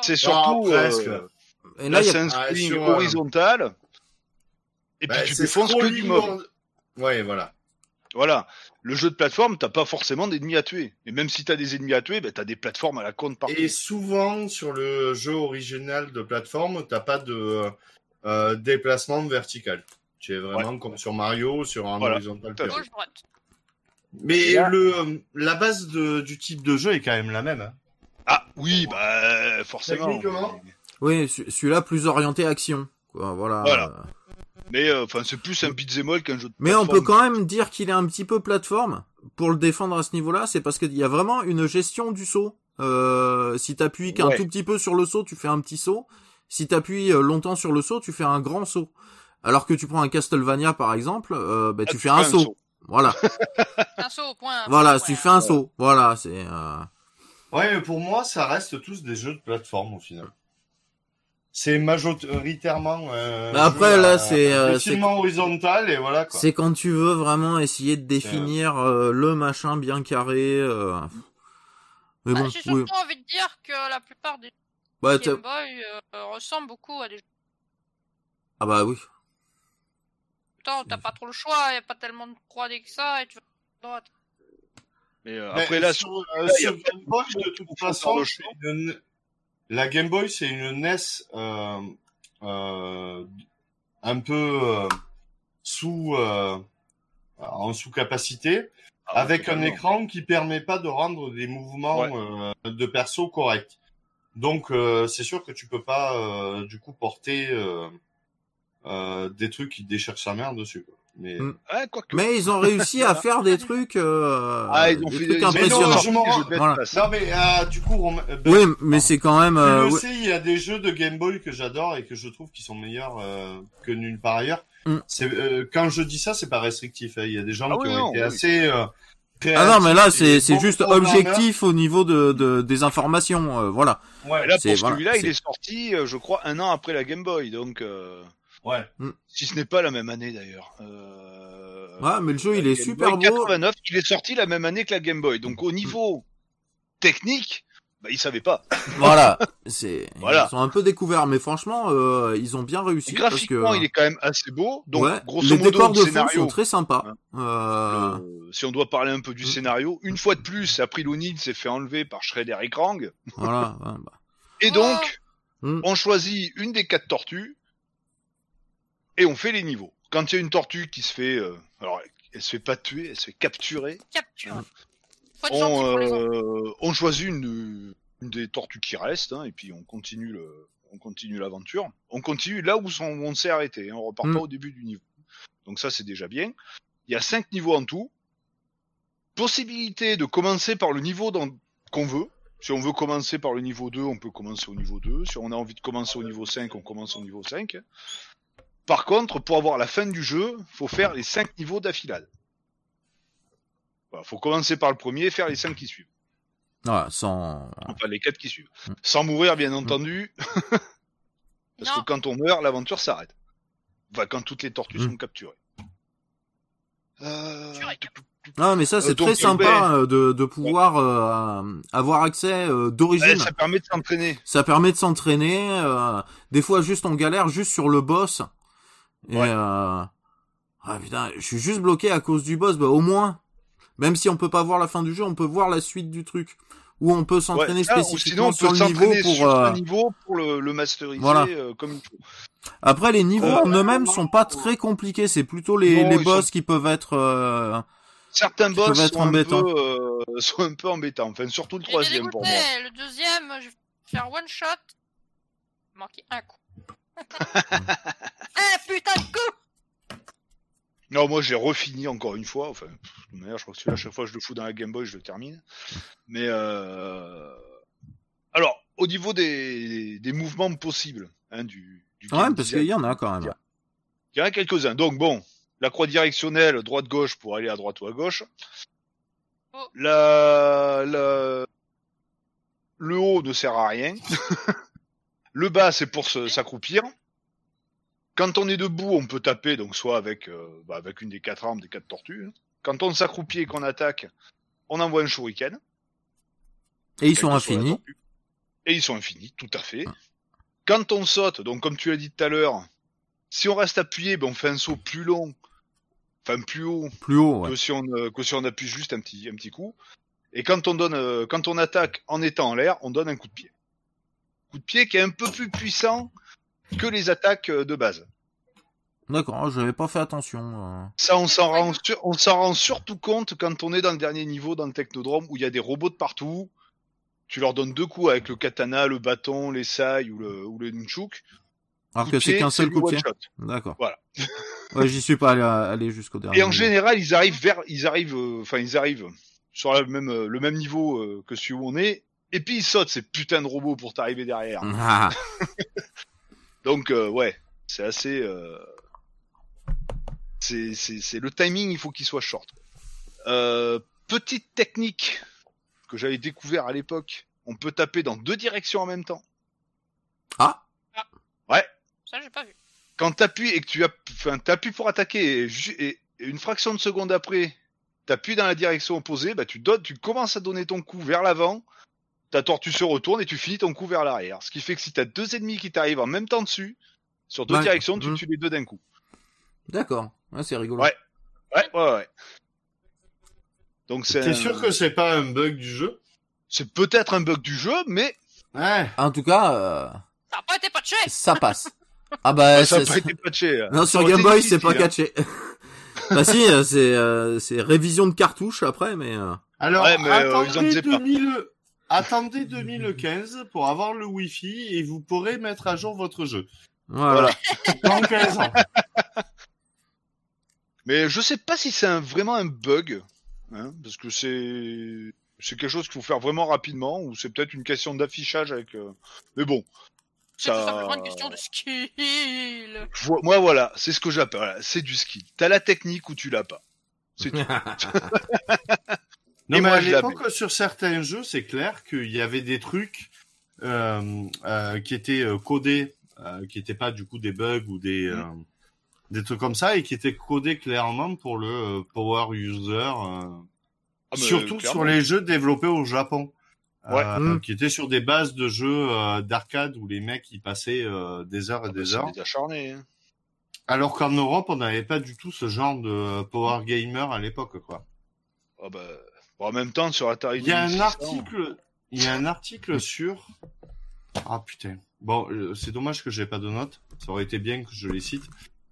C'est surtout, Ah, presque. euh, Et là, là, il y c'est a... un Ah, screen sur, euh, horizontal. Et puis Bah, tu défonces que du scrolling mob. Ouais, voilà. Voilà. Le jeu de plateforme, t'as pas forcément d'ennemis à tuer. Et même si t'as des ennemis à tuer, bah, t'as des plateformes à la compte partout. Et souvent, sur le jeu original de plateforme, t'as pas de euh, déplacement vertical. Tu es vraiment comme sur Mario, sur un Voilà. horizontal. Gauche, droite. Mais Là- le, la base de, du type de jeu est quand même la même. hein. Ah oui, bah forcément. Oui, ce- celui-là plus orienté action. Quoi, voilà. Voilà. Mais euh, enfin, c'est plus un beat'em all qu'un jeu de Mais on peut quand même dire qu'il est un petit peu plateforme. Pour le défendre à ce niveau-là, c'est parce qu'il y a vraiment une gestion du saut. Euh, si t'appuies qu'un Ouais. tout petit peu sur le saut, tu fais un petit saut. Si t'appuies euh, longtemps sur le saut, tu fais un grand saut. Alors que tu prends un Castlevania par exemple, euh, bah, Ah, tu fais un saut. Voilà, *laughs* Un saut, point. voilà, point. tu fais un saut. Voilà, c'est. euh, Ouais, mais pour moi, ça reste tous des jeux de plateforme au final. C'est majoritairement. Euh, Mais après, là, à- c'est, euh, défilement horizontal et voilà quoi. C'est quand tu veux vraiment essayer de définir euh, le machin bien carré. euh. Mais Bah, bon, J'ai oui. surtout envie de dire que la plupart des Bah, Game Boy euh, ressemblent beaucoup à des jeux. ah bah oui. Putain, t'as pas trop le choix, y a pas tellement de 3D que ça, et tu vas à droite. Mais euh, Mais après là, sur, euh, sur Game Boy, de toute façon, une- la Game Boy, c'est une NES euh, euh, un peu euh, sous euh, en sous-capacité, Ah, avec un totalement. écran qui permet pas de rendre des mouvements euh, de perso corrects. Donc euh, c'est sûr que tu peux pas euh, du coup porter euh, des trucs qui déchirent sa mère dessus. quoi. Mais Mm. Ouais, quoique. Mais ils ont réussi à faire des trucs, euh, Ah, ils ont des fait trucs des- mais non, impressionnants. je Voilà. non mais euh, du coup, euh, Ben, Oui, mais c'est quand même. Euh, ouais. sais, il y a des jeux de Game Boy que j'adore et que je trouve qui sont meilleurs euh, que nulle part ailleurs. Mm. C'est euh, quand je dis ça, c'est pas restrictif. hein. Il y a des gens Ah qui oui, ont non, été oui. assez. euh, Ah non, mais là c'est c'est juste objectif au niveau de, de des informations. euh, voilà. Ouais, là, pour voilà, celui-là, il est sorti, euh, je crois, un an après la Game Boy. Donc, euh, ouais. si ce n'est pas la même année d'ailleurs. Euh, Ouais, mais le jeu la il est Game super Boy beau. 89, il est sorti la même année que la Game Boy. Donc, au niveau technique, bah, il savait pas. *laughs* Voilà, c'est Voilà. ils sont un peu découverts, mais franchement euh, ils ont bien réussi Graphiquement, que il est quand même assez beau. Donc, ouais, grosso les modo, décors le de fond scénario. sont très sympas. Hein. Euh, euh, si on doit parler un peu du Mm. scénario, une fois de plus, April O'Neil s'est fait enlever par Shredder et Krang. Voilà. ouais, bah. Et donc, Mm. on choisit une des quatre tortues et on fait les niveaux. Quand il y a une tortue qui se fait, euh, alors elle se fait pas tuer, elle se fait capturer, Capture. Gentil on, euh, on choisit une, une des tortues qui restent hein, et puis on continue le, on continue l'aventure. On continue là où on s'est arrêté. hein, on repart Mm. pas au début du niveau. Donc ça c'est déjà bien. Il y a cinq niveaux en tout. Possibilité de commencer par le niveau dans- qu'on veut. Si on veut commencer par le niveau 2, on peut commencer au niveau 2. Si on a envie de commencer au niveau 5, on commence au niveau 5. Par contre, pour avoir la fin du jeu, faut faire les 5 niveaux d'affilade. Voilà, faut commencer par le premier et faire les 5 qui suivent. Voilà, sans Enfin, les 4 qui suivent. Mm. Sans mourir, bien entendu. *laughs* Parce que Non. quand on meurt, l'aventure s'arrête. Enfin, quand toutes les tortues Mm. sont capturées. Euh... Ah, mais ça, c'est Euh, très sympa ouais. euh, de, de pouvoir euh, avoir accès euh, d'origine. Ouais, ça permet de s'entraîner. Ça permet de s'entraîner. euh, des fois, juste on galère juste sur le boss. Et Ouais. euh, ah putain, je suis juste bloqué à cause du boss. Bah au moins, même si on peut pas voir la fin du jeu, on peut voir la suite du truc. Ou on peut s'entraîner Ouais, ou spécifiquement sinon, on peut sur le niveau pour. sur euh, un niveau pour le, le masteriser Voilà. euh, comme il faut. Après, les niveaux Euh, en eux-mêmes sont pas très compliqués. C'est plutôt les, Non, les boss sont- qui peuvent être. euh, Certains boss sont un, peu, euh, *laughs* sont un peu embêtants. Enfin, surtout le troisième pour moi. Le deuxième, je vais faire one shot. Manquer un coup. *laughs* un putain de coup Non, moi j'ai refini encore une fois. Enfin, de toute manière, je crois que celui-là, à chaque fois que je le fous dans la Game Boy, je le termine. Mais euh... alors, au niveau des, des mouvements possibles hein, du, du Ouais, parce qu'il y en a quand même. il y en a quelques-uns. Donc bon, la croix directionnelle droite-gauche pour aller à droite ou à gauche. Oh. La, la... Le haut ne sert à rien. *laughs* le bas, c'est pour se- s'accroupir. Quand on est debout, on peut taper, donc soit avec, euh, bah, avec une des quatre armes des quatre tortues. hein. Quand on s'accroupit et qu'on attaque, on envoie un shuriken. Et ils sont infinis. Et ils sont infinis, tout à fait. Quand on saute, donc comme tu l'as dit tout à l'heure, si on reste appuyé, ben on fait un saut plus long, enfin plus haut Plus haut, ouais. que si on euh, que si on appuie juste un petit un petit coup. Et quand on donne euh, quand on attaque en étant en l'air, on donne un coup de pied. Coup de pied qui est un peu plus puissant que les attaques euh, de base. D'accord, j'avais pas fait attention. euh. Ça, on s'en rend, sur- on s'en rend surtout compte quand on est dans le dernier niveau, dans le Technodrome, où il y a des robots de partout. Tu leur donnes deux coups avec le katana, le bâton, les sailles ou le, ou le nunchuk. Alors que c'est qu'un seul coup de pied. D'accord. Voilà. ouais, j'y suis pas allé, allé jusqu'au dernier. Et en niveau. général, ils arrivent vers, ils arrivent, euh, enfin, ils arrivent sur le même, euh, le même niveau euh, que celui où on est. Et puis ils sautent ces putains de robots pour t'arriver derrière. Ah, *laughs* Donc euh, ouais, c'est assez. Euh... C'est, c'est, c'est le timing, il faut qu'il soit short. Euh, petite technique que j'avais découvert à l'époque, on peut taper dans deux directions en même temps. ah, Ça, j'ai pas vu. Quand t'appuies et que tu app- enfin, t'appuies pour attaquer et- et une fraction de seconde après, t'appuies dans la direction opposée, bah tu donnes, tu commences à donner ton coup vers l'avant. Ta tortue se retourne et tu finis ton coup vers l'arrière. Ce qui fait que si t'as deux ennemis qui t'arrivent en même temps dessus, sur deux Ouais. directions, tu Mhm. tues les deux d'un coup. d'accord. Ouais, c'est rigolo. Ouais. Ouais, ouais, ouais. Donc c'est T'es un- sûr que c'est pas un bug du jeu? C'est peut-être un bug du jeu, mais Ouais. En tout cas, euh, Ça a pas été patché ça passe. *laughs* Ah bah, ça n'a c'est- pas été patché. non, sur Game Boy, c'est pas hein. catché. *laughs* bah si, euh, c'est euh, c'est révision de cartouche après, mais euh, Alors, Ouais, mais, euh, ils en attendez, disaient pas. 2000... attendez 2015 pour avoir le Wi-Fi et vous pourrez mettre à jour votre jeu. voilà. Dans 15 ans. Mais je sais pas si c'est un- vraiment un bug, hein, parce que c'est c'est quelque chose qu'il faut faire vraiment rapidement, ou c'est peut-être une question d'affichage avec. euh, Mais bon, C'est tout ça. simplement une question de skill vois- Moi voilà, c'est ce que j'appelle. voilà, c'est du skill. T'as la technique ou tu l'as pas. C'est tout. *laughs* Non, Et mais moi, à l'époque, sur certains jeux, c'est clair qu'il y avait des trucs euh, euh, qui étaient euh, codés, euh, qui étaient pas du coup des bugs ou des Mm. euh, des trucs comme ça, et qui étaient codés clairement pour le euh, power user, euh, Ah, surtout clairement. sur les jeux développés au Japon. Ouais. Euh, Mm. qui étaient sur des bases de jeux euh, d'arcade où les mecs ils passaient euh, des heures et Ah, des heures. des acharnés. hein. Alors qu'en Europe, on n'avait pas du tout ce genre de power gamer à l'époque, quoi. Ah bah, bon, en même temps, sur Atari Il y a un 2600, article, il y a un article sur. Ah putain. Bon, euh, c'est dommage que j'ai pas de notes. Ça aurait été bien que je les cite.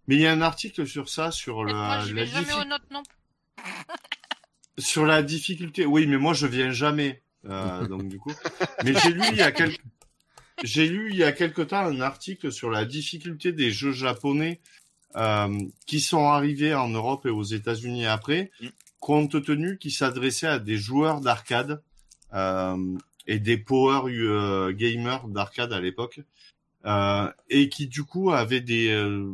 Mais il y a un article sur ça, sur Moi, la, j'y la vais jamais diffi- aux notes non plus. *laughs* sur la difficulté. Oui, mais moi je viens jamais. Euh, donc du coup. Mais j'ai lu il y a quelques, j'ai lu il y a quelque temps un article sur la difficulté des jeux japonais euh, qui sont arrivés en Europe et aux États-Unis après, Mm. Compte tenu qu'ils s'adressaient à des joueurs d'arcade euh, et des power euh, gamers d'arcade à l'époque, euh, et qui du coup avaient des euh,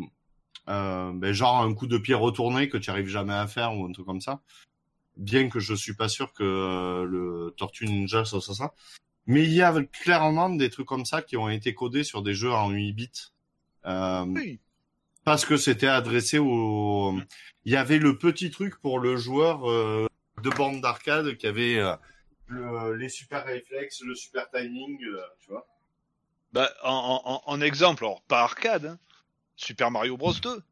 euh, ben, genre un coup de pied retourné que tu arrives jamais à faire ou un truc comme ça. Bien que je suis pas sûr que euh, le Tortue Ninja soit ça. Mais il y a clairement des trucs comme ça qui ont été codés sur des jeux en 8 bits. Euh, Oui. parce que c'était adressé au. Il y avait le petit truc pour le joueur euh, de bande d'arcade qui avait euh, le- les super réflexes, le super timing, euh, tu vois. Bah, en, en, en exemple, alors pas arcade, hein, Super Mario Bros 2.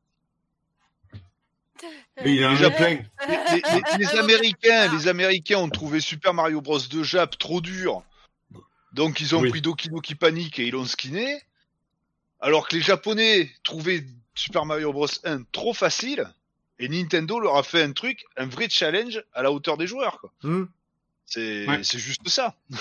*laughs* Mais il y a plein. Les, les- les- les Américains, les Américains ont trouvé Super Mario Bros 2 Jap trop dur. Donc ils ont Oui. pris Doki Doki Panic et ils l'ont skinné. Alors que les Japonais trouvaient Super Mario Bros 1 trop facile. Et Nintendo leur a fait un truc, un vrai challenge à la hauteur des joueurs. quoi. Hmm. C'est Ouais. c'est juste ça. *laughs*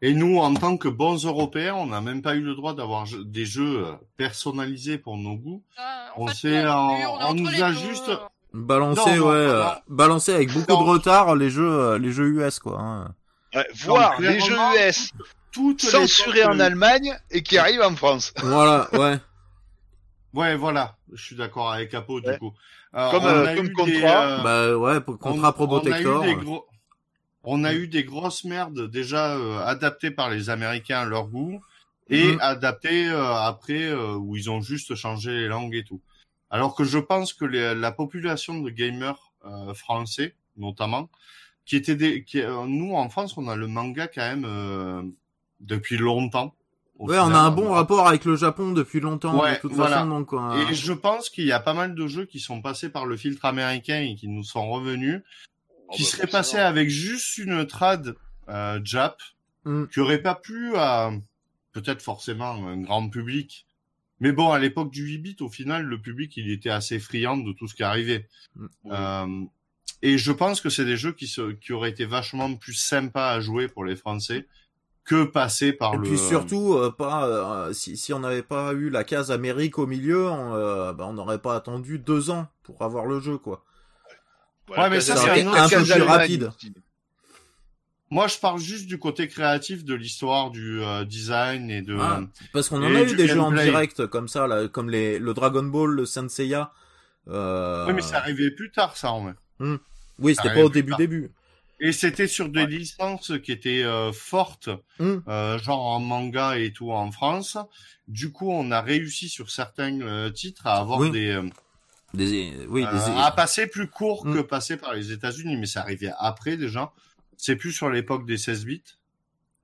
Et nous, en tant que bons Européens, on n'a même pas eu le droit d'avoir des jeux euh, personnalisés pour nos goûts. Ah, On fait, on- nous a deux. juste- Non, non, ouais, non, euh, non. balancer avec beaucoup Non. de retard les jeux, euh, les jeux US, quoi. hein. Ouais, voir les jeux US censurés en Allemagne et qui arrivent en France. Voilà, ouais. *laughs* Ouais, voilà. Je suis d'accord avec Apo, du coup. Euh, Comme, on euh, a comme eu contrat. des, euh, bah ouais, pour contrat on- Probotector. On a eu des gros, on a eu des grosses merdes déjà euh, adaptées par les Américains à leur goût et Mhm. adaptées euh, après euh, où ils ont juste changé les langues et tout. Alors que je pense que les- la population de gamers euh, français, notamment, qui étaient des, qui, euh, nous en France, on a le manga quand même euh, depuis longtemps. Ouais, on a un bon rapport avec le Japon depuis longtemps, Ouais, de toute voilà. façon, donc. euh, Et je pense qu'il y a pas mal de jeux qui sont passés par le filtre américain et qui nous sont revenus, Oh, qui bah, seraient passés avec juste une trad euh, Jap, Mm. qui aurait pas plu à peut-être forcément un grand public. Mais bon, à l'époque du 8 bits, au final, le public, il était assez friand de tout ce qui arrivait. Mm. Euh, et je pense que c'est des jeux qui, se, qui auraient été vachement plus sympas à jouer pour les Français que passer par Et le... puis surtout, euh, pas euh, si, si on n'avait pas eu la case Amérique au milieu, on euh, bah, on n'aurait pas attendu deux ans pour avoir le jeu, quoi. Ouais, mais ça, c'est un un peu plus rapide. Moi, je parle juste du côté créatif de l'histoire, du euh, design et de... Ah, Parce qu'on en Et a eu des jeux en direct comme ça, là, comme les, le Dragon Ball, le Senseiya. Euh... Oui, mais ça arrivait plus tard, ça, en vrai. Oui, ça c'était pas au début tard. début. Et c'était sur des licences qui étaient euh, fortes, Hmm. euh, genre en manga et tout en France. Du coup, on a réussi sur certains euh, titres à avoir Oui. des, euh, Des, oui, euh, des, à passer plus court Hmm. que passer par les États-Unis, mais ça arrivait après déjà. C'est plus sur l'époque des 16 bits,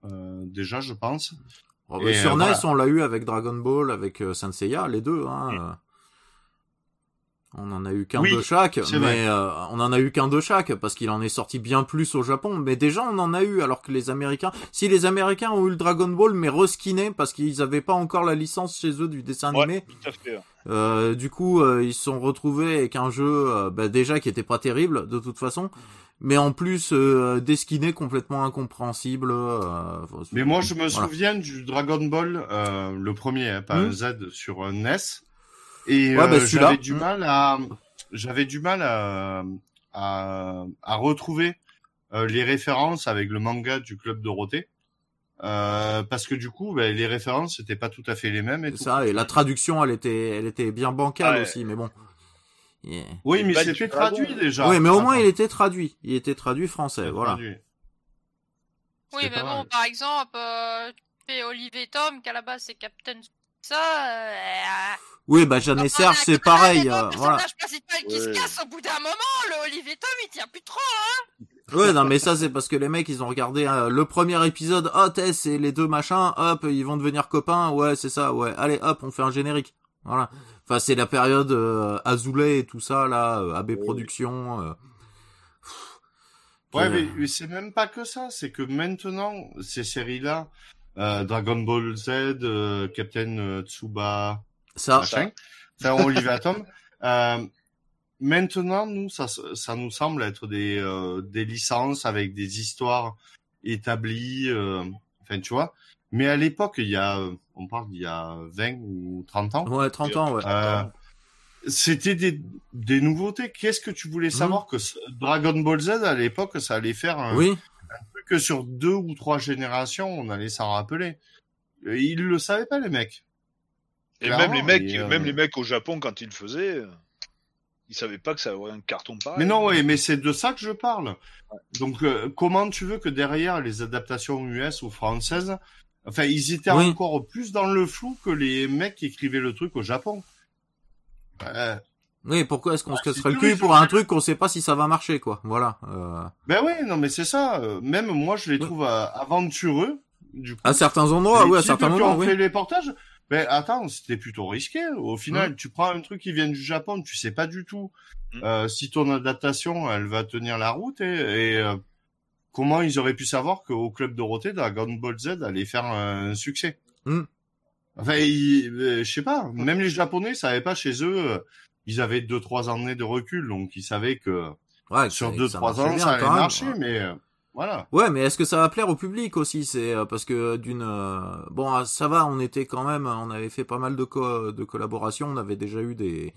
euh, déjà, je pense. Oh, et, sur NES, voilà. on l'a eu avec Dragon Ball, avec euh, Senseiya, les deux. Hein. On en a eu qu'un Oui, de chaque, mais euh, on en a eu qu'un de chaque parce qu'il en est sorti bien plus au Japon. Mais déjà, on en a eu alors que les Américains, si les Américains ont eu le Dragon Ball mais reskiné parce qu'ils avaient pas encore la licence chez eux du dessin animé, Ouais, tout à fait. euh, du coup, euh, ils se sont retrouvés avec un jeu euh, bah, déjà qui était pas terrible de toute façon, mais en plus euh, deskiné complètement incompréhensible. euh, Mais moi, je me voilà. souviens du Dragon Ball, euh, le premier, hein, pas Hmm. un Z sur un NES. Et Ouais, euh, bah, celui-là. j'avais du Hmm. mal à, j'avais du mal à, à, à retrouver euh, les références avec le manga du club Dorothée. Euh, parce que du coup, bah, les références n'étaient pas tout à fait les mêmes. Et C'est tout. ça, et la traduction, elle était, elle était bien bancale Ouais. aussi, mais bon. Yeah. Oui, mais Bah, c'était traduit déjà. Oui, mais au moins il était traduit. Il était traduit français, voilà. traduit. Oui, mais bon, mal. par exemple, euh, tu fais Olivier Tom, qu'à la base c'est Captain ça. Euh, Oui, bah Jeanne et Serge, c'est pareil, euh, Le voilà. personnage principal qui se Ouais. casse au bout d'un moment, le Olivier Tom il tient plus trop. Ouais, non, mais ça c'est parce que les mecs, ils ont regardé euh, le premier épisode, oh Tess et les deux machins, hop, ils vont devenir copains, ouais, c'est ça, ouais, allez, hop, on fait un générique. Voilà. Enfin, c'est la période euh, Azoulay et tout ça, là, euh, AB Productions. euh. Ouais, mais, mais c'est même pas que ça. C'est que maintenant, ces séries-là, euh, Dragon Ball Z, euh, Captain euh, Tsuba, Ça, machin, enfin, Olivier Atom, euh, maintenant, nous, ça, ça nous semble être des, euh, des licences avec des histoires établies, euh, enfin, tu vois. Mais à l'époque, il y a, euh, on parle d'il y a 20 ou 30 ans, ouais, 30 ans, ouais. euh, c'était des, des nouveautés. Qu'est-ce que tu voulais savoir que ce- Dragon Ball Z, à l'époque, ça allait faire un, Oui, que sur deux ou trois générations, on allait s'en rappeler. Euh, Ils le savaient pas, les mecs. Et Clairement, même les mecs, et, euh, même les mecs au Japon quand ils le faisaient, euh, ils savaient pas que ça aurait un carton pareil. Mais non, ouais, mais c'est de ça que je parle. Donc, euh, comment tu veux que derrière les adaptations US ou françaises, enfin, ils étaient Oui. encore plus dans le flou que les mecs qui écrivaient le truc au Japon. Ouais. Oui, pourquoi est-ce qu'on se Ah, casserait le cul pour un ont- truc qu'on sait pas si ça va marcher, quoi. Voilà. Euh, Ben ouais, non mais c'est ça. euh, Même moi, je les trouve aventureux. Du coup. À certains endroits, Les oui, à certains qui moments, ont oui. fait les portages. Ben attends, c'était plutôt risqué. Au final, tu prends un truc qui vient du Japon, tu sais pas du tout Mm. euh, si ton adaptation, elle va tenir la route et, et, euh, comment ils auraient pu savoir qu'au club Dorothée, Dragon Ball Z allait faire un succès. Mm. Enfin, euh, je sais pas. Même les Japonais savaient pas chez eux. euh, Ils avaient deux trois années de recul, donc ils savaient que Ouais, sur deux trois ans ça allait marcher, mais euh, voilà. Ouais, mais est-ce que ça va plaire au public aussi C'est euh, parce que d'une euh, bon, ah, ça va, on était quand même, on avait fait pas mal de co de collaborations, on avait déjà eu des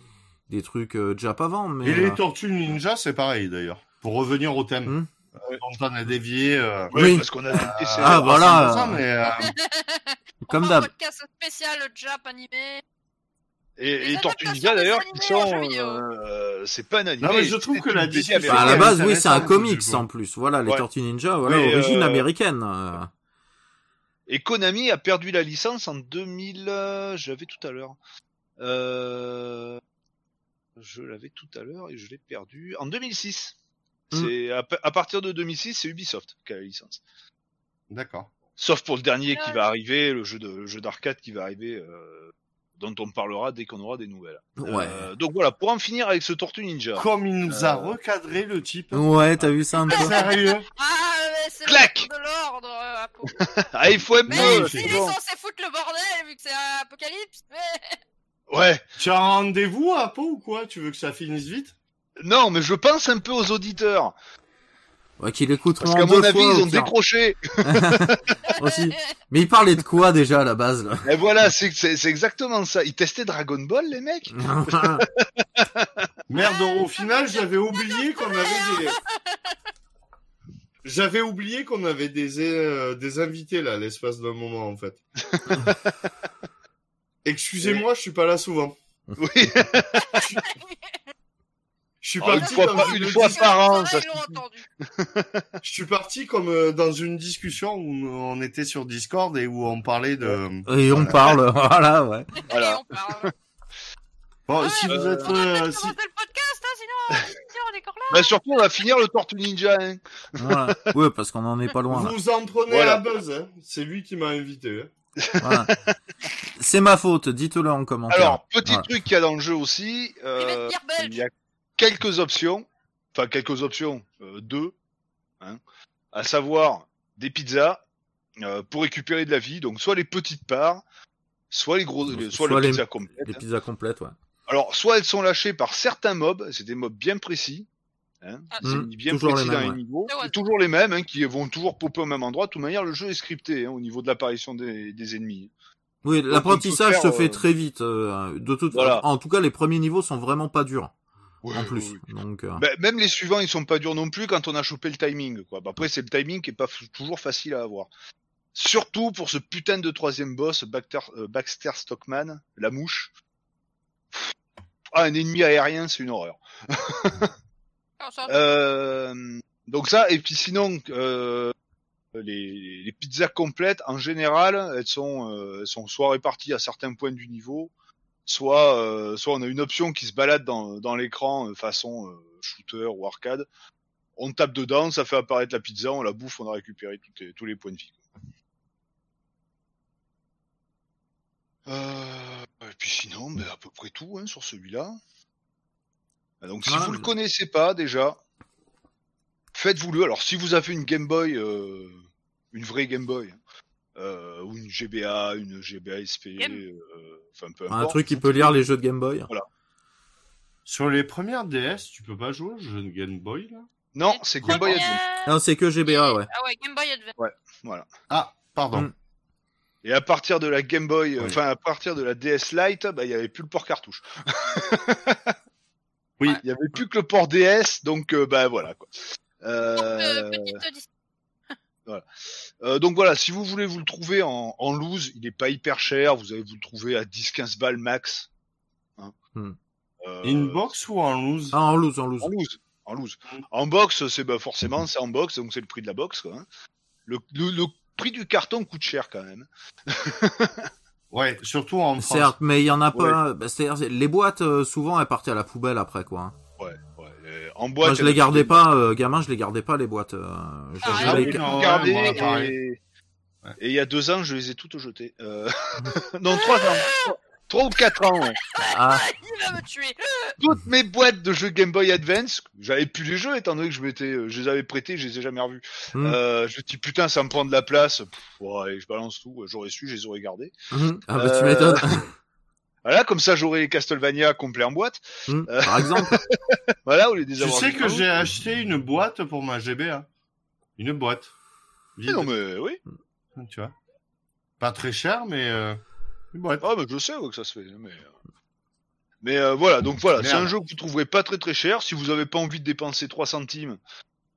des trucs euh, Jap avant, mais Et les euh, Tortues Ninja, c'est pareil d'ailleurs. Pour revenir au thème, Hmm. euh, dont on a dévié. Euh, Oui. parce qu'on a des PC. Ah, voilà. 100%, mais, euh, comme *laughs* d'hab. podcast spécial Jap animé. Et, Les et Tortue Ninja des d'ailleurs, qui sont, euh, c'est pas un animé. Non, mais je trouve que la discussion- Bah, à la base, oui, c'est un comics en plus. Voilà, les Ouais. Tortues Ninja, voilà, Mais, origine euh, américaine. euh. Et Konami a perdu la licence en 2000. euh, je l'avais tout à l'heure. Euh, je l'avais tout à l'heure et je l'ai perdu en 2006. Mm. C'est à, à partir de 2006, c'est Ubisoft qui a la licence. D'accord. Sauf pour le dernier qui va arriver, le jeu de le jeu d'arcade qui va arriver, euh, dont on parlera dès qu'on aura des nouvelles. Ouais. Euh, donc voilà, pour en finir avec ce Tortue Ninja. Comme il nous a Euh. recadré le type. Ouais, t'as vu ça un peu Sérieux Ah, mais c'est Clac de l'ordre, euh, Apo. *laughs* Ah, il faut un Mais c'est il est bon. censé foutre le bordel vu que c'est un apocalypse. Mais... *laughs* Ouais. Tu as un rendez-vous à Pau ou quoi? Tu veux que ça finisse vite? Non, mais je pense un peu aux auditeurs. Ouais, qu'ils écouteront Parce qu'à mon avis, fois, ils ont décroché. *laughs* Aussi. Mais ils parlaient de quoi déjà à la base là? Et voilà, c'est c'est- c'est exactement ça. Ils testaient Dragon Ball, les mecs? *laughs* Merde, au final, j'avais oublié qu'on avait des. J'avais oublié qu'on avait des, euh, des invités là, à l'espace d'un moment en fait. *laughs* Excusez-moi, je suis pas là souvent. Oui. Je suis Oh, une parti fois dans par- une fois par an, ça. *laughs* Je suis parti comme euh, dans une discussion où on était sur Discord et où on parlait de. Et on parle, *laughs* voilà, ouais. Voilà. Et on parle. Bon, Ah si vous euh, êtes, On euh, si- commencer le podcast, hein, sinon, sinon on est encore là. Bah surtout, on va finir le Tortue Ninja. Hein. voilà. Ouais, parce qu'on en est pas loin là. vous en prenez Voilà. à Buzz, hein. c'est lui qui m'a invité. hein. Voilà. C'est ma faute, dites-le en commentaire. Alors, petit Voilà. truc qu'il y a dans le jeu aussi. Il va Euh, il y a quelques options. Enfin, quelques options. Euh, deux. Hein, à savoir des pizzas euh, pour récupérer de la vie. Donc, soit les petites parts, soit les gros, Soit soit, les les- pizzas complètes. Les hein. pizzas complètes, ouais. Alors, soit elles sont lâchées par certains mobs, c'est des mobs bien précis, hein, Ah, c'est Mm, bien toujours précis les dans mêmes, les ouais. niveaux, ouais. Toujours les mêmes, hein, qui vont toujours popper au même endroit. De toute manière, le jeu est scripté hein, au niveau de l'apparition des, des ennemis. Oui, l'apprentissage se faire, fait euh, très vite. euh, de toute Voilà. En tout cas, les premiers niveaux sont vraiment pas durs. Ouais, en plus. ouais, ouais. Donc, euh, Ben, même les suivants, ils sont pas durs non plus quand on a chopé le timing. Quoi. Ben, après, c'est le timing qui est pas toujours facile à avoir. Surtout pour ce putain de troisième boss, Baxter, euh, Baxter Stockman, la mouche. Ah, un ennemi aérien, c'est une horreur. Ça, *laughs* Euh, donc ça, et puis sinon, euh, les, les pizzas complètes, en général, elles sont, euh, elles sont soit réparties à certains points du niveau, soit, euh, soit on a une option qui se balade dans, dans l'écran euh, façon euh, shooter ou arcade. On tape dedans, ça fait apparaître la pizza, on la bouffe, on a récupéré toutes les- tous les points de vie. Euh, et puis sinon, ben, à peu près tout hein, sur celui-là. Ah, Donc si Voilà, vous le mais- connaissez pas déjà, faites-vous-le. Alors si vous avez une Game Boy, euh, une vraie Game Boy, euh, ou une GBA, une GBA SP, euh, enfin peu un importe. truc qui peut lire les jeux de Game Boy. Sur les premières DS, tu peux pas jouer au jeu de Game Boy là? Non, c'est Game Boy Advance. Non, c'est que GBA, ouais. Ah ouais, Game Boy Advance. Voilà. Ah, pardon. Mm. Et à partir de la Game Boy, euh, Oui. enfin à partir de la DS Lite, bah il y avait plus le port cartouche. Oui. *laughs* Il y avait plus que le port DS, donc euh, bah voilà quoi. Euh, Euh, petite Euh, donc voilà, si vous voulez vous le trouver en, en loose, il est pas hyper cher, vous allez vous le trouver à 10-15 balles max. Hein. Hmm. Euh, Inbox ou en loose? Ah, en loose, en loose. En loose. En loose. En box, c'est bah forcément c'est en box, donc c'est le prix de la box. Quoi, hein. le, le, le prix du carton coûte cher quand même. *laughs* Ouais, surtout en France. Certes, mais il y en a pas. bah, les boîtes, euh, souvent, elles partaient à la poubelle après, quoi. hein. Ouais, En boîte. Moi, je les gardais des- pas, euh, gamin, je les gardais pas, les boîtes. euh, je- Ah, je ah les- moi, pareil. et... Ouais. et il y a deux ans, je les ai toutes jetées. Euh... *laughs* non, trois ans. Trois- ou quatre ans. ouais. Ah, Il va me tuer. Toutes mes boîtes de jeux Game Boy Advance, j'avais plus les jeux étant donné que je m'étais, euh, je les avais prêtés, je les ai jamais revus. Hmm. Euh, je me dis putain, ça me prend de la place. Pff, ouais, je balance tout. J'aurais su, je les aurais gardés. hum, ah bah, tu Euh, m'étonnes. *laughs* Voilà, comme ça j'aurais les Castlevania complets en boîte. Hum, Par exemple. *laughs* Voilà, au lieu de les Tu sais que j'ai acheté une boîte pour ma GBA. Une boîte. Vide, Non mais oui. tu vois. Pas très cher, mais euh, une boîte. Ah, mais je sais ouais, que ça se fait. Mais, euh, mais euh, voilà, donc voilà, c'est un jeu que vous trouverez pas très très cher. Si vous avez pas envie de dépenser 3 centimes,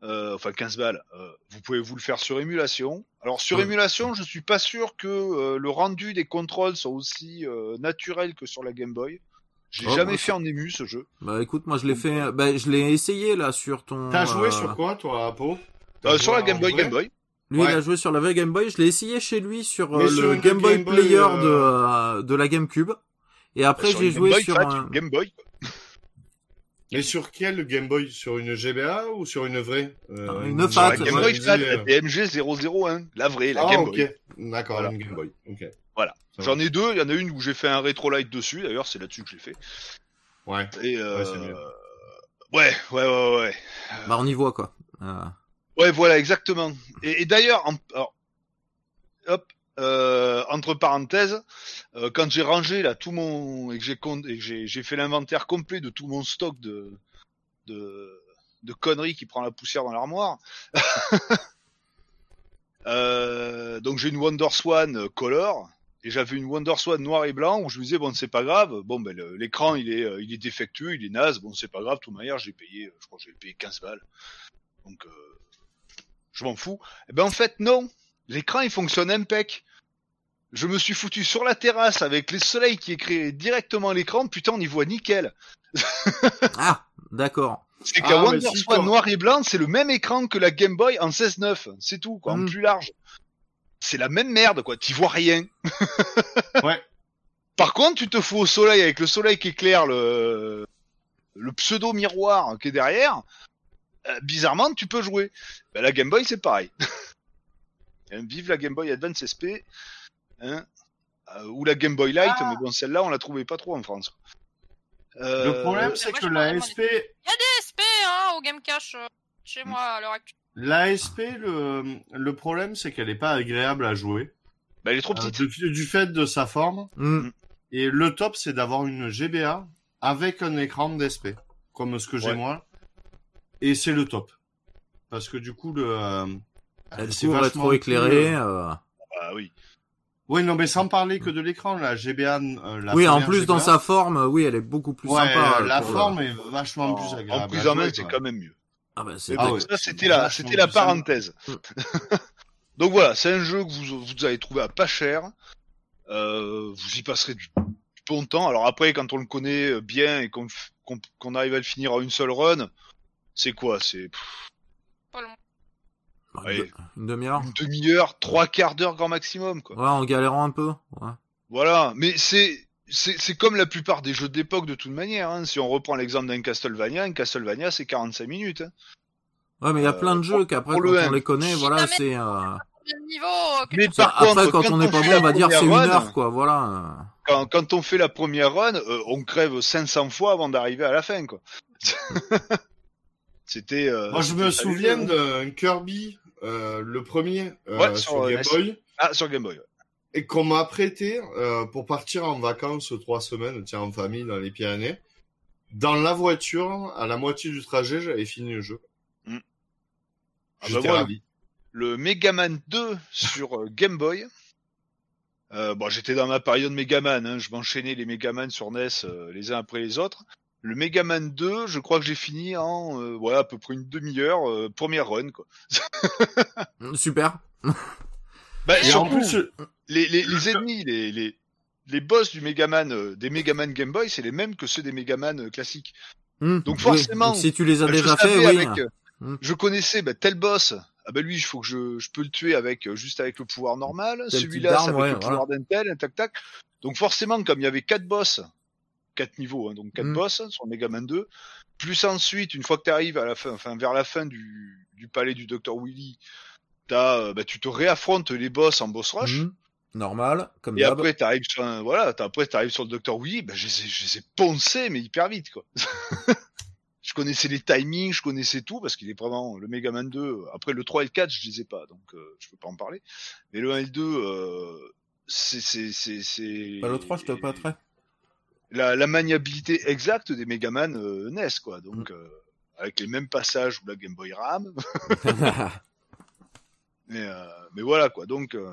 euh, enfin 15 balles, euh, vous pouvez vous le faire sur émulation. Alors sur Ouais. émulation, je suis pas sûr que euh, le rendu des contrôles soit aussi euh, naturel que sur la Game Boy. J'ai Oh, jamais bah, fait en ému ce jeu. Bah écoute, moi je l'ai fait, bah je l'ai essayé là sur ton. T'as joué euh, sur quoi, toi, Apo? Euh, sur la Game Boy, Game Boy. Lui, il a joué sur la vraie Game Boy. Je l'ai essayé chez lui sur euh, le Game Boy Game Boy, Player euh, de euh, de la GameCube. Et après, j'ai joué Boy sur un... Game Boy. Mais sur quel Game Boy Sur une GBA ou sur une vraie euh, Une Fat, Game ouais. Boy Fat, euh, la DMG 001, la vraie, la Ah, Game ok. Boy. D'accord, Voilà. une Game Boy. Ok. Voilà. J'en ai deux, il y en a une où j'ai fait un rétro light dessus, d'ailleurs c'est là-dessus que je l'ai fait. Ouais. Et euh... Ouais, c'est mieux. ouais, ouais, ouais, ouais. Bah on y voit quoi. Euh, Ouais, voilà, exactement. Et, et d'ailleurs, en... alors, hop, euh, entre parenthèses, euh, quand j'ai rangé là tout mon et que j'ai et fait l'inventaire complet de tout mon stock de de conneries qui prend la poussière dans l'armoire. *laughs* euh, donc j'ai une WonderSwan euh, Color et j'avais une WonderSwan noir et blanc où je me disais bon c'est pas grave, bon ben l'écran il est défectueux, il est naze, bon c'est pas grave, de toute manière j'ai payé, je crois j'ai payé 15 balles. Donc je m'en fous. Eh ben en fait non, l'écran il fonctionne impec. Je me suis foutu sur la terrasse avec les soleils qui écrit directement à l'écran, putain on y voit nickel. *laughs* Ah, d'accord. C'est que Ah, Wonder Swan noir et blanc, c'est le même écran que la Game Boy en 16.9, c'est tout, quoi, en Mm. plus large. C'est la même merde, quoi, t'y vois rien. *laughs* Ouais. Par contre, tu te fous au soleil avec le soleil qui éclaire le, le pseudo miroir qui est derrière. euh, bizarrement, tu peux jouer. Ben, la Game Boy, c'est pareil. *laughs* Hein, Vive la Game Boy Advance SP. Hein Euh, ou la Game Boy Light, Ah. mais bon, celle-là, on la trouvait pas trop en France. Euh, Le problème, c'est que la SP, Il y a des SP hein, au Game Cache euh, chez moi à l'heure actuelle. la SP, le, le problème, c'est qu'elle est pas agréable à jouer. ben, elle est trop Euh, petite. du, du fait de sa forme. Hmm. Et le top, c'est d'avoir une GBA avec un écran d'SP, comme ce que j'ai Ouais. moi. Et c'est le top. Parce que du coup, le, Elle c'est court vachement rétro éclairée. plus, euh, euh, oui. Oui, non, mais sans parler que de l'écran, la GBA. euh, la Oui, en plus dans sa forme, oui, elle est beaucoup plus ouais, sympa. la le- forme est vachement plus agréable. en prise en main, c'est quand même mieux. Ah bah c'est Ah ouais. ça c'était la, c'était la parenthèse. Mm. *laughs* Donc voilà, c'est un jeu que vous, vous allez trouver à pas cher. Euh, vous y passerez du, du bon temps. Alors après, quand on le connaît bien et qu'on qu'on qu'on arrive à le finir en une seule run, c'est quoi? C'est Pas loin. Ouais. une, de- une demi-heure. une demi-heure, trois quarts d'heure grand maximum, quoi. Ouais, en galérant un peu. Ouais. Voilà, mais c'est c'est c'est comme la plupart des jeux d'époque de toute manière. Hein. Si on reprend l'exemple d'un Castlevania, un Castlevania c'est 45 minutes. Hein. Ouais, mais il y a Euh, plein de jeux qu'après quand le on un. les connaît, voilà, c'est. Euh... Euh, Mais par Après, contre, quand, quand on n'est pas bon, on va dire c'est une heure, quoi. Voilà. Quand, quand on fait la première run, euh, on crève 500 fois avant d'arriver à la fin, quoi. *laughs* C'était. Euh, Moi, je me souviens hein. d'un Kirby, euh, le premier, euh, Ouais, sur, euh, Game. Boy, Ah, sur Game Boy. ouais. et qu'on m'a prêté euh, pour partir en vacances trois semaines, tiens, en famille, dans les Pyrénées. Dans la voiture, à la moitié du trajet, j'avais fini le jeu. Mm. Ah, J'étais bah, ravi. Le Mega Man 2 sur euh, Game Boy. Euh, bon, j'étais dans ma période Mega Man, hein, je m'enchaînais les Mega Man sur NES euh, les uns après les autres. Le Mega Man 2, je crois que j'ai fini en euh, ouais, à peu près une demi-heure, euh, première run quoi. *laughs* Super. Bah, Et en surtout, plus, les, les, les ennemis, les, les, les boss du Mega Man, euh, des Mega Man Game Boy, c'est les mêmes que ceux des Mega Man euh, classiques. Hmm. Donc Oui. forcément, Donc, si tu les as Je déjà fait, oui. avec, euh, Hmm. Je connaissais bah, tel boss ah ben lui, il faut que je, je peux le tuer avec euh, juste avec le pouvoir normal. Celui-là, c'est avec ouais, le pouvoir d'un tel, tac tac. Donc forcément, comme il y avait quatre boss, quatre niveaux, hein, donc quatre Mm. boss sur Mega Man 2, plus ensuite, une fois que tu arrives à la fin, enfin vers la fin du, du palais du Dr Willy, t'as, euh, bah, tu te réaffrontes les boss en boss rush. Mhm. Normal, comme Et après, t'arrives sur un, voilà, t'as- après, t'arrives sur le Dr. Willy, ben, je les ai, je les ai poncés, mais hyper vite, quoi. *laughs* je connaissais les timings, je connaissais tout, parce qu'il est vraiment, le Mega Man 2, après le 3 et le 4, je les ai pas, donc, euh, je peux pas en parler. Mais le 1 et le 2, euh, c'est, c'est, c'est, c'est... Bah, le 3, je te pas très. La, la maniabilité exacte des Mega Man euh, NES, quoi. Donc, Mm. euh, avec les mêmes passages où la Game Boy RAM. *laughs* *laughs* Mais, euh, mais voilà quoi. Donc euh,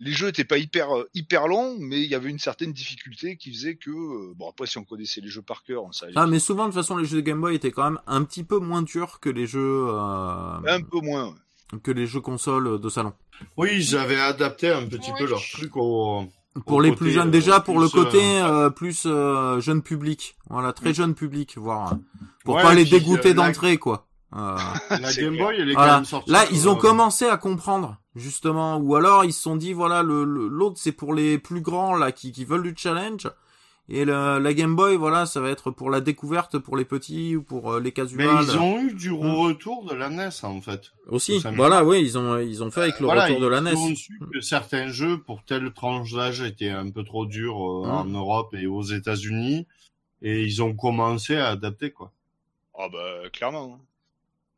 les jeux étaient pas hyper hyper longs, mais il y avait une certaine difficulté qui faisait que euh, bon après si on connaissait les jeux par cœur, on savait ah, mais souvent, de toute façon, les jeux de Game Boy étaient quand même un petit peu moins durs que les jeux, euh, un peu moins. ouais. que les jeux consoles de salon. Oui, j'avais adapté un petit peu leur truc au. Pour les côté, plus jeunes, euh, déjà pour le plus, euh, côté euh, plus euh, jeune public, voilà, très jeune public, voire pour Ouais, pas les puis, dégoûter la- d'entrée, quoi. Euh, *laughs* La *laughs* Game. Boy, elle est quand voilà. même sortie. Là, ils ont commencé à comprendre, justement, ou alors ils se sont dit, voilà, le le- l'autre c'est pour les plus grands là qui qui veulent du challenge, et le, la Game Boy, voilà, ça va être pour la découverte, pour les petits ou pour euh, les Mais casuals. ils ont eu du Mm. retour de la NES en fait. Aussi, voilà, oui, ils ont ils ont fait avec le Voilà, retour de la E ils ont NES. su que certains jeux pour telle tranche d'âge étaient un peu trop durs euh, Mm. en Europe et aux États-Unis et ils ont commencé à adapter quoi. Ah bah clairement.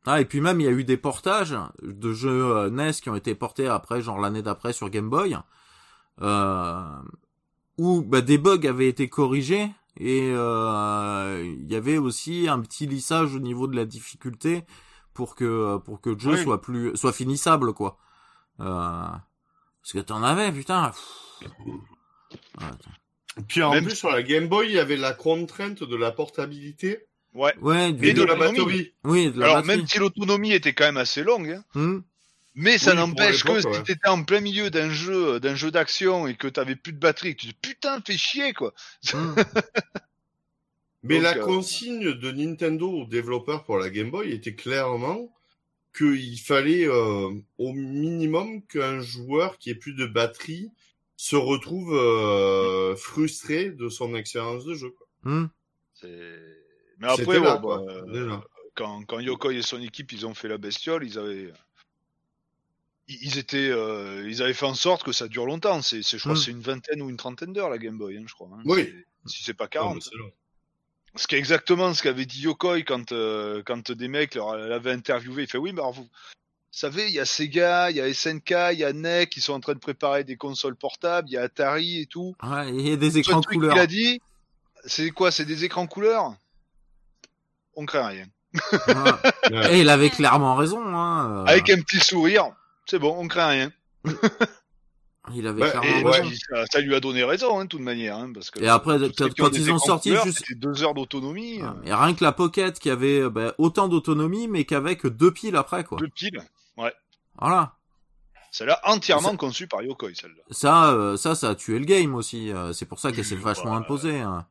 Ah, et puis même, il y a eu des portages de jeux euh, NES qui ont été portés après, genre l'année d'après sur Game Boy, euh, où bah, des bugs avaient été corrigés et euh, il y avait aussi un petit lissage au niveau de la difficulté pour que pour que le jeu Oui. soit plus soit finissable quoi. Euh, parce que t'en avais putain. pff. Ouais, Puis en Même- plus sur la Game Boy, il y avait la contrainte de la portabilité Ouais. ouais, du- et de la l'autonomie. batterie. oui, de la Alors batterie. même si l'autonomie était quand même assez longue, hein, Hmm. Mais ça Oui, n'empêche que si t'étais en plein milieu d'un jeu d'un jeu d'action et que t'avais plus de batterie, et que tu dis putain fais chier quoi. Hmm. *laughs* Mais Donc, la euh, consigne de Nintendo aux développeurs pour la Game Boy était clairement qu'il fallait euh, au minimum qu'un joueur qui ait plus de batterie se retrouve euh, frustré de son expérience de jeu. quoi. Hmm. Mais après, là, quoi, quand, quand Yokoi et son équipe ils ont fait la bestiole, ils avaient ils étaient euh, ils avaient fait en sorte que ça dure longtemps. C'est je crois Mm. que c'est une vingtaine ou une trentaine d'heures la Game Boy, hein, je crois. hein. Oui. Si c'est pas Non, 40. mais c'est long. Ce qui est exactement ce qu'avait dit Yokoi quand euh, quand des mecs l'avaient interviewé. Il fait oui, mais alors vous, vous savez, il y a Sega, il y a SNK, il y a NEC qui sont en train de préparer des consoles portables, il y a Atari et tout. Ouais, il y a des écrans truc couleurs. qu'il a dit, c'est quoi C'est des écrans couleurs? On craint rien. Ouais. Ouais. Et il avait clairement raison. Hein. Avec un petit sourire, c'est bon, on craint rien. *laughs* Il avait Bah, clairement ouais. ça, ça lui a donné raison, hein, de toute manière. Hein, parce que Et après, quand- ils ont sorti juste- deux heures d'autonomie, Ouais. euh, Et rien que la Pocket qui avait euh, bah, autant d'autonomie, mais qu'avec deux piles après, quoi. deux piles. Voilà. Celle-là entièrement Ça- conçue par Yokoi, celle-là. Ça, euh, ça, ça a tué le game aussi. euh, c'est pour ça qu'elle s'est vachement imposée. hein.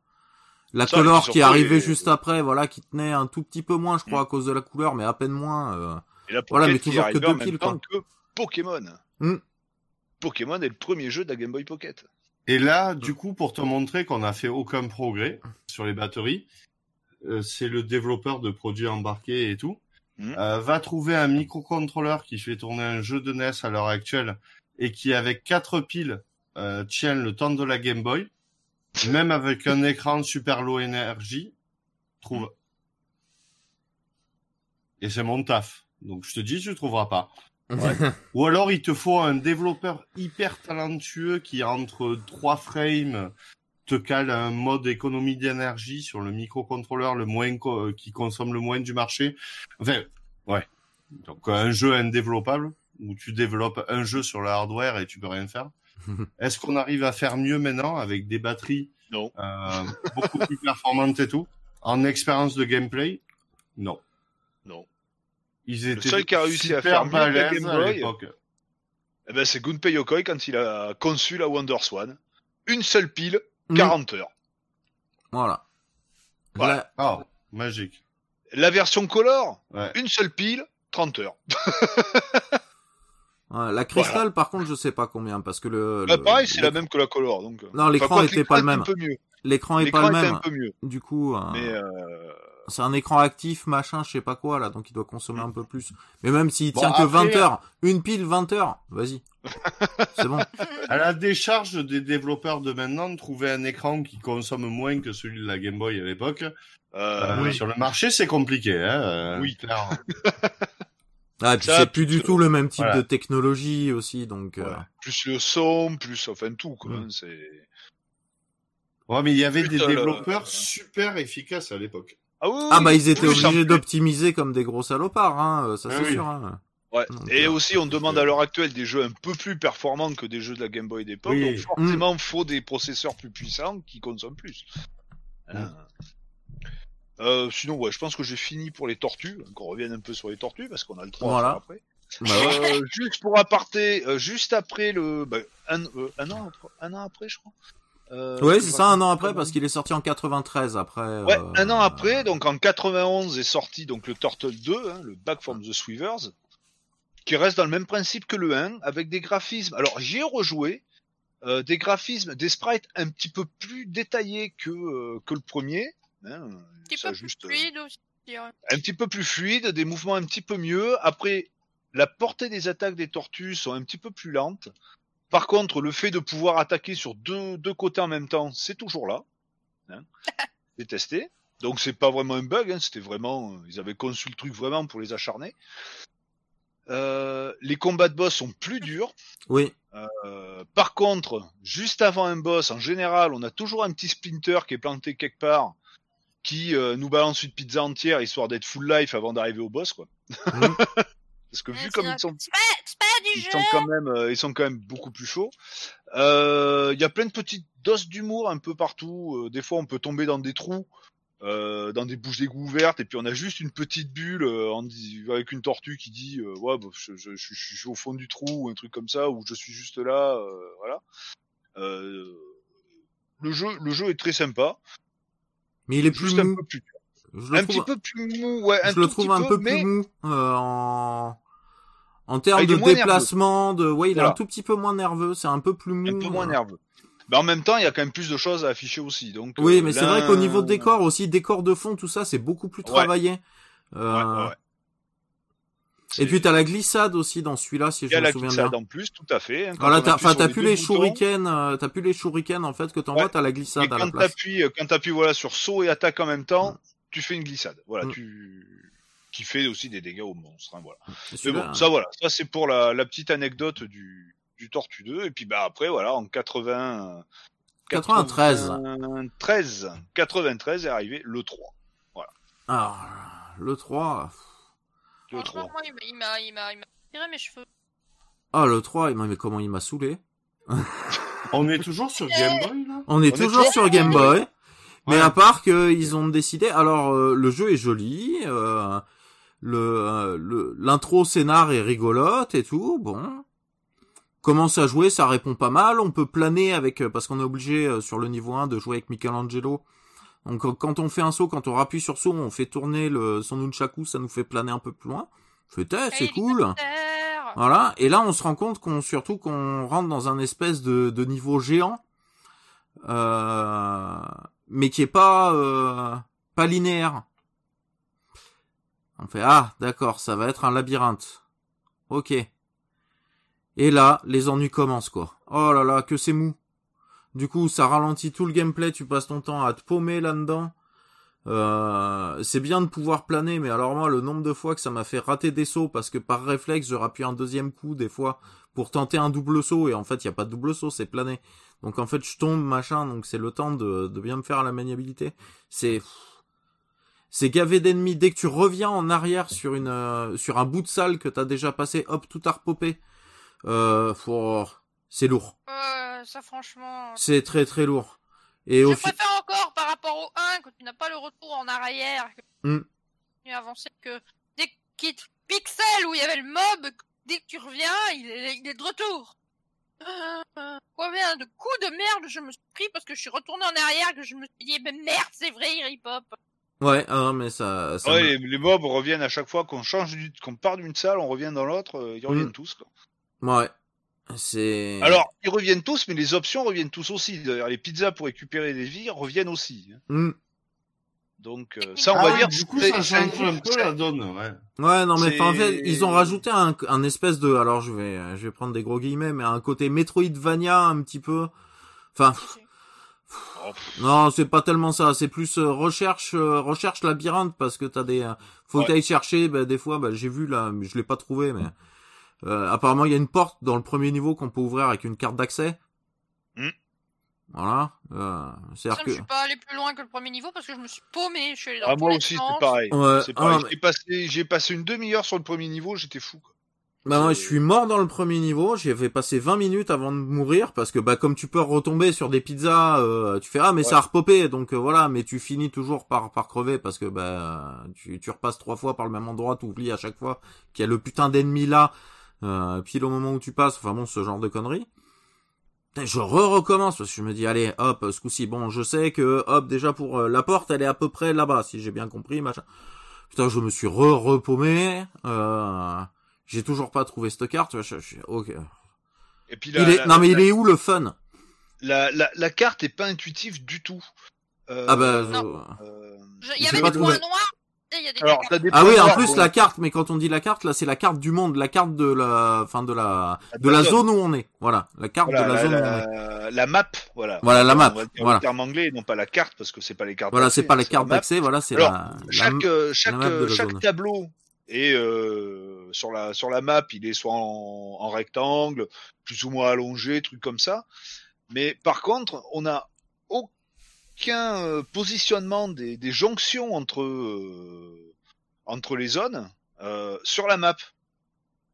La ça, Color qui arrivée les- juste après, voilà, qui tenait un tout petit peu moins, je crois, Mm. à cause de la couleur, mais à peine moins. euh. Et la Voilà, Pocket mais toujours que deux piles, que Pokémon. Hmm. Pokémon est le premier jeu de la Game Boy Pocket. Et là, du coup, pour te montrer qu'on n'a fait aucun progrès sur les batteries, euh, c'est le développeur de produits embarqués et tout, Mhm. euh, va trouver un microcontrôleur qui fait tourner un jeu de NES à l'heure actuelle et qui, avec quatre piles, euh, tient le temps de la Game Boy, même avec un écran super low énergie, trouve. Et c'est mon taf. Donc je te dis, tu trouveras pas. *laughs* Ou alors il te faut un développeur hyper talentueux qui entre trois frames te cale un mode économie d'énergie sur le microcontrôleur le moins co- euh, qui consomme le moins du marché. Enfin, ouais. Donc un jeu indéveloppable où tu développes un jeu sur le hardware et tu peux rien faire. *laughs* Est-ce qu'on arrive à faire mieux maintenant avec des batteries Non. euh, beaucoup plus performantes et tout? En expérience de gameplay? Non. Non. Ils étaient seul qui a réussi à faire mieux la Game à Boy, l'époque. Eh ben, c'est Gunpei Yokoi quand il a conçu la Wonder Swan. Une seule pile, Mm. 40 heures. Voilà. Voilà. Là- Ah, magique. La version color, Ouais. une seule pile, 30 heures. *laughs* Ouais, la cristal, par contre, je sais pas combien, parce que le. Bah, le- pareil, c'est la l'écran- même que la color. Donc... Non, l'écran que était pas le même. Un peu mieux. L'écran est pas le même. un peu mieux. Du coup, euh, Mais euh, c'est un écran actif, machin, je sais pas quoi, là, donc il doit consommer un peu plus. Mais même s'il Bon, tient que après- 20 heures, une pile 20 heures, vas-y. *laughs* C'est bon. À la décharge des développeurs de maintenant, de trouver un écran qui consomme moins que celui de la Game Boy à l'époque, euh, euh, oui. sur le marché, c'est compliqué. Hein, euh, Oui. clairement. Ah, et puis Ça, c'est plus du tout le même type voilà. de technologie aussi, donc. euh. Plus le son, plus enfin tout quoi. Mm. C'est. Ouais, mais il y avait des le- développeurs super efficaces à l'époque. Ah oui. Ah bah ils étaient obligés d'optimiser comme des gros salopards, hein, euh, ça Ah c'est oui. sûr. Hein. Ouais. Donc, Et euh, aussi, on demande à l'heure actuelle des jeux un peu plus performants que des jeux de la Game Boy d'époque. Donc forcément, faut des processeurs plus puissants qui consomment plus. Hein. Euh, sinon, ouais, je pense que j'ai fini pour les tortues. Qu'on revienne un peu sur les tortues parce qu'on a le 3 Voilà. à faire après. Bah ouais. Euh, juste pour aparté, euh, juste après le, bah, un, euh, un an, après, un an après, je crois. Euh, je c'est ça, un an après, parce qu'il est sorti en 93 après. Ouais, euh, un an après, donc en 91 est sorti donc le Turtle 2, hein, le Back from the Sweavers, qui reste dans le même principe que le 1, avec des graphismes. Alors j'y ai rejoué, euh, des graphismes, des sprites un petit peu plus détaillés que euh, que le premier. Hein, Un petit peu plus juste, fluide aussi. un petit peu plus fluide, des mouvements un petit peu mieux. Après, la portée des attaques des tortues sont un petit peu plus lentes. Par contre, le fait de pouvoir attaquer sur deux, deux côtés en même temps, c'est toujours là. Hein *laughs* c'est testé. Donc c'est pas vraiment un bug, hein, c'était vraiment, ils avaient conçu le truc vraiment pour les acharner. Euh, les combats de boss sont plus durs. Oui, Euh, par contre, juste avant un boss, en général, on a toujours un petit splinter qui est planté quelque part, qui euh, nous balance une pizza entière histoire d'être full life avant d'arriver au boss, quoi. *laughs* Parce que vu comme ils sont, Ils sont quand même, euh, ils sont quand même beaucoup plus chauds. Euh, Il y a plein de petites doses d'humour un peu partout. Euh, des fois, on peut tomber dans des trous. euh, dans des bouches d'égout ouvertes et puis on a juste une petite bulle euh, en avec une tortue qui dit euh, ouais bah, je, je, je, je suis au fond du trou ou un truc comme ça ou je suis juste là euh, voilà euh, le jeu le jeu est très sympa mais il est plus juste un mou. peu plus. Je le un trouve, petit peu plus mou ouais un je le trouve petit un peu mais plus mou euh, en en termes Ah, de déplacement, de ouais, il est un tout petit peu moins nerveux, c'est un peu plus mou. un peu moins euh. nerveux mais en même temps il y a quand même plus de choses à afficher aussi donc Oui, euh, mais c'est vrai qu'au niveau de décor aussi, décor de fond, tout ça, c'est beaucoup plus Ouais. travaillé. Euh, Ouais, ouais, ouais. Et puis t'as la glissade aussi dans celui-là, si je a me la souviens glissade bien. en plus tout à fait hein, Voilà, t'as, enfin, t'as plus les shurikens, euh, t'as plus les shurikens en fait que t'envoies, t'as la Et glissade à la quand t'appuies, quand t'appuies voilà sur saut et attaque en même temps, Mm. tu fais une glissade. Voilà, Mm. tu qui fait aussi des dégâts aux monstres. hein, voilà. Mais bon, ça voilà, ça c'est pour la, la petite anecdote du du Tortue 2 et puis bah après voilà en 80 93. 93 93 est arrivé le 3. Alors, le 3. Le Franchement, 3. moi, il m'a- il m'a, il tiré mes cheveux. Ah, le 3, il m'a- mais comment il m'a saoulé. *laughs* On est toujours sur Game Boy là? On est On est toujours toujours sur Game Boy. Mais Ouais. à part qu'ils ont décidé, alors euh, le jeu est joli, euh, le euh, le- l'intro scénar est rigolote et tout, bon. Commence à jouer, ça répond pas mal. On peut planer avec euh, parce qu'on est obligé euh, sur le niveau 1 de jouer avec Michelangelo. Donc quand on fait un saut, quand on appuie sur saut, on fait tourner le son nunchaku, ça nous fait planer un peu plus loin. Eh, c'est cool. Voilà. Et là, on se rend compte qu'on surtout qu'on rentre dans un espèce de, de niveau géant, euh, mais qui est pas euh, pas linéaire. On fait ah d'accord, ça va être un labyrinthe. Ok. Et là, les ennuis commencent quoi. Oh là là, que c'est mou. Du coup, ça ralentit tout le gameplay. Tu passes ton temps à te paumer là-dedans. Euh, c'est bien de pouvoir planer, mais alors moi, le nombre de fois que ça m'a fait rater des sauts parce que par réflexe, je rappuie un deuxième coup des fois pour tenter un double saut et en fait, il y a pas de double saut, c'est planer. Donc en fait, je tombe machin, donc c'est le temps de, de bien me faire à la maniabilité. C'est c'est gavé d'ennemis. Dès que tu reviens en arrière sur une euh, sur un bout de salle que t'as déjà passé, hop, tout a repopé. Euh, c'est lourd. Ouais, ça franchement. C'est très très lourd. Et au Je fi- préfère encore par rapport au 1 que tu n'as pas le retour en arrière. Que Hmm. tu à avancer que dès qu'il te pixel où il y avait le mob, dès que tu reviens, il est, il est de retour. Euh, Combien de coups de merde je me suis pris parce que je suis retourné en arrière que je me suis dit, mais merde, c'est vrai, il rip hop. Ouais, ah, non, mais ça. ça Ouais, me- les, les mobs reviennent à chaque fois qu'on change, du- qu'on part d'une salle, on revient dans l'autre, euh, ils reviennent Mm. tous. Quoi. Ouais. C'est. Alors, ils reviennent tous, mais les options reviennent tous aussi. D'ailleurs, les pizzas pour récupérer des vies reviennent aussi. hein. Hmm. Donc, euh, ça, on Ah va ouais, dire. du coup, c'est- ça c'est change un peu la donne, ouais. Ouais, non, mais en fait, ils ont rajouté un, un espèce de, alors je vais, je vais prendre des gros guillemets, mais un côté Metroidvania un petit peu. Enfin, non, c'est pas tellement ça. C'est plus euh, recherche, euh, recherche labyrinthe parce que t'as des, euh, faut Ouais. que t'ailles chercher. bah, des fois, bah, j'ai vu là, mais je l'ai pas trouvé, mais euh, apparemment il y a une porte dans le premier niveau qu'on peut ouvrir avec une carte d'accès. Hmm. Voilà. Euh, Je c'est-à-dire ne que. suis pas allé plus loin que le premier niveau parce que je me suis paumé. Je suis allé dans Ah, moi aussi, c'est pareil. Ouais, C'est ah, mais- J'ai passé, j'ai passé une demi-heure sur le premier niveau, j'étais fou. Quoi. Bah moi je suis mort dans le premier niveau, j'ai fait passer 20 minutes avant de mourir parce que bah comme tu peux retomber sur des pizzas, euh, tu fais ah mais ça a repopé donc euh, voilà mais tu finis toujours par par crever parce que bah tu tu repasses trois fois par le même endroit, tu oublies à chaque fois qu'il y a le putain d'ennemi là euh, pile au moment où tu passes, enfin bon ce genre de conneries. Putain, Je re-recommence parce que je me dis allez hop ce coup-ci bon je sais que hop déjà pour euh, la porte elle est à peu près là-bas si j'ai bien compris machin. Putain je me suis re-repaumé. Euh... J'ai toujours pas trouvé cette carte. Je, je- ok. Et puis Il la, est... la- non mais la, il est où le fun? La, la, la carte est pas intuitive du tout. Euh, Ah bah. euh, Je- Il y avait des points noirs. et Il y a des Alors, des Ah oui, en noirs, plus bon, la carte. Mais quand on dit la carte, là, c'est la carte du monde, la carte de la, enfin de la, de la zone. zone où on est. Voilà, la carte voilà, de la, la, zone où on la, est. la map, voilà. Voilà, la map, voilà. le terme anglais, non pas la carte, parce que c'est pas les cartes. Voilà, d'accès, c'est pas les la cartes d'accès. Voilà, c'est la, la- chaque euh, chaque map de euh, la chaque zone. tableau est euh, sur la sur la map, il est soit en, en rectangle, plus ou moins allongé, truc comme ça. Mais par contre, on a aucun euh, positionnement des, des jonctions entre euh, entre les zones euh, sur la map.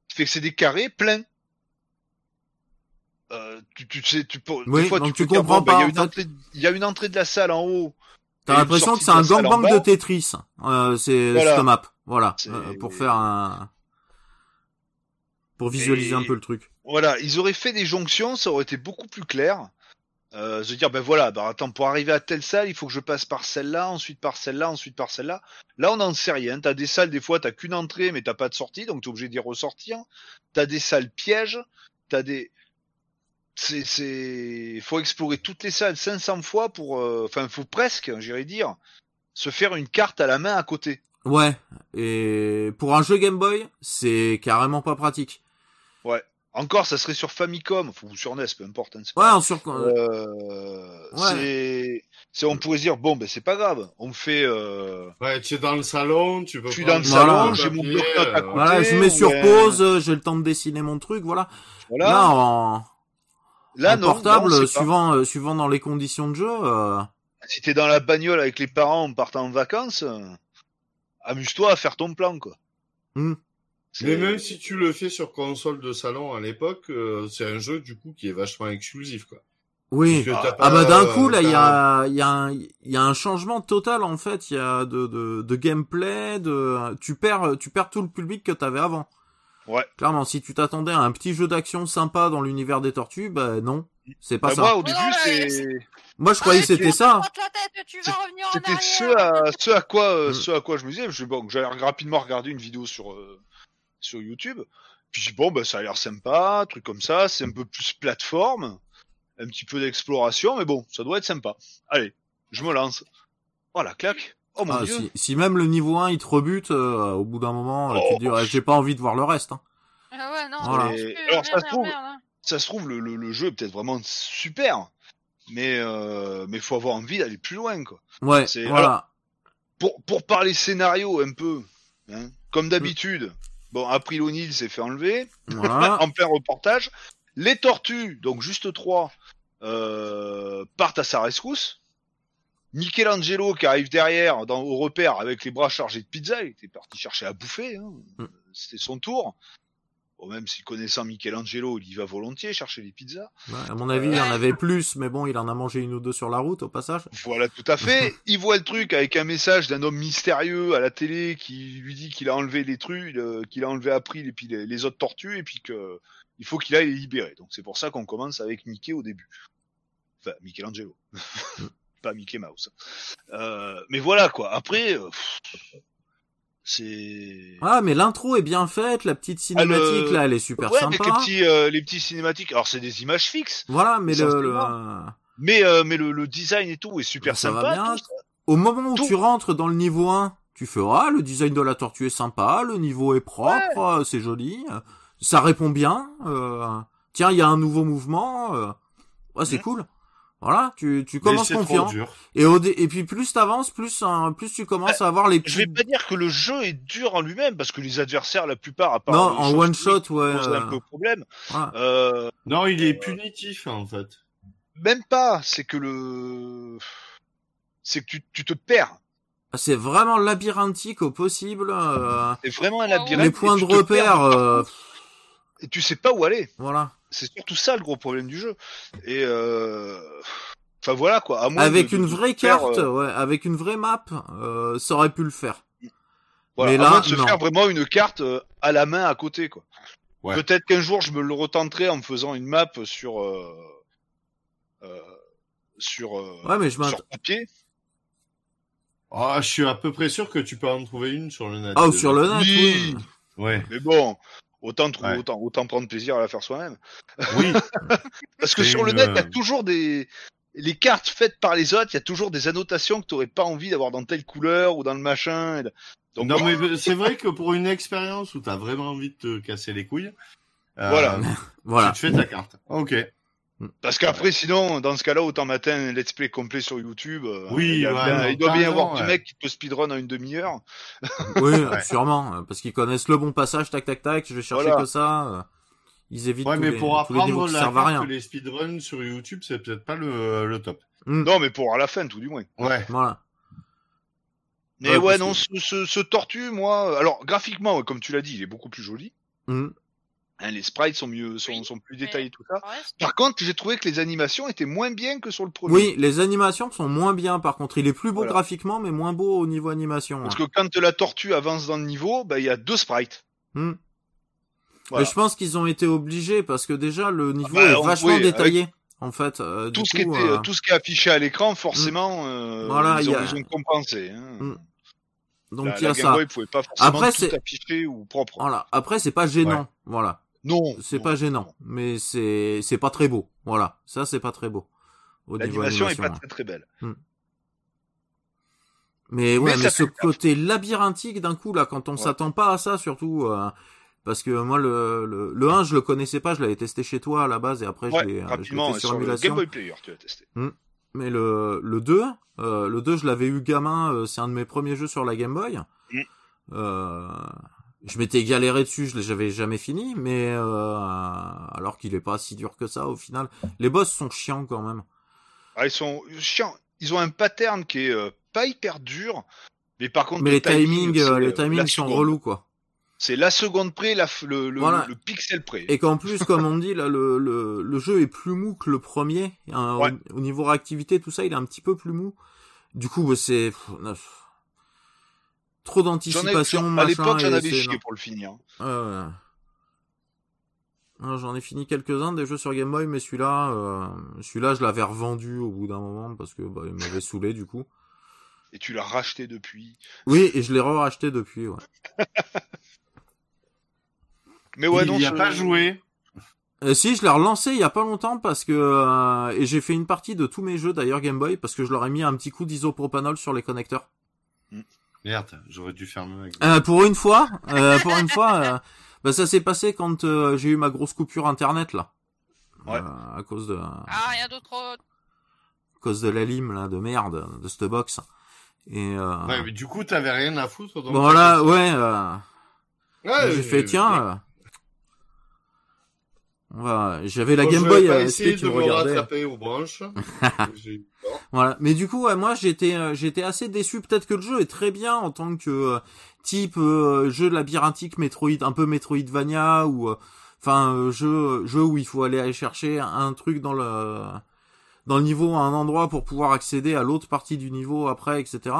Ce qui fait que c'est des carrés pleins. Euh, tu, tu sais, tu peux, Oui, des fois, donc tu, comprends bon, il y pas, il y a une entrée de la salle en haut. T'as l'impression que c'est un gangbang de Tetris. Euh, c'est Voilà. cette map. Voilà, euh, pour faire un, pour visualiser Et- un peu le truc. Voilà, ils auraient fait des jonctions, ça aurait été beaucoup plus clair. Euh, se dire, ben voilà, ben attends, pour arriver à telle salle, il faut que je passe par celle-là, ensuite par celle-là, ensuite par celle-là. Là, on n'en sait rien. T'as des salles, des fois, t'as qu'une entrée, mais t'as pas de sortie, donc t'es obligé d'y ressortir. T'as des salles pièges, t'as des... C'est, c'est, faut explorer toutes les salles 500 fois pour, euh, enfin, faut presque, j'irais dire, se faire une carte à la main à côté. Ouais. Et pour un jeu Game Boy, c'est carrément pas pratique. Encore, ça serait sur Famicom, ou sur NES, peu importe. hein, Ouais, en sur. Euh, Ouais. c'est, c'est, on pourrait se dire bon, ben c'est pas grave, on fait, euh, Ouais, tu es dans le salon, tu peux je suis dans le Voilà. salon, j'ai mon bloc-notes à euh, côté. Voilà, je mets sur ouais. pause, euh, j'ai le temps de dessiner mon truc, voilà. Voilà. Là, en, Là, en non, portable, non, suivant, euh, suivant dans les conditions de jeu. euh, Si t'es dans la bagnole avec les parents en partant en vacances, euh, amuse-toi à faire ton plan, quoi. Hmm. Mais même si tu le fais sur console de salon à l'époque, euh, c'est un jeu du coup qui est vachement exclusif quoi. Oui. Ah pas, bah d'un euh, coup là il y a il y a un il y a un changement total en fait il y a de, de de gameplay de tu perds tu perds tout le public que t'avais avant Ouais. clairement si tu t'attendais à un petit jeu d'action sympa dans l'univers des tortues bah non c'est pas Bah, ça moi, moi, au début, là, c'est, je croyais que c'était ça c'était ce à, ce à quoi, euh, Hmm. ce à quoi je me disais. Je, bon, j'allais rapidement regarder une vidéo sur, euh, sur YouTube. Puis je dis, bon, bah, ça a l'air sympa, truc comme ça. C'est un peu plus plateforme, un petit peu d'exploration, mais bon, ça doit être sympa. Allez, je me lance. Voilà, clac. Oh mon Ah, dieu. si, si même le niveau 1 il te rebute euh, au bout d'un moment euh, Oh. tu te dis ouais, j'ai pas envie de voir le reste hein. Ah ouais, non, Voilà. alors, ça se trouve- hein. Ça se trouve, le, le, le jeu est peut-être vraiment super, mais euh, mais faut avoir envie d'aller plus loin, quoi. ouais voilà Pour pour parler scénario un peu, hein, comme d'habitude. Bon, April O'Neil s'est fait enlever. voilà *laughs* en plein reportage. Les tortues, donc juste trois, euh, partent à sa rescousse. Michelangelo qui arrive derrière dans, au repère avec les bras chargés de pizza, il était parti chercher à bouffer, hein. Mm. c'était son tour. Bon, même si connaissant Michelangelo, il y va volontiers chercher les pizzas. Ouais, à mon avis il en avait plus mais bon il en a mangé une ou deux sur la route au passage Voilà, tout à fait. *laughs* Il voit le truc avec un message d'un homme mystérieux à la télé qui lui dit qu'il a enlevé les trucs, euh, qu'il a enlevé et puis les, les autres tortues et puis que il faut qu'il aille les libérer. Donc c'est pour ça qu'on commence avec Mickey au début. Enfin, Michelangelo. *laughs* pas Mickey Mouse. Euh, mais voilà quoi. Après, euh, pff, c'est. Ah, mais l'intro est bien faite, la petite cinématique Ah, le- là, elle est super ouais, sympa. avec les petits, euh, les petits cinématiques. Alors c'est des images fixes, Voilà, mais le, le- mais euh, mais le, le design et tout est super Ça va sympa. bien. tout ça. au moment où Tout. tu rentres dans le niveau 1, tu ah, le design de la tortue est sympa, le niveau est propre, euh, c'est joli, euh, ça répond bien. euh, tiens, il y a un nouveau mouvement, euh, ouais, c'est Mhm. cool. Voilà, tu tu commences trop confiant. dur. Et au dé- et puis plus t'avances, plus hein, plus tu commences à avoir les Je vais pas dire que le jeu est dur en lui-même parce que les adversaires, la plupart, à part non en one shot ouais. un euh, peu problème. voilà. Euh, Non, il est punitif en fait. même pas. C'est que le, c'est que tu, tu te perds. C'est vraiment labyrinthique au possible. euh, C'est vraiment un Les labyrinthe. les points de repère, euh, et tu sais pas où aller. voilà. C'est surtout ça le gros problème du jeu. Et euh... enfin voilà quoi. À moins Avec de- une de vraie faire, carte, euh, ouais, avec une vraie map, euh, ça aurait pu le faire. voilà, mais à là, moins de se non. faire vraiment une carte euh, à la main à côté quoi. Ouais. Peut-être qu'un jour je me le retenterai en me faisant une map sur euh... euh, sur euh, Ouais, mais je sur papier. Ah, je suis à peu près sûr que tu peux en trouver une sur le net. Ah, ou sur le net, Oui. oui. Ouais. Mais bon, autant trouver, Ouais. autant autant prendre plaisir à la faire soi-même. Oui. *laughs* Parce que sur le net, il y a toujours des les cartes faites par les autres, il y a toujours des annotations que tu pas envie d'avoir dans telle couleur ou dans le machin. Donc non, mais *laughs* c'est vrai que pour une expérience où t'as vraiment envie de te casser les couilles, euh, Voilà. *laughs* Voilà. tu te fais ta carte. Ok. Parce qu'après, sinon, dans ce cas-là, autant matin un let's play complet sur YouTube. euh, Oui, il, y a ouais, bien- non, il doit bien y avoir du ouais. mec qui te speedrun en une demi-heure. Oui, Ouais. *laughs* sûrement, euh, parce qu'ils connaissent le bon passage, tac tac tac. Je vais chercher Voilà. que ça. euh, Ils évitent Ouais, tous, mais les, pour les apprendre la que les speedruns sur YouTube, c'est peut-être pas le, le top. Hmm, Non, mais pour à la fin, tout du moins. Ouais. Voilà. Mais Ouais, ouais, non, que- ce, ce, ce tortue, moi, euh, alors graphiquement, ouais, comme tu l'as dit, il est beaucoup plus joli. Hmm. Hein, les sprites sont mieux, sont, Oui, sont plus détaillés, tout ça. Reste. Par contre, j'ai trouvé que les animations étaient moins bien que sur le premier. Oui, les animations sont moins bien. Par contre, il est plus beau Voilà. graphiquement, mais moins beau au niveau animation. Parce hein. que quand la tortue avance dans le niveau, bah, il y a deux sprites. Hmm. Voilà. Mais je pense qu'ils ont été obligés parce que déjà le niveau bah, est vachement oui, détaillé. En fait, euh, tout du ce qui était, euh, tout ce qui est affiché à l'écran, forcément, euh, Voilà, ils, il y ont, a- ils ont compensé. Hein. Mm. donc la, il y a la Game ça. Boy pouvait pas forcément Après, tout c'est- afficher ou propre. Voilà. Après, c'est pas gênant. Voilà. Non, C'est pas non. gênant, mais c'est c'est pas très beau. Voilà, ça c'est pas très beau au niveau L'animation est pas hein. très très belle. Mais ouais, Mais ce taf. côté labyrinthique d'un coup là, quand on Ouais. s'attend pas à ça, surtout euh, parce que moi le, le le 1 je le connaissais pas, je l'avais testé chez toi à la base et après Ouais, euh, je l'ai rapidement, fait sur sur émulation. Game Boy Player, tu l'as testé. Mais le le 2, euh, le 2 je l'avais eu gamin, euh, c'est un de mes premiers jeux sur la Game Boy. Mm. Euh, je m'étais galéré dessus, je l'avais jamais fini, mais euh, alors qu'il est pas si dur que ça au final. Les boss sont chiants quand même. Ah, ils sont chiants. Ils ont un pattern qui est euh, pas hyper dur, mais par contre, Mais le les timings, euh, euh, les timings sont relous quoi. C'est la seconde près, la, le, le, Voilà. le pixel près. Et qu'en plus, comme *laughs* on dit, là, le, le, le jeu est plus mou que le premier. Hein, au- Ouais. au, niveau réactivité, tout ça, il est un petit peu plus mou. Du coup, bah, c'est. Trop J'en ai, d'anticipation, à machin. l'époque, j'en avais chié pour le finir. Ouais, ouais. Non, J'en ai fini quelques-uns des jeux sur Game Boy, mais celui-là, euh, celui-là, je l'avais revendu au bout d'un moment parce que bah, il m'avait saoulé du coup. Et tu l'as racheté depuis. Oui, et je l'ai re-racheté depuis. Ouais. Mais ouais, il non, y a pas joué. Euh, si, je l'ai relancé il y a pas longtemps parce que euh, et j'ai fait une partie de tous mes jeux d'ailleurs Game Boy parce que je leur ai mis un petit coup d'isopropanol sur les connecteurs. Merde, j'aurais dû faire mieux avec. Euh, pour une fois, euh, pour une fois, euh, *laughs* bah, ça s'est passé quand euh, j'ai eu ma grosse coupure internet là, Ouais. Euh, à cause de à Ah, rien d'autre. euh, cause de la lime là de merde de cette box. Et euh, Ouais, mais du coup, t'avais rien à foutre. donc bon voilà, ouais, euh, Ouais, j'ai fait tiens. euh, on va, j'avais la bon, Game Boy pas euh, essayer c'était de me rattraper aux branches. *laughs* Voilà. Mais du coup, ouais, moi, j'étais, euh, j'étais assez déçu. Peut-être que le jeu est très bien en tant que euh, type euh, jeu labyrinthique, Metroid, un peu Metroidvania ou, euh, enfin, euh, jeu, jeu où il faut aller, aller chercher un truc dans le, dans le niveau, à un endroit pour pouvoir accéder à l'autre partie du niveau après, etc.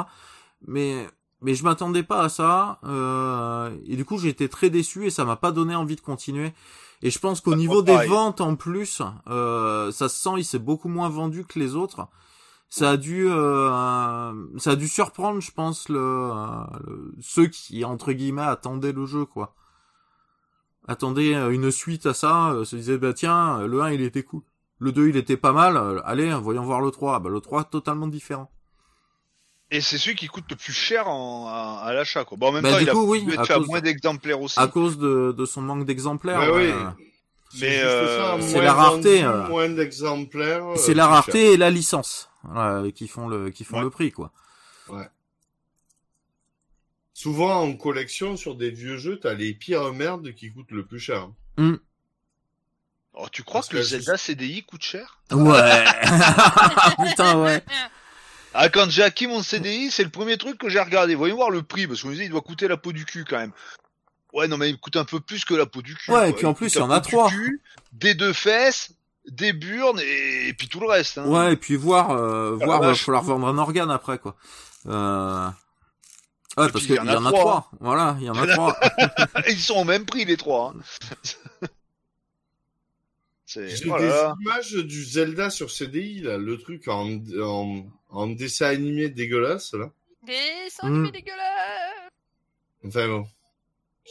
Mais, mais je m'attendais pas à ça. euh, et du coup, été très déçu et ça m'a pas donné envie de continuer. Et je pense qu'au Bah, niveau des pareil. ventes en plus, euh, ça se sent, il s'est beaucoup moins vendu que les autres. Ça a dû, euh, ça a dû surprendre, je pense, le, euh, le- ceux qui entre guillemets attendaient le jeu, quoi. Attendaient euh, une suite à ça, euh, se disaient bah tiens, le 1 il était cool, le 2 il était pas mal, euh, allez voyons voir le 3. Bah le 3 totalement différent. Et c'est celui qui coûte le plus cher en, à, à l'achat, quoi. Bon, en même Bah, temps, du il a coup, oui, dû être à cause- moins d'exemplaires aussi. À cause de, de son manque d'exemplaires. Ouais, oui. euh, C'est Mais, euh, c'est la rareté, moins d'exemplaires. euh, c'est la rareté cher. et la licence voilà, qui font le qui font Ouais. le prix quoi. Souvent en collection sur des vieux jeux, t'as les pires merdes qui coûtent le plus cher. Oh, tu crois Parce que le Zelda CDI coûte cher? Ouais. *laughs* Putain ouais. *laughs* Ah, quand j'ai acquis mon CDI, c'est le premier truc que j'ai regardé. Voyons voir le prix, parce qu'on me disait, il doit coûter la peau du cul quand même. Ouais, non, mais il coûte un peu plus que la peau du cul. Ouais, quoi. et puis en plus, il y en a trois. cul, des deux fesses, des burnes, et, et puis tout le reste. Hein. Ouais et puis voir euh, Ah, voir va vache. falloir vendre un organe après quoi. Euh... Ouais Et parce qu'il y, en a trois. Voilà il y en a trois. *laughs* Ils sont au même prix, les trois. hein. *laughs* c'est, J'ai oh là là. des images du Zelda sur CDI, là, le truc en, en, en dessin animé dégueulasse, là. Des animés Mm. dégueulasses. Enfin bon.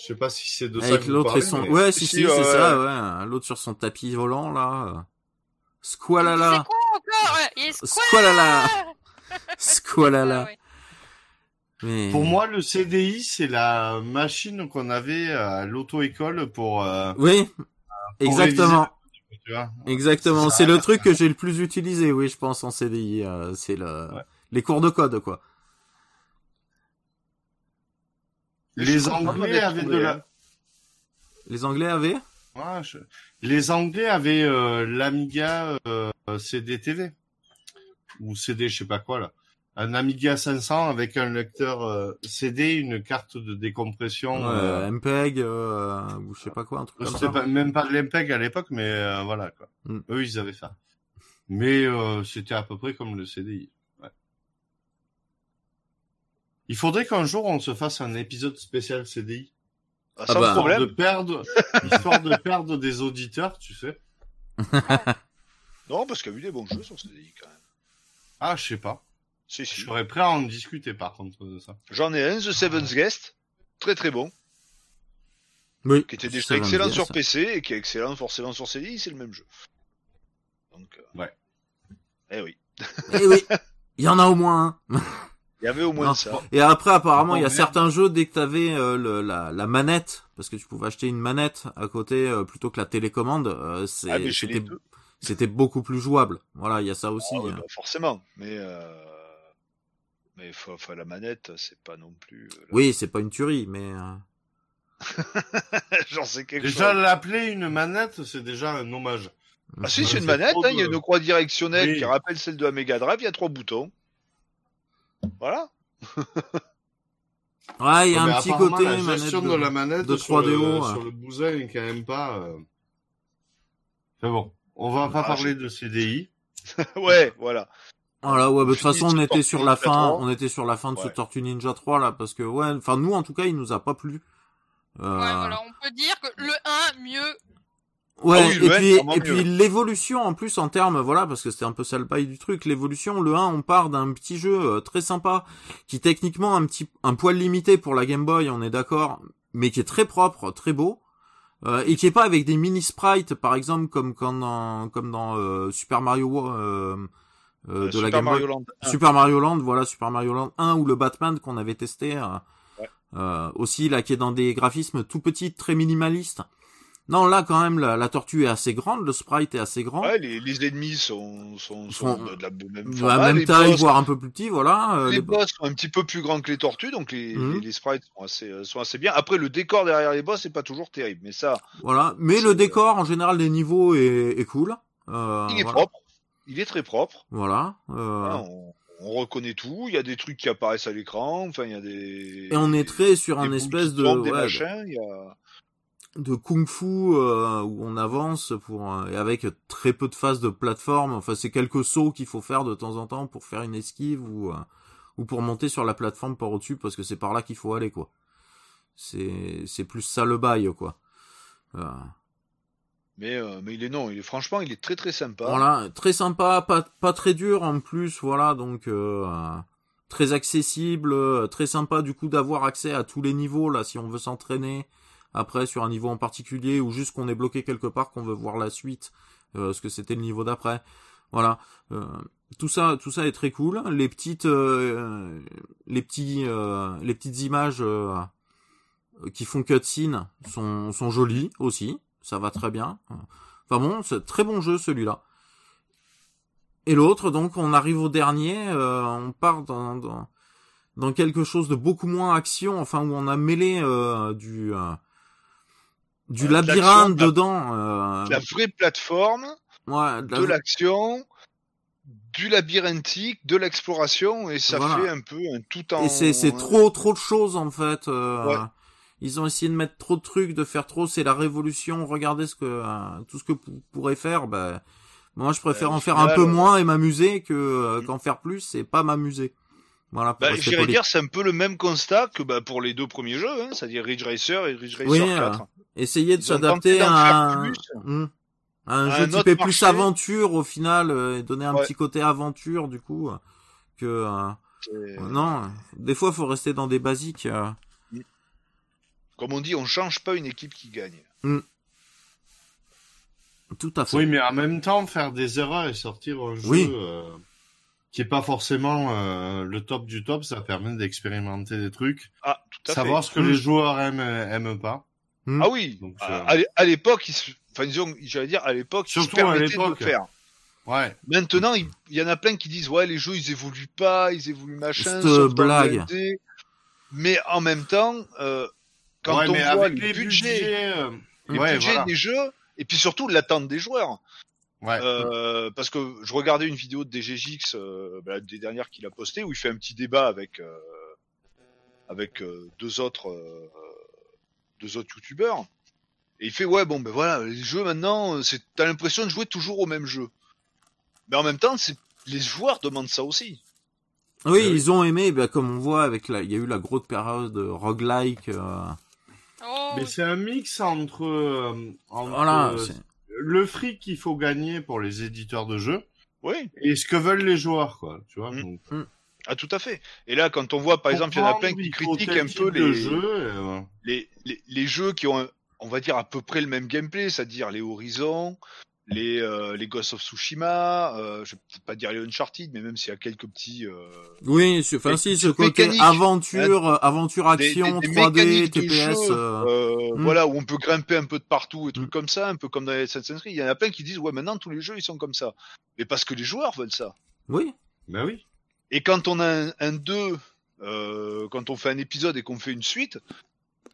Je sais pas si c'est de ça Avec que vous l'autre et son mais- ouais si Si, c'est ouais. ça ouais l'autre sur son tapis volant là. euh. C'est Squalala. Squalala. Squalala. Mais Pour moi, le CDI, c'est la machine qu'on avait à l'auto-école pour, euh, Oui. pour Exactement. réviser, tu vois. Exactement, Ça- c'est le truc que j'ai le plus utilisé, oui, je pense en CDI, euh, c'est le Ouais. les cours de code quoi. Je suis Les content Anglais avaient de la, hein. Les Anglais avaient Ouais, je- Les Anglais avaient euh, l'Amiga euh, CDTV ou CD, je sais pas quoi là. Un Amiga 500 avec un lecteur euh, CD, une carte de décompression. Ouais, euh, MPEG euh, ou je sais pas quoi, un truc comme C'était ça. pas, même pas de l'MPEG à l'époque, mais voilà quoi. Mm. Eux, ils avaient ça. Mais c'était à peu près comme le CDI. Il faudrait qu'un jour on se fasse un épisode spécial CDI. Ah, Ah sans bah. problème. De perdre, *laughs* histoire de perdre des auditeurs, tu sais. *laughs* Non, parce qu'il y a eu des bons jeux sur CDI quand même. Ah, je sais pas. Si, Je si. serais prêt à en discuter par contre de ça. J'en ai un, The Seven's Guest. Très très bon. Oui. Qui était déjà excellent sur ça. PC et qui est excellent forcément sur CDI, c'est le même jeu. Donc, euh, Ouais. Eh oui. Eh oui, *laughs* il y en a au moins un. Il y avait au moins Non. ça. Et après, apparemment, il y a certains jeux, dès que t'avais euh, le, la, la manette, parce que tu pouvais acheter une manette à côté euh, plutôt que la télécommande, euh, c'est- Ah, c'était beaucoup plus jouable. Voilà, il y a ça aussi. Ah ouais, hein. bah, forcément. Mais, euh... mais faut, faut la manette, c'est pas non plus. euh, Oui, c'est pas une tuerie, mais euh, *laughs* J'en sais quelque Déjà, chose. l'appeler une manette, c'est déjà un hommage. Ah si, c'est une manette, hein, il y a de- une croix directionnelle Oui. qui rappelle celle de la Mega Drive, il y a trois boutons. Voilà. *laughs* ouais, il y a Mais un petit côté la gestion de- de, la manette de sur, 3DO, le, ouais. sur le bousin est quand même pas. Euh... C'est bon. On va pas Ah, parler de CDI. *laughs* ouais, voilà. Voilà, ouais, bah, de toute façon, on sur était sur la fin, 3. on était sur la fin de ce Ouais. Tortue Ninja 3 là, parce que ouais, enfin nous en tout cas, il nous a pas plu. Euh, Ouais, voilà, on peut dire que le 1, mieux. Ouais, Ah oui, et puis et puis l'évolution en plus en termes voilà parce que c'était un peu ça le bail du truc l'évolution le 1 on part d'un petit jeu euh, très sympa qui techniquement un petit un poil limité pour la Game Boy on est d'accord mais qui est très propre très beau euh, et qui est pas avec des mini sprites par exemple comme quand dans comme dans euh, Super Mario euh, euh, de Euh, la Super Game Boy Mario Land. Super Mario Land, voilà, Super Mario Land 1 ou le Batman qu'on avait testé. Ouais. aussi, là, qui est dans des graphismes tout petits, très minimalistes. Non, là, quand même, la, la tortue est assez grande, le sprite est assez grand. Ouais, les, les ennemis sont, sont, sont Sont- de la même les taille, boss- voire un peu plus petit, voilà. euh, les les- boss sont un petit peu plus grands que les tortues, donc les, Mhm. les, les sprites sont assez, euh, sont assez bien. Après, le décor derrière les boss, c'est pas toujours terrible, mais ça, Voilà. Mais le décor, en général, des niveaux est, est cool. Euh, il est voilà. propre. Il est très propre. Voilà. euh, Voilà, on, on reconnaît tout. Il y a des trucs qui apparaissent à l'écran. Enfin, il y a des. Et on est très sur un espèce de, des ouais, machins. Il y a... de kung-fu euh, où on avance pour euh, et avec très peu de phases de plateforme. Enfin, c'est quelques sauts qu'il faut faire de temps en temps pour faire une esquive ou euh, ou pour monter sur la plateforme par au-dessus parce que c'est par là qu'il faut aller quoi. C'est c'est plus ça le bail quoi. Euh, Mais, euh, mais il est non, il est franchement, il est très très sympa. Voilà, très sympa, pas pas très dur en plus, voilà, donc euh, très accessible, très sympa du coup d'avoir accès à tous les niveaux là si on veut s'entraîner après sur un niveau en particulier ou juste qu'on est bloqué quelque part qu'on veut voir la suite euh, ce que c'était le niveau d'après. Voilà, euh, tout ça tout ça est très cool. Les petites euh, les petits euh, les petites images euh, qui font cutscene sont sont jolies aussi, ça va très bien. Enfin bon, c'est très bon jeu celui-là. Et l'autre, donc, on arrive au dernier, euh, on part dans, dans, dans quelque chose de beaucoup moins action, enfin où on a mêlé euh, du euh, du Euh, labyrinthe de la- dedans. euh, La vraie plateforme, ouais, de la- de l'action, du labyrinthique, de l'exploration, et ça Voilà. fait un peu un tout en. Et c'est c'est trop trop de choses en fait. euh, Ouais. Ils ont essayé de mettre trop de trucs, de faire trop. C'est la révolution. Regardez ce que euh, tout ce que vous pourrez faire. Ben moi je préfère au en faire final, un peu euh, moins et m'amuser que Mm. qu'en faire plus. C'est pas m'amuser. Voilà. Bah, j'irais dire, c'est un peu le même constat que bah, pour les deux premiers jeux, hein, c'est-à-dire Ridge Racer et Ridge Racer Oui, 4. Essayer de Ils ont s'adapter à un. Hmm. à un À jeu un typé plus aventure au final euh, et donner un Ouais. petit côté aventure du coup euh, que euh, C'est- non. Des fois faut rester dans des basiques. euh. Comme on dit, on change pas une équipe qui gagne. Tout à fait. Oui, mais en même temps, faire des erreurs et sortir un jeu Oui. Euh, qui est pas forcément euh, le top du top, ça permet d'expérimenter des trucs, Ah, tout à savoir fait. ce que les joueurs aiment, aiment pas. Hmm. Ah oui, Donc, à, euh, à l'é- à l'époque, ils se- enfin disons, j'allais dire à l'époque, ils se Surtout à permettaient de l'époque. le faire. Ouais. Maintenant, il y en a plein qui disent ouais, les jeux ils évoluent pas, ils évoluent machin. Cette blague. Mais en même temps, euh, quand ouais, on voit le les budget, budgets, euh, le ouais, budget voilà. des jeux, et puis surtout l'attente des joueurs. Ouais. Euh, parce que je regardais une vidéo de DGJX, euh, bah, des dernières qu'il a postées, où il fait un petit débat avec euh, avec euh, deux autres euh, deux autres youtubeurs. Et il fait ouais bon ben voilà les jeux maintenant c'est t'as l'impression de jouer toujours au même jeu. Mais en même temps c'est les joueurs demandent ça aussi. Oui, Euh, ils ont aimé, bah, comme on voit avec la, il y a eu la grosse période de roguelike. Euh, Oh, Mais c'est un mix entre, euh, entre voilà, euh, le fric qu'il faut gagner pour les éditeurs de jeux Oui, et ce que veulent les joueurs, quoi. Tu vois. Mm. donc, ah tout à fait. Et là quand on voit par exemple il y en a plein qui critiquent un peu les jeux, euh, les, les, les jeux qui ont, on va dire, à peu près le même gameplay, c'est-à-dire les Horizon, les, euh, les Ghost of Tsushima, euh, je vais peut-être pas dire les Uncharted, mais même s'il y a quelques petits... euh, Oui, c'est- enfin si, ce côté aventure, aventure action, des- des 3D, mécaniques de TPS. jeu, euh, euh, Mm. voilà, où on peut grimper un peu de partout et trucs Mm. comme ça, un peu comme dans les Assassin's Creed. Il y en a plein qui disent, ouais, maintenant tous les jeux, ils sont comme ça. Mais parce que les joueurs veulent ça. Oui, Ben oui. Et quand on a un, un 2, euh, quand on fait un épisode et qu'on fait une suite,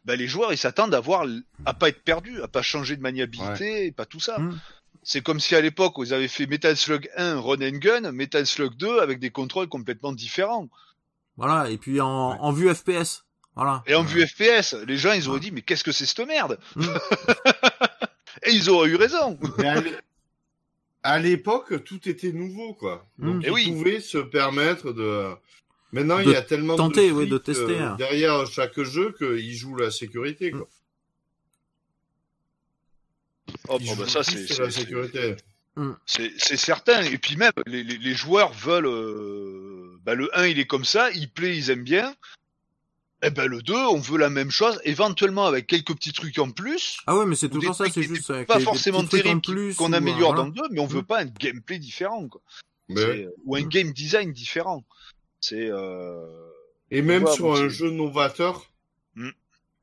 bah, les joueurs ils s'attendent à voir, à pas être perdus, à pas changer de maniabilité et pas tout ça. Mm. C'est comme si à l'époque ils avaient fait Metal Slug 1 Run and Gun, Metal Slug 2 avec des contrôles complètement différents. voilà, et puis en, Ouais. en vue FPS. Voilà. Et en vue FPS, les gens ils auraient dit mais qu'est-ce que c'est cette merde *laughs* Mm. *laughs* Et ils auraient eu raison. À l'é- à l'époque, tout était nouveau, quoi. Donc, Mm. Eh ils oui. pouvaient se permettre de. Maintenant, De il y a tellement tenter, de oui, de tester, euh, hein. derrière chaque jeu qu'ils jouent la sécurité, quoi. Oh, bah, ça c'est la c'est- sécurité. C'est c'est certain. Et puis même, les, les, les joueurs veulent... euh, bah, le 1, il est comme ça, il plaît, ils aiment bien. Et ben le 2, on veut la même chose, éventuellement avec quelques petits trucs en plus. Ah ouais, mais c'est temps ça, c'est juste avec pas forcément plus qu'on euh, améliore voilà. dans le 2, mais on veut Mm. pas un gameplay différent. Quoi. Mais C'est- ouais. Ou un Mm. game design différent. C'est... Euh... Et même sur un jeu novateur, Mm.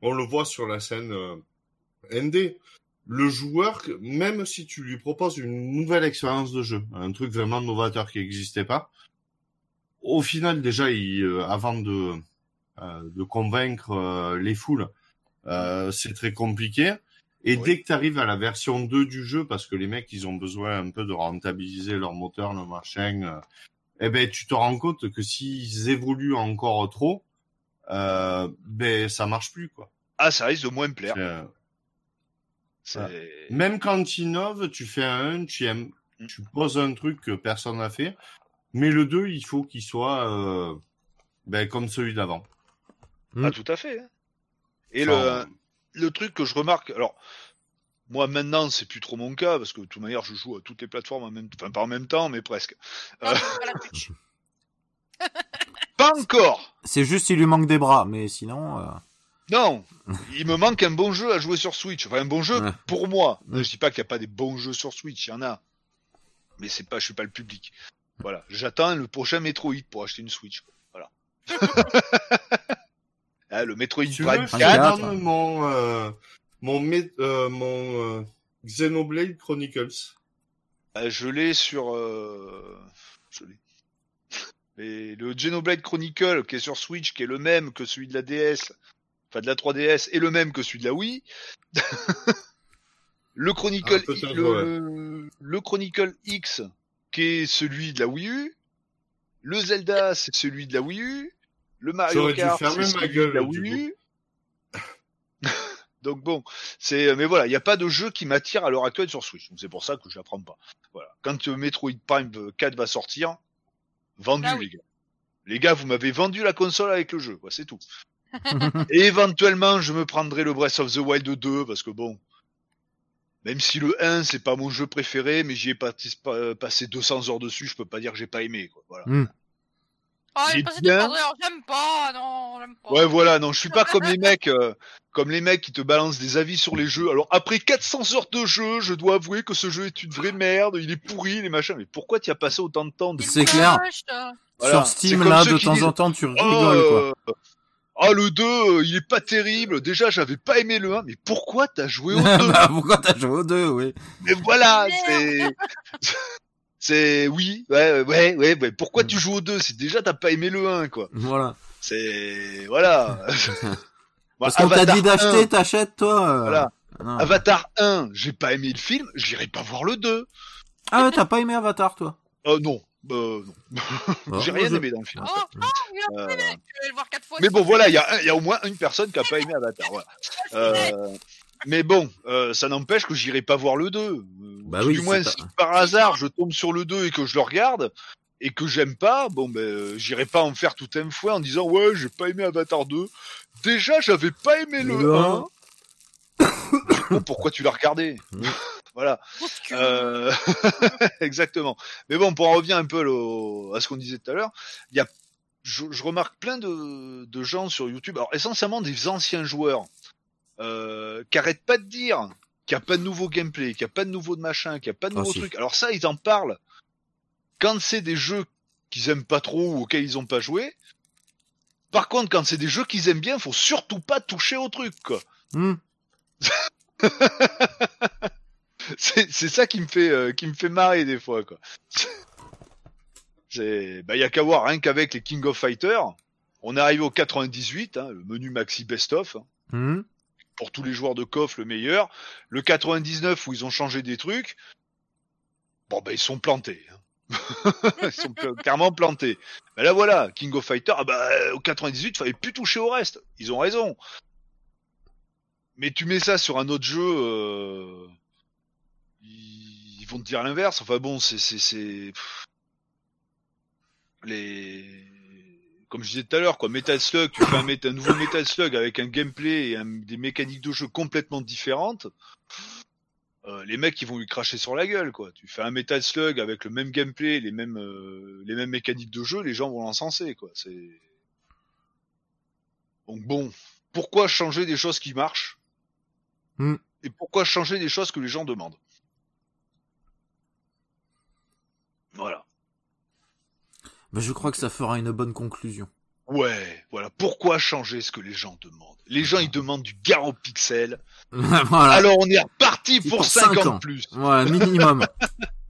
on le voit sur la scène euh, ND. Le joueur, même si tu lui proposes une nouvelle expérience de jeu, un truc vraiment novateur qui n'existait pas, au final déjà, il, euh, avant de, euh, de convaincre euh, les foules, euh, c'est très compliqué. Et Oui. dès que tu arrives à la version 2 du jeu, parce que les mecs, ils ont besoin un peu de rentabiliser leur moteur, le machin, euh, eh ben, tu te rends compte que s'ils évoluent encore trop, euh, ben, ça marche plus, quoi. Ah, ça risque de moins me plaire. Même quand tu innoves, tu fais un 1, tu, aimes- Mm. tu poses un truc que personne n'a fait, mais le 2, il faut qu'il soit euh, ben, comme celui d'avant. Ah, tout à fait. hein. Et Enfin, le, le truc que je remarque, alors, Moi maintenant c'est plus trop mon cas parce que de toute manière je joue à toutes les plateformes en même enfin pas en même temps mais presque. Non, Euh. *laughs* *laughs* Pas encore. C'est juste il lui manque des bras, mais sinon. euh, Non, il me manque un bon jeu à jouer sur Switch. Enfin un bon jeu Ouais. pour moi. Ouais. Je dis pas qu'il y a pas des bons jeux sur Switch, il y en a. Mais c'est pas je suis pas le public. Voilà, j'attends le prochain Metroid pour acheter une Switch. Voilà. Ah, *laughs* le Metroid Tu Prime veux, je 4. te donne mon, euh, mon, euh, mon euh, Xenoblade Chronicles. Euh, je l'ai sur. Euh... Je l'ai. *laughs* Et le Xenoblade Chronicle qui est sur Switch, qui est le même que celui de la DS, enfin de la 3DS, est le même que celui de la Wii. *laughs* le Chronicle, Ah, le... le Chronicle X, qui est celui de la Wii U. Le Zelda, c'est celui de la Wii U. Le Mario Kart, c'est celui gueule, de la Wii U. *laughs* Donc bon, c'est mais voilà, il n'y a pas de jeu qui m'attire à l'heure actuelle sur Switch. Donc c'est pour ça que je la prends pas. Voilà. Quand euh, Metroid Prime 4 va sortir, vendu Ah oui. les gars. Les gars, vous m'avez vendu la console avec le jeu, quoi, c'est tout. Et éventuellement, je me prendrai le Breath of the Wild 2 parce que bon, même si le 1 c'est pas mon jeu préféré, mais j'y ai pa- passé 200 heures dessus, je peux pas dire que j'ai pas aimé quoi. Voilà. Ah, alors j'aime pas, non, j'aime pas. Ouais, voilà, non, je suis pas comme les *laughs* mecs, euh, comme les mecs qui te balancent des avis sur les jeux. Alors après 400 heures de jeu, je dois avouer que ce jeu est une vraie merde, il est pourri, les machins. Mais pourquoi tu as passé autant de temps de... C'est clair. euh. Voilà, Sur Steam, là, de temps disent, en temps, tu Oh, rigoles, quoi. euh, Ah, le 2, euh, il est pas terrible. Déjà, j'avais pas aimé le 1, mais pourquoi t'as joué au *laughs* 2 bah, pourquoi t'as joué aux deux, oui. Mais voilà, c'est... *laughs* C'est... Oui, ouais, ouais, ouais, ouais. Pourquoi tu joues au 2 C'est déjà, t'as pas aimé le 1, quoi. Voilà. C'est... Voilà. *laughs* Parce qu'on t'a dit 1, d'acheter, t'achètes, toi. euh, Voilà. non. Avatar 1, j'ai pas aimé le film, j'irai pas voir le 2. Ah ouais, t'as pas aimé Avatar, toi? Euh, non. Euh, non. Bon, J'ai moi, rien je- aimé dans le film. Oh, oh, il a Euh, je vais le voir quatre fois. mais bon, voilà, il y, a y au moins une personne qui a pas aimé Avatar. Voilà. *laughs* Euh, mais bon, euh, ça n'empêche que j'irai pas voir le 2. Euh, Bah du moins, si pas- par hasard je tombe sur le 2 et que je le regarde et que j'aime pas, bon ben euh, j'irai pas en faire tout un fouet en disant ouais j'ai pas aimé Avatar 2. Déjà j'avais pas aimé le Le 1. Bon, pourquoi tu l'as regardé? Voilà. Euh, *laughs* Exactement. Mais bon, pour en revenir un peu à ce qu'on disait tout à l'heure, il y a, je, je remarque plein de, de gens sur YouTube, alors essentiellement des anciens joueurs, euh, qui arrêtent pas de dire qu'il n'y a pas de nouveau gameplay, qu'il n'y a pas de nouveau de machin, qu'il n'y a pas de Ah, nouveau si. truc. Alors ça, ils en parlent quand c'est des jeux qu'ils aiment pas trop ou auxquels ils ont pas joué. Par contre, quand c'est des jeux qu'ils aiment bien, faut surtout pas toucher au truc, quoi. Hmm. *laughs* c'est ça qui me fait euh, qui me fait marrer des fois quoi. C'est bah y a qu'à voir rien qu'avec les King of Fighters, on est arrivé au 98 hein, le menu maxi best of hein, Hmm. pour tous les joueurs de KOF le meilleur, le 99 où ils ont changé des trucs. Bon bah ils sont plantés. hein. *laughs* ils sont clairement plantés. Mais là voilà, King of Fighters ah bah au 98, fallait plus toucher au reste. Ils ont raison. Mais tu mets ça sur un autre jeu, euh, ils vont te dire l'inverse. Enfin bon, c'est les comme je disais tout à l'heure quoi, Metal Slug, tu fais un, un nouveau Metal Slug avec un gameplay et un- des mécaniques de jeu complètement différentes. euh, les mecs ils vont lui cracher sur la gueule quoi. Tu fais un Metal Slug avec le même gameplay, les mêmes euh, les mêmes mécaniques de jeu, les gens vont l'encenser quoi. C'est donc bon, pourquoi changer des choses qui marchent Hmm. et pourquoi changer des choses que les gens demandent? Voilà. Bah, je crois que ça fera une bonne conclusion. Ouais, voilà. Pourquoi changer ce que les gens demandent? Les gens ils demandent du garo pixel. *laughs* voilà. Alors on est reparti pour, pour 50 cinq ans. plus. *laughs* Voilà, minimum.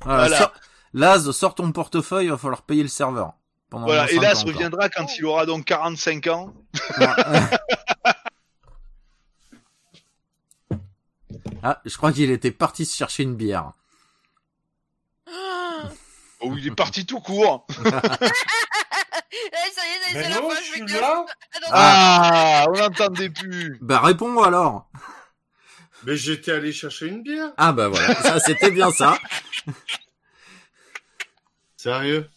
Voilà, Laz, sors ton portefeuille, il va falloir payer le serveur. Pendant Voilà. Et 5 encore. reviendra quand il aura donc 45 ans. *laughs* ah, je crois qu'il était parti se chercher une bière. Oh, il est parti tout court. *laughs* Ça y est, c'est Mais la non, fin, je je vais suis que- là. Attends, Ah, on n'entendait plus. Bah, réponds alors. Mais j'étais allé chercher une bière. Ah, bah voilà, ça c'était bien ça. Sérieux?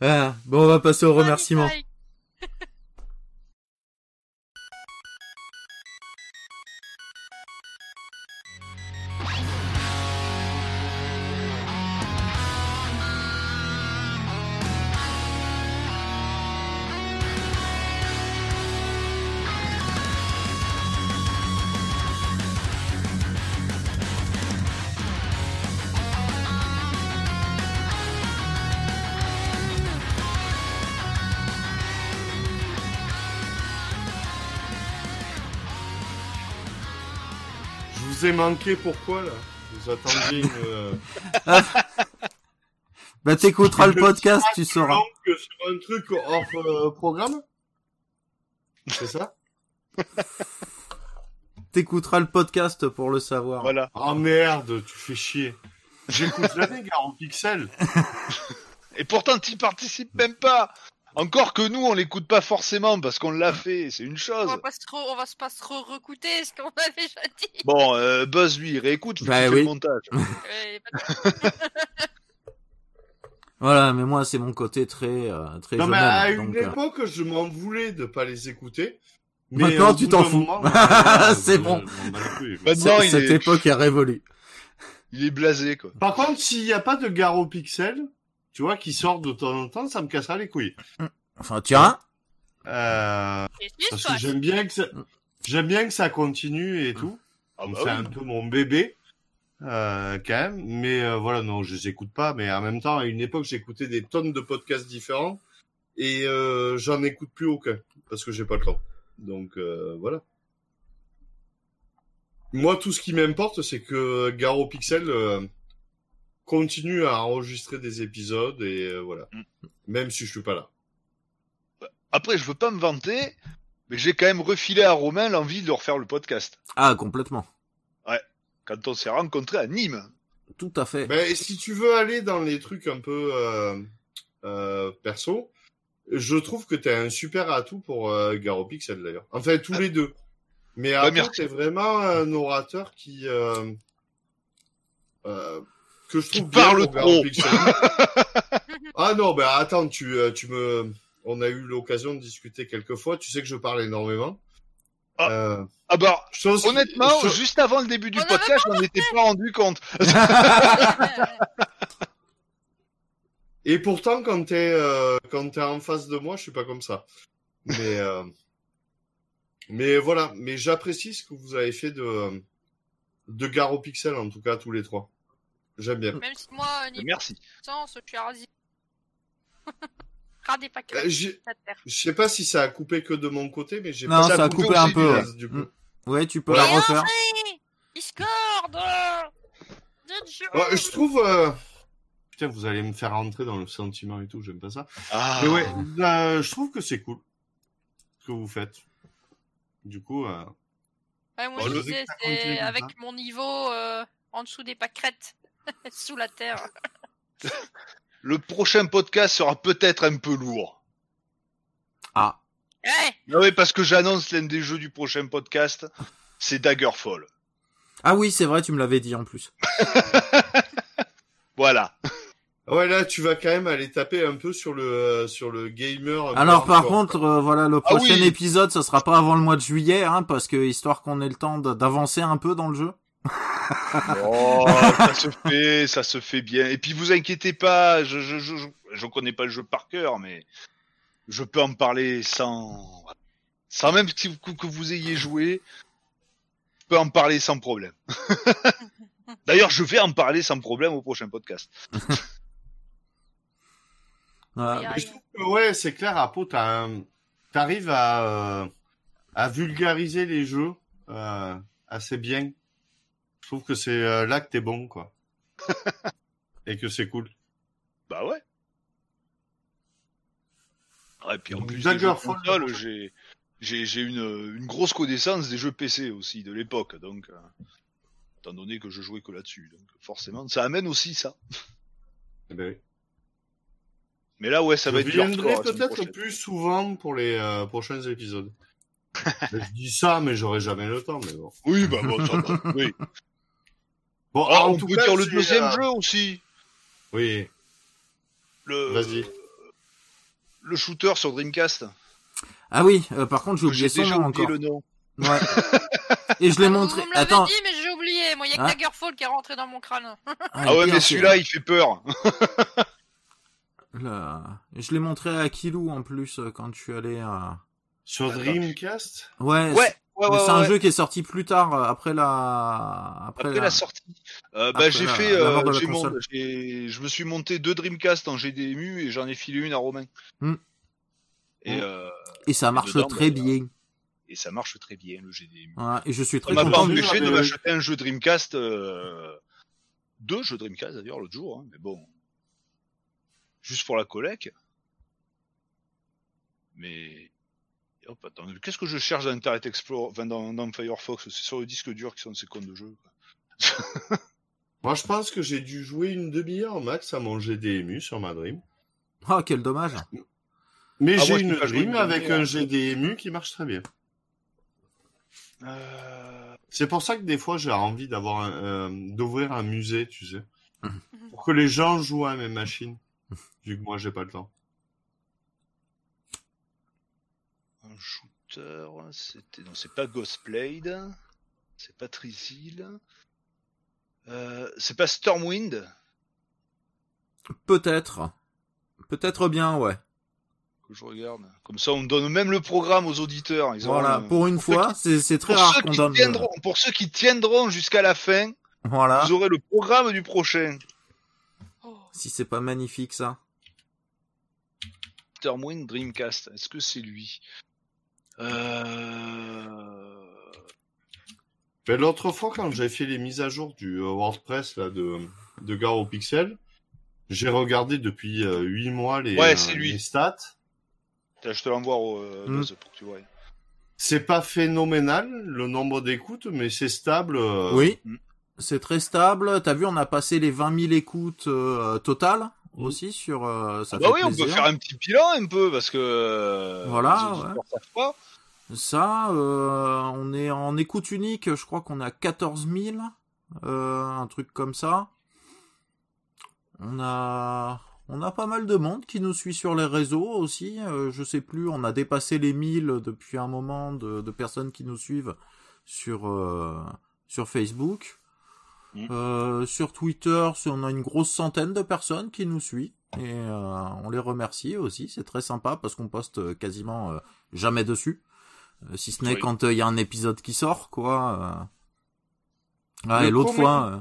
Ah, bon, on va passer au remerciement. Manqué pourquoi là? Vous attendiez une. euh, Bah t'écouteras le podcast, tu sauras. longue sur un truc hors euh, programme? C'est ça? T'écouteras le podcast pour le savoir. Voilà. Ah merde, tu fais chier. J'écoute jamais Gare en pixel. Et pourtant, t'y participes même pas. Encore que nous, on l'écoute pas forcément parce qu'on l'a fait, c'est une On chose. va pas se re- on va se pas se recouter ce qu'on a déjà dit. Bon, euh, Buzz, lui, il réécoute, Bah oui. le montage. *laughs* *laughs* Voilà, mais moi c'est mon côté très euh, très Non jeune mais à une euh, époque, je m'en voulais de pas les écouter. Maintenant, au tu t'en fous. *laughs* euh, C'est bon. Maintenant, cette est, époque est révolue. il est blasé, quoi. Par contre, s'il n'y a pas de Garo Pixel, tu vois, qui sort de temps en temps, ça me cassera les couilles. Enfin, tiens, Euh, parce que j'aime bien que ça, j'aime bien que ça continue et tout. Ah bah c'est oui. un peu mon bébé, euh, quand même. Mais euh, voilà, non, je les écoute pas. Mais en même temps, à une époque, j'écoutais des tonnes de podcasts différents et euh, j'en écoute plus aucun parce que j'ai pas le temps. Donc euh, voilà. Moi, tout ce qui m'importe, c'est que Garo Pixel euh, continue à enregistrer des épisodes et euh, voilà. Mm. Même si je suis pas là. Après, je veux pas me vanter, mais j'ai quand même refilé à Romain l'envie de refaire le podcast. ah complètement, Quand on s'est rencontrés à Nîmes. tout à fait. Ben, si tu veux aller dans les trucs un peu euh, euh, perso, je trouve que t'as un super atout pour euh, Garo Pixel d'ailleurs. Enfin, tous les deux. Mais après, t'es vraiment un orateur qui... Que je trouve bien trop. *laughs* Ah non, ben attends, tu, euh, tu me... On a eu l'occasion de discuter quelques fois. Tu sais que je parle énormément. Ah. Euh, Ah bah, chose honnêtement, chose- juste avant le début du On podcast, je m'en étais pas rendu compte. *laughs* Et pourtant, quand t'es euh, quand t'es en face de moi, je suis pas comme ça. Mais euh, mais voilà. Mais j'apprécie ce que vous avez fait de de Garo Pixel en tout cas tous les trois. J'aime bien. Même si moi, niveau Merci. sens, je suis rasé. *laughs* Radé pas Euh, j'ai- la terre. Je sais pas si ça a coupé que de mon côté, mais j'ai Non, pas ça a coupé un peu, du ouais. reste, du coup. Mm. Ouais, tu peux Ouais. la refaire. Discord Discord Ouais, je trouve. euh, Putain, vous allez me faire rentrer dans le sentiment et tout. J'aime pas ça. Ah, Mais ouais, euh, je trouve que c'est cool ce que vous faites. Du coup. euh, Ouais, moi Bon, je le- disais, ça continue c'est comme avec ça. mon niveau euh, en dessous des pâquerettes, *laughs* sous la terre. *laughs* le prochain podcast sera peut-être un peu lourd. Ah, Ouais Ah oui, parce que j'annonce l'un des jeux du prochain podcast, c'est Daggerfall. ah oui, c'est vrai, tu me l'avais dit en plus. *laughs* Voilà. Ouais, là, tu vas quand même aller taper un peu sur le euh, sur le gamer. peu Alors par contre, euh, voilà, le Ah prochain oui. épisode, ça sera pas avant le mois de juillet, hein, parce que histoire qu'on ait le temps d'avancer un peu dans le jeu. Oh, *laughs* ça se fait, ça se fait bien. Et puis vous inquiétez pas, je je je je, je connais pas le jeu par cœur, mais je peux en parler sans sans même que vous, que vous ayez joué. Je peux en parler sans problème. *laughs* D'ailleurs, je vais en parler sans problème au prochain podcast. *laughs* Je trouve que, ouais, c'est clair, Apo, t'arrives à, euh, à vulgariser les jeux euh, assez bien. Je trouve que c'est euh, là que t'es bon, quoi. *laughs* Et que c'est cool. Bah ouais. Ouais, puis en plus j'ai une une grosse connaissance des jeux PC aussi de l'époque, donc euh, étant donné que je jouais que là-dessus, donc forcément ça amène aussi ça. Eh ben oui. Mais là ouais, ça va je être du viendrai hardcore la semaine peut-être plus souvent pour les euh, prochains épisodes. *laughs* Je dis ça, mais j'aurai jamais le temps. Mais bon. Oui, bah bon, ça va. Oui. Bon, Ah, en on tout peut cas, dire le deuxième euh, jeu aussi. Oui, Le vas-y. le shooter sur Dreamcast. Ah oui, euh, par contre, j'ai oublié son déjà nom oublié encore. le nom. Ouais. *laughs* Et je l'ai Vous montré. me l'avez Attends. dit, mais j'ai oublié. Moi, il y a que Ah. Daggerfall qui est rentré dans mon crâne. Ah ouais, et mais celui-là, il fait peur. là, Je l'ai montré à Kilou en plus euh, quand je suis allé à. Sur. Dreamcast? Ouais. Ouais, ouais, mais ouais. c'est un jeu qui est sorti plus tard euh, après la. Après, Après la sortie, euh, bah, j'ai fait, euh, mon- je me suis monté deux Dreamcast en GDMU et j'en ai filé une à Romain. Hmm. Et Hmm. euh, Et ça marche dedans, très bah, bien. et ça marche très bien le GDMU. Voilà, et je suis très m'a pas content. empêché de m'acheter un jeu Dreamcast, euh, deux jeux Dreamcast d'ailleurs l'autre jour, hein, mais bon, juste pour la collecte. Mais hop, attends, qu'est-ce que je cherche dans Internet Explorer, enfin, dans, dans Firefox? C'est sur le disque dur qui sont ces comptes de jeu. *laughs* Moi, je pense que j'ai dû jouer une demi-heure max à mon GDMU sur ma Dream. Ah, quel dommage. Mais Ah, j'ai une Dream avec demi-heure. un GDMU qui marche très bien. Euh, C'est pour ça que des fois j'ai envie d'avoir un, euh, d'ouvrir un musée, tu sais, *laughs* pour que les gens jouent à mes machines, vu que moi j'ai pas le temps. Un shooter, c'était non, c'est pas Ghostblade, c'est pas Trisil, euh, c'est pas Stormwind? Peut-être. Peut-être bien, ouais. que je regarde. Comme ça, on donne même le programme aux auditeurs. Ils Voilà, pour une fois, qui- c'est c'est très pour rare ceux qu'on qui donne. tiendront, pour ceux qui tiendront jusqu'à la fin, Voilà. vous aurez le programme du prochain. Oh. Si c'est pas magnifique ça. Stormwind Dreamcast. Est-ce que c'est lui? L'autre fois, quand j'ai fait les mises à jour du euh, WordPress là, de, de Garo Pixel, j'ai regardé depuis euh, 8 mois les, Ouais, euh, c'est lui. les stats. Je te l'envoie au euh. Buzz pour que tu vois. C'est pas phénoménal le nombre d'écoutes, mais c'est stable. euh, Oui. Mm. C'est très stable. T'as vu, on a passé les 20 000 écoutes euh, totales Mm. aussi sur. euh, ça bah fait oui, on peut faire un petit bilan un peu parce que euh, Voilà, les ouais. savent pas. Ça, euh, on est en écoute unique. Je crois qu'on a 14 000, euh, un truc comme ça. On a, on a pas mal de monde qui nous suit sur les réseaux aussi. Euh, je sais plus, on a dépassé les 1000 depuis un moment de, de personnes qui nous suivent sur sur Facebook. Mm. Euh, sur Twitter, on a une grosse centaine de personnes qui nous suivent et on les remercie aussi. C'est très sympa parce qu'on poste quasiment jamais dessus, si ce n'est Oui. quand il y a un épisode qui sort, quoi. euh. Ah, Le et l'autre fois, euh,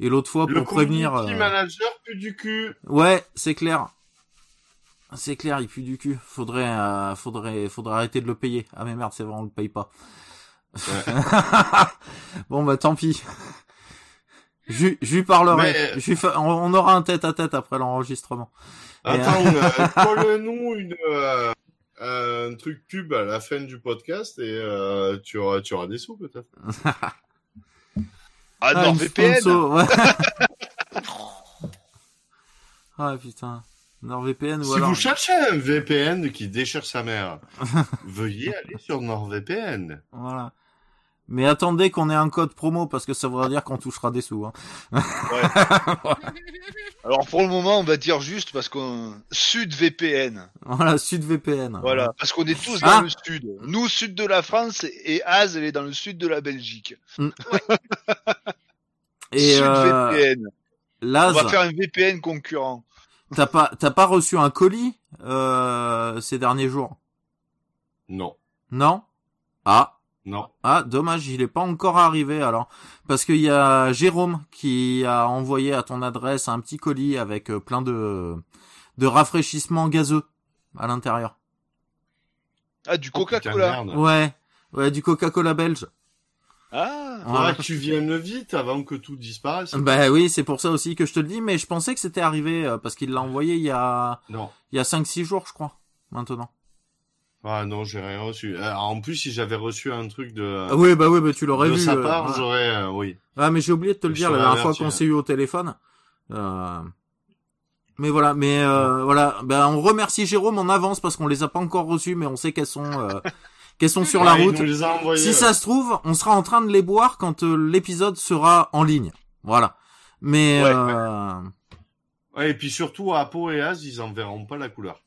et l'autre fois Le pour prévenir. euh, manager pue du cul. Ouais, c'est clair. C'est clair, il pue du cul. Faudrait, euh, faudrait, faudrait arrêter de le payer. Ah mais merde, c'est vrai, on le paye pas. *laughs* bon bah tant pis. Je, je lui parlerai. Mais- Je lui fa- on, aura un tête à tête après l'enregistrement. Et, Attends, euh, colle-nous une, euh, un truc pub à la fin du podcast et euh, tu, auras, tu auras des sous peut-être. Ah, Ah, sponsor, *laughs* ouais. *laughs* ah putain. NordVPN ou Si alors. vous cherchez un VPN qui déchire sa mère, *laughs* veuillez aller sur NordVPN. Voilà. Mais attendez qu'on ait un code promo parce que ça voudra dire qu'on touchera des sous. Hein. *laughs* Alors pour le moment, on va dire juste parce qu'on Sud VPN. Voilà, SudVPN. Voilà, parce qu'on est tous Ah. dans le sud. Nous, sud de la France et Az, elle est dans le sud de la Belgique. *laughs* Et sud euh, VPN. On Laz, va faire un VPN concurrent. t'as pas, t'as pas reçu un colis euh, ces derniers jours? Non, Non? Ah, non. ah, dommage, il est pas encore arrivé alors, parce qu'il y a Jérôme qui a envoyé à ton adresse un petit colis avec euh, plein de de rafraîchissements gazeux à l'intérieur. Ah, du Oh, Coca-Cola. Ouais, ouais, du Coca-Cola belge. Ah, Ouais. que tu viennes vite avant que tout disparaisse. Bah oui, c'est pour ça aussi que je te le dis, mais je pensais que c'était arrivé euh, parce qu'il l'a envoyé il y a Non. il y a 5-6 jours, je crois, maintenant. Ah non, j'ai rien reçu. Euh, en plus, si j'avais reçu un truc de, Ah oui, bah oui, bah tu l'aurais de vu. sa euh, part, j'aurais, euh, oui. Ah, mais j'ai oublié de te le Je dire la dernière fois qu'on hein. s'est eu au téléphone. Euh... Mais voilà, mais euh, voilà, ben on remercie Jérôme en avance parce qu'on les a pas encore reçus, mais on sait qu'elles sont euh, *laughs* qu'elles sont sur la Ouais, route. Si ouais. ça se trouve, on sera en train de les boire quand euh, l'épisode sera en ligne. Voilà. Mais Ouais, euh... Ouais, et puis surtout, Apo et Az, ils en verront pas la couleur.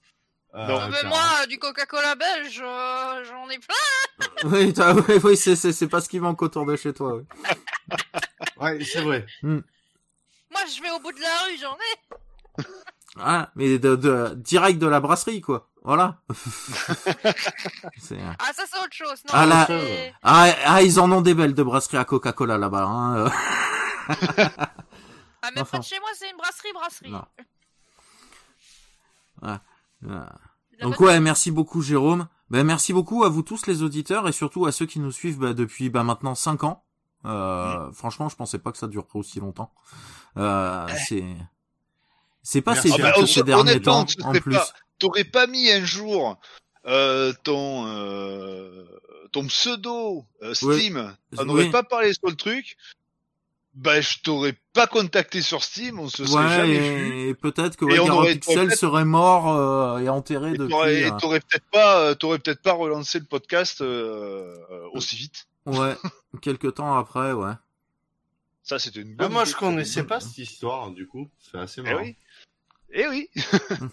Euh, Non. Ah, mais moi, du Coca-Cola belge, euh, j'en ai plein. *laughs* oui, oui, oui, c'est pas ce qui manque autour de chez toi. oui. *laughs* Ouais, c'est vrai. Moi, je vais au bout de la rue, j'en ai. Ah, mais de, de direct de la brasserie quoi. Voilà. *laughs* C'est- Ah, ça, c'est autre chose. Non, Ah, là- ah, ah, ils en ont des belles de brasseries à Coca-Cola là-bas. Hein. euh. Ah, même Enfin. pas de chez moi, c'est une brasserie, brasserie. Non. Ah, ah. Donc ouais, merci beaucoup Jérôme. Ben merci beaucoup à vous tous les auditeurs et surtout à ceux qui nous suivent bah, depuis bah, maintenant 5 ans. Euh, Franchement, je pensais pas que ça durerait aussi longtemps. Euh, c'est c'est passé Merci. vite Ah bah, ces hon- derniers temps en plus. pas- T'aurais pas mis un jour euh, ton euh, ton pseudo euh, Steam, on Oui. n'aurait pas parlé sur le truc. Bah, je t'aurais pas contacté sur Steam, on se serait Ouais, jamais et, vu. et peut-être que Et on aurait- Pixel serait mort euh, et enterré Et depuis. t'aurais et euh, t'aurais peut-être pas, euh, t'aurais peut-être pas relancé le podcast euh, aussi vite. Ouais, quelques temps après, ouais. Ça, c'était une Ah, bonne. moi, idée. je connaissais pas cette histoire, du coup. C'est assez Eh marrant. oui. Eh oui. *laughs*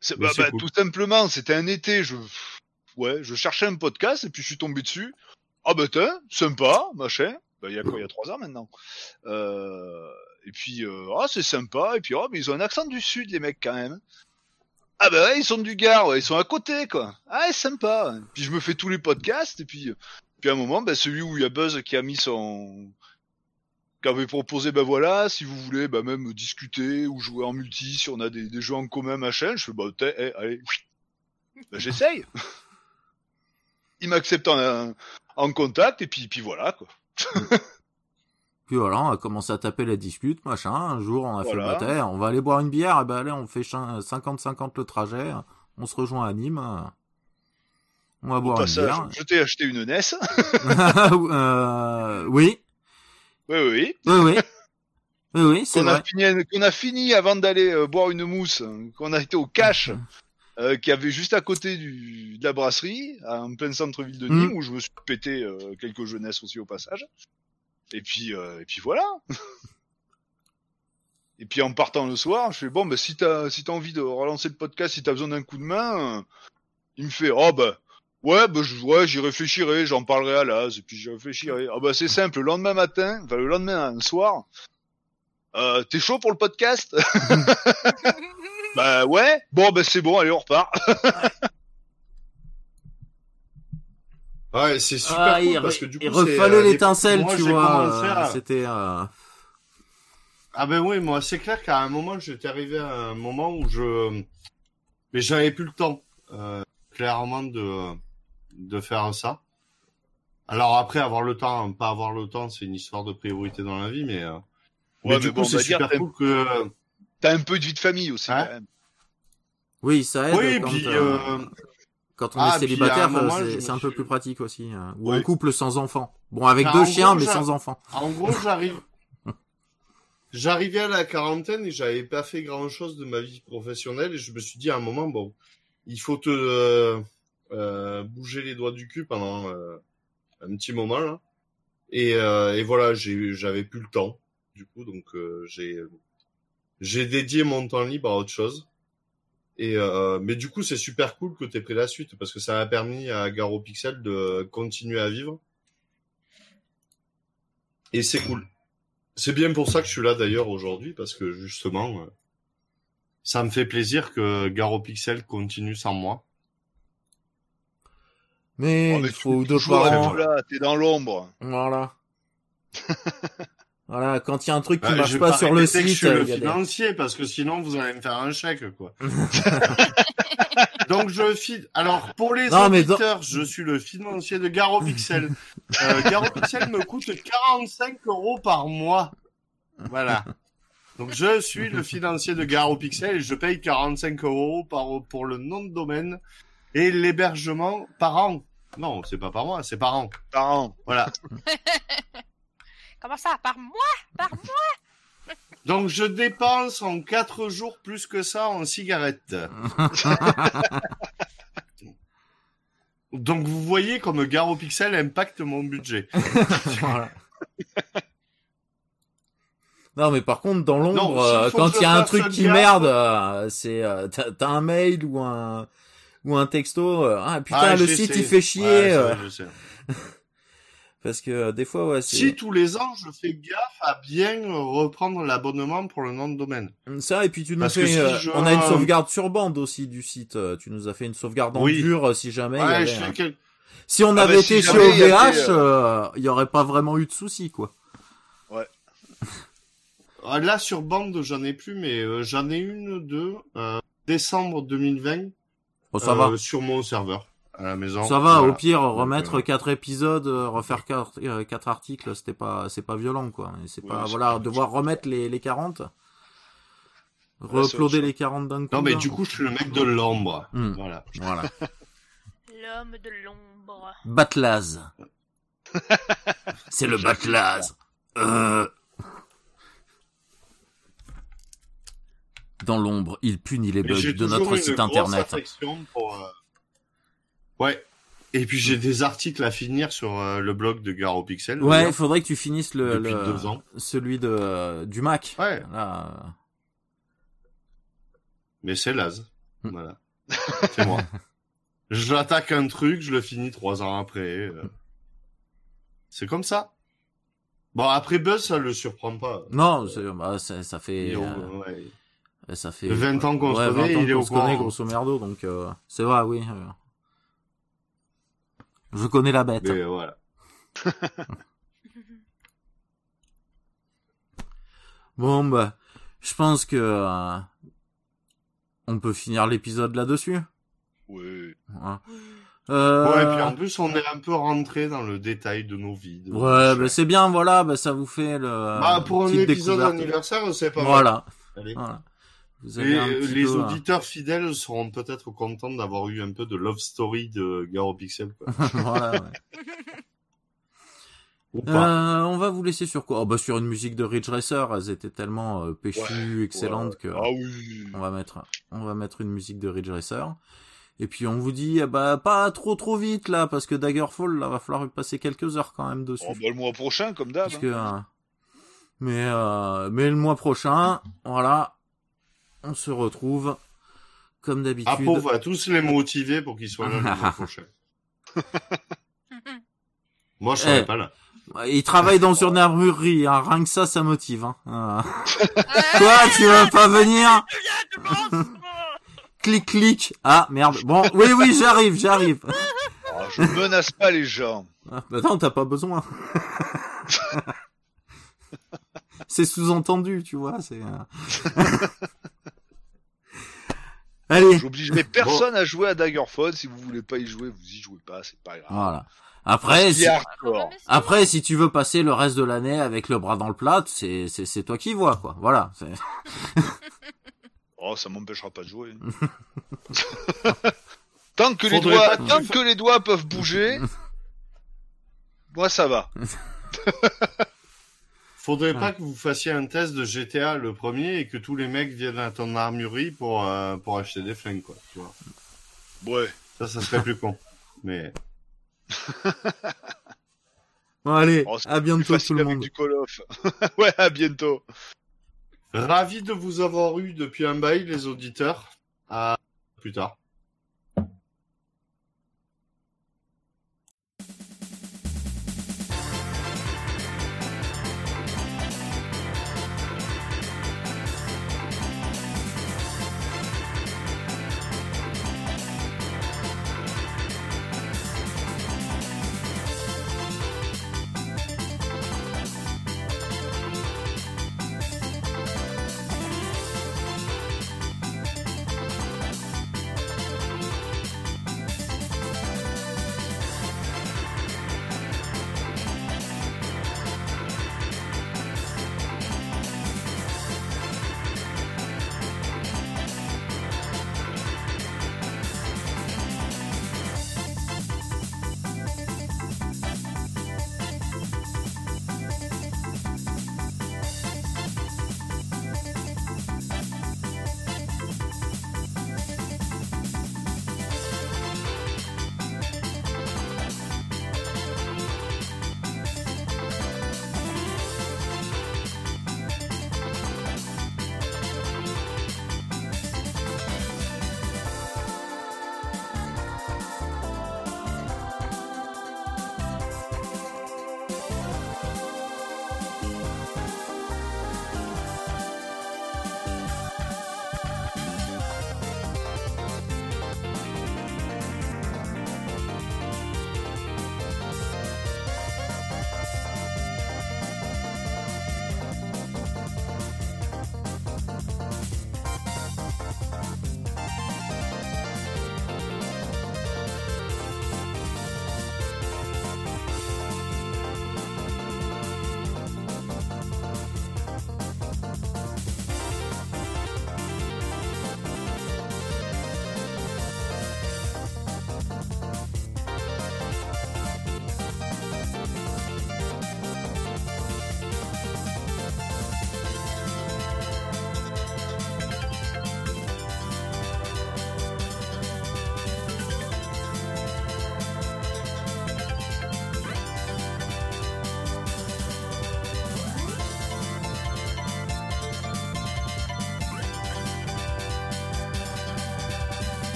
C'est- bah, c'est bah, cool. Tout simplement, c'était un été, je, ouais, je cherchais un podcast et puis je suis tombé dessus. Ah bah tiens, sympa, machin. Bah, il y a quoi, il y a trois ans maintenant. Euh, et puis, euh, ah c'est sympa. Et puis, oh, mais ils ont un accent du sud, les mecs quand même. Ah bah ouais, ils sont du Gard, ouais, ils sont à côté quoi. Ah sympa. Puis je me fais tous les podcasts et puis, puis à un moment, bah, celui où il y a Buzz qui a mis son, qui avait proposé, ben voilà, si vous voulez, bah même discuter ou jouer en multi, si on a des, des jeux en commun, machin, je fais, bah, t'es- eh, allez, bah, j'essaye. *laughs* Il m'accepte en, en contact, et puis, puis voilà, quoi. *laughs* Puis voilà, on a commencé à taper la discute, machin. Un jour, on a fait le bataille. On va aller boire une bière. Et ben allez, on fait chin- 50-50 le trajet. On se rejoint à Nîmes. On va Au boire une bière. je t'ai acheté une NES. *laughs* *laughs* euh, oui, oui, oui, oui. oui, oui. Oui, c'est Qu'on a vrai. fini, qu'on a fini avant d'aller euh, boire une mousse, qu'on a été au cash, euh, qui avait juste à côté du, de la brasserie, en plein centre-ville de Nîmes, Mm. où je me suis pété euh, quelques jeunesses aussi au passage. Et puis, euh, et puis voilà. *laughs* et puis en partant le soir, je fais bon, bah si t'as si t'as envie de relancer le podcast, si t'as besoin d'un coup de main, euh, il me fait oh bah ouais bah je- ouais j'y réfléchirai, j'en parlerai à Laz, et puis j'y réfléchirai. Ah bah c'est simple, le lendemain matin, enfin le lendemain le soir. Euh, T'es chaud pour le podcast? *laughs* *laughs* Bah ouais. Bon bah c'est bon, allez on repart. *laughs* Ouais, c'est super Ah, cool il, parce que du coup, il c'est, refallait euh, l'étincelle, tu vois. euh, C'était. euh, Ah ben oui, moi c'est clair qu'à un moment j'étais arrivé à un moment où je, mais j'avais plus le temps, euh, clairement de de faire ça. Alors après avoir le temps, pas avoir le temps, c'est une histoire de priorité dans la vie, mais euh, mais Ouais, du mais coup bon, on c'est dire, super cool que T'as un peu de vie de famille aussi Hein quand même. Oui, ça aide. oui, quand, puis euh, euh, quand on ah, est à célibataire, euh, c'est un peu plus pratique aussi. hein. Ou Oui. couple sans enfants. Bon, avec deux en chiens, gros, mais sans enfants. En gros, j'arrive. J'arrivais à la quarantaine et j'avais pas fait grand chose de ma vie professionnelle et je me suis dit à un moment, bon, il faut te euh, euh, bouger les doigts du cul pendant euh, un petit moment là. Et, euh, et voilà, j'ai, j'avais plus le temps du coup, donc euh, j'ai, j'ai dédié mon temps libre à autre chose. Et euh, mais du coup, c'est super cool que t'aies pris la suite parce que ça a permis à Garo Pixel de continuer à vivre. Et c'est cool. C'est bien pour ça que je suis là d'ailleurs aujourd'hui, parce que justement, euh, ça me fait plaisir que Garo Pixel continue sans moi. Mais Oh, mais il tu faut es deux parents. là, t'es dans l'ombre. Voilà. *laughs* voilà, quand il y a un truc qui Ouais, marche pas sur le que site, je suis le des- financier, parce que sinon vous allez me faire un chèque, quoi. *laughs* *laughs* Donc je file. Alors pour les Non, dans- auditeurs, je suis le financier de Garo Pixel. *laughs* Euh, Garo Pixel me coûte 45 euros par mois. Voilà. Donc je suis le financier de Garo Pixel et je paye 45 euros par pour le nom de domaine et l'hébergement par an. Non, c'est pas par mois, c'est par an. Par an. Voilà. Comment ça Par mois Par mois? *laughs* Donc je dépense en 4 jours plus que ça en cigarettes. *laughs* Donc vous voyez comme Garo Pixel impacte mon budget. *laughs* Voilà. Non, mais par contre, dans l'ombre, euh, quand il y a un truc qui merde, euh, c'est euh, t'as un mail ou un ou un texto. ah putain, Ah, le site sais. il fait chier. Ouais, euh, ça, je sais. Parce que euh, des fois, ouais, Si tous les ans je fais gaffe à bien reprendre l'abonnement pour le nom de domaine. ça. Et puis tu nous Parce fais, si euh, je- on a une sauvegarde sur bande aussi du site. euh, Tu nous as fait une sauvegarde en Oui. dur euh, si jamais. il y Ouais, avait je un- fais quel- Si on Ah avait bah, si été chez il OVH, euh, il y aurait pas vraiment eu de soucis, quoi. Ah, Là sur bande j'en ai plus, mais euh, j'en ai une de euh, décembre 2020 Bon, ça euh, va. sur mon serveur à la maison. Ça va, Voilà. au pire, Donc, remettre euh, quatre épisodes, euh, refaire quatre, euh, quatre articles, c'était pas, c'est pas violent, quoi. Et c'est Ouais, pas, voilà, pas- devoir remettre les, les 40. c'est Re-uploader autre les 40 d'un coup. Non, mais du coup, je suis le mec de l'ombre. Hmm. Voilà. Voilà. *laughs* L'homme de l'ombre. Batlaz. c'est le Batlaz. Euh... Dans l'ombre, il punit les bugs de notre site internet. pour, euh, Ouais. Et puis j'ai des articles à finir sur euh, le blog de Garo Pixel. Ouais, il faudrait que tu finisses le, le- deux ans. celui de du Mac. Ouais. Là, euh, Mais c'est Laz. Hmm. Voilà. C'est moi. *laughs* J'attaque un truc, je le finis trois ans après. euh. C'est comme ça. Bon, après Buzz, ça le surprend pas. Non, bah, ça, fait, euh, ouais. ça fait 20 ans qu'on se connaît, 20 ans il est au se connaît, courant. grosso merdo, donc euh, c'est vrai, oui. Euh. Je connais la bête. Mais voilà. *laughs* Bon, bah, je pense que euh, on peut finir l'épisode là-dessus. Ouais. hein. Euh, Ouais, et puis en plus, on est un peu rentré dans le détail de nos vies. de ouais, bah, c'est bien, voilà, bah, ça vous fait le Bah, pour un épisode découverte. anniversaire, c'est pas mal. Voilà, Allez. voilà. Vous Et avez un petit les peu, euh, auditeurs fidèles seront peut-être contents d'avoir eu un peu de love story de Garo Pixel. Quoi. voilà, *laughs* ouais. Euh, on va vous laisser sur quoi? Oh, bah sur une musique de Ridge Racer, elles étaient tellement euh, péchues, excellentes que Ah oui. on va mettre on va mettre une musique de Ridge Racer. Et puis on vous dit eh bah pas trop trop vite là parce que Daggerfall là va falloir passer quelques heures quand même dessus. Oh, bah, le mois prochain, comme d'hab. Hein. euh, mais euh, mais le mois prochain, voilà, on se retrouve comme d'habitude. Apo va tous les motiver pour qu'ils soient là le mois prochain. *laughs* Moi, je serai Eh. pas là. Il travaille dans une armurerie, hein, rien que ça, ça motive. Hein. Euh, Quoi, tu veux pas venir? *laughs* Clic clic. Ah merde. Bon, oui oui, j'arrive, j'arrive. Ah, je menace pas les gens. Ah, bah non, t'as pas besoin. *laughs* c'est sous-entendu, tu vois. C'est. Allez, J'obligerai personne à jouer à Daggerfall. Si vous voulez pas y jouer, vous y jouez pas, c'est pas grave. voilà. Après, si... après, si tu veux passer le reste de l'année avec le bras dans le plat, c'est c'est c'est toi qui vois, quoi. Voilà. *laughs* Oh, ça m'empêchera pas de jouer. *laughs* tant que les doigts, tant que les doigts peuvent bouger, *laughs* moi ça va. Faudrait Ah. pas que vous fassiez un test de GTA le premier et que tous les mecs viennent à ton armurerie pour, euh, pour acheter des flingues, quoi. Tu vois. Ouais. Ça, ça serait plus con. *laughs* Mais *laughs* Bon, allez, Oh, à bientôt tout le monde. du Call of. *laughs* ouais, à bientôt. ravi de vous avoir eu depuis un bail, les auditeurs. À plus tard.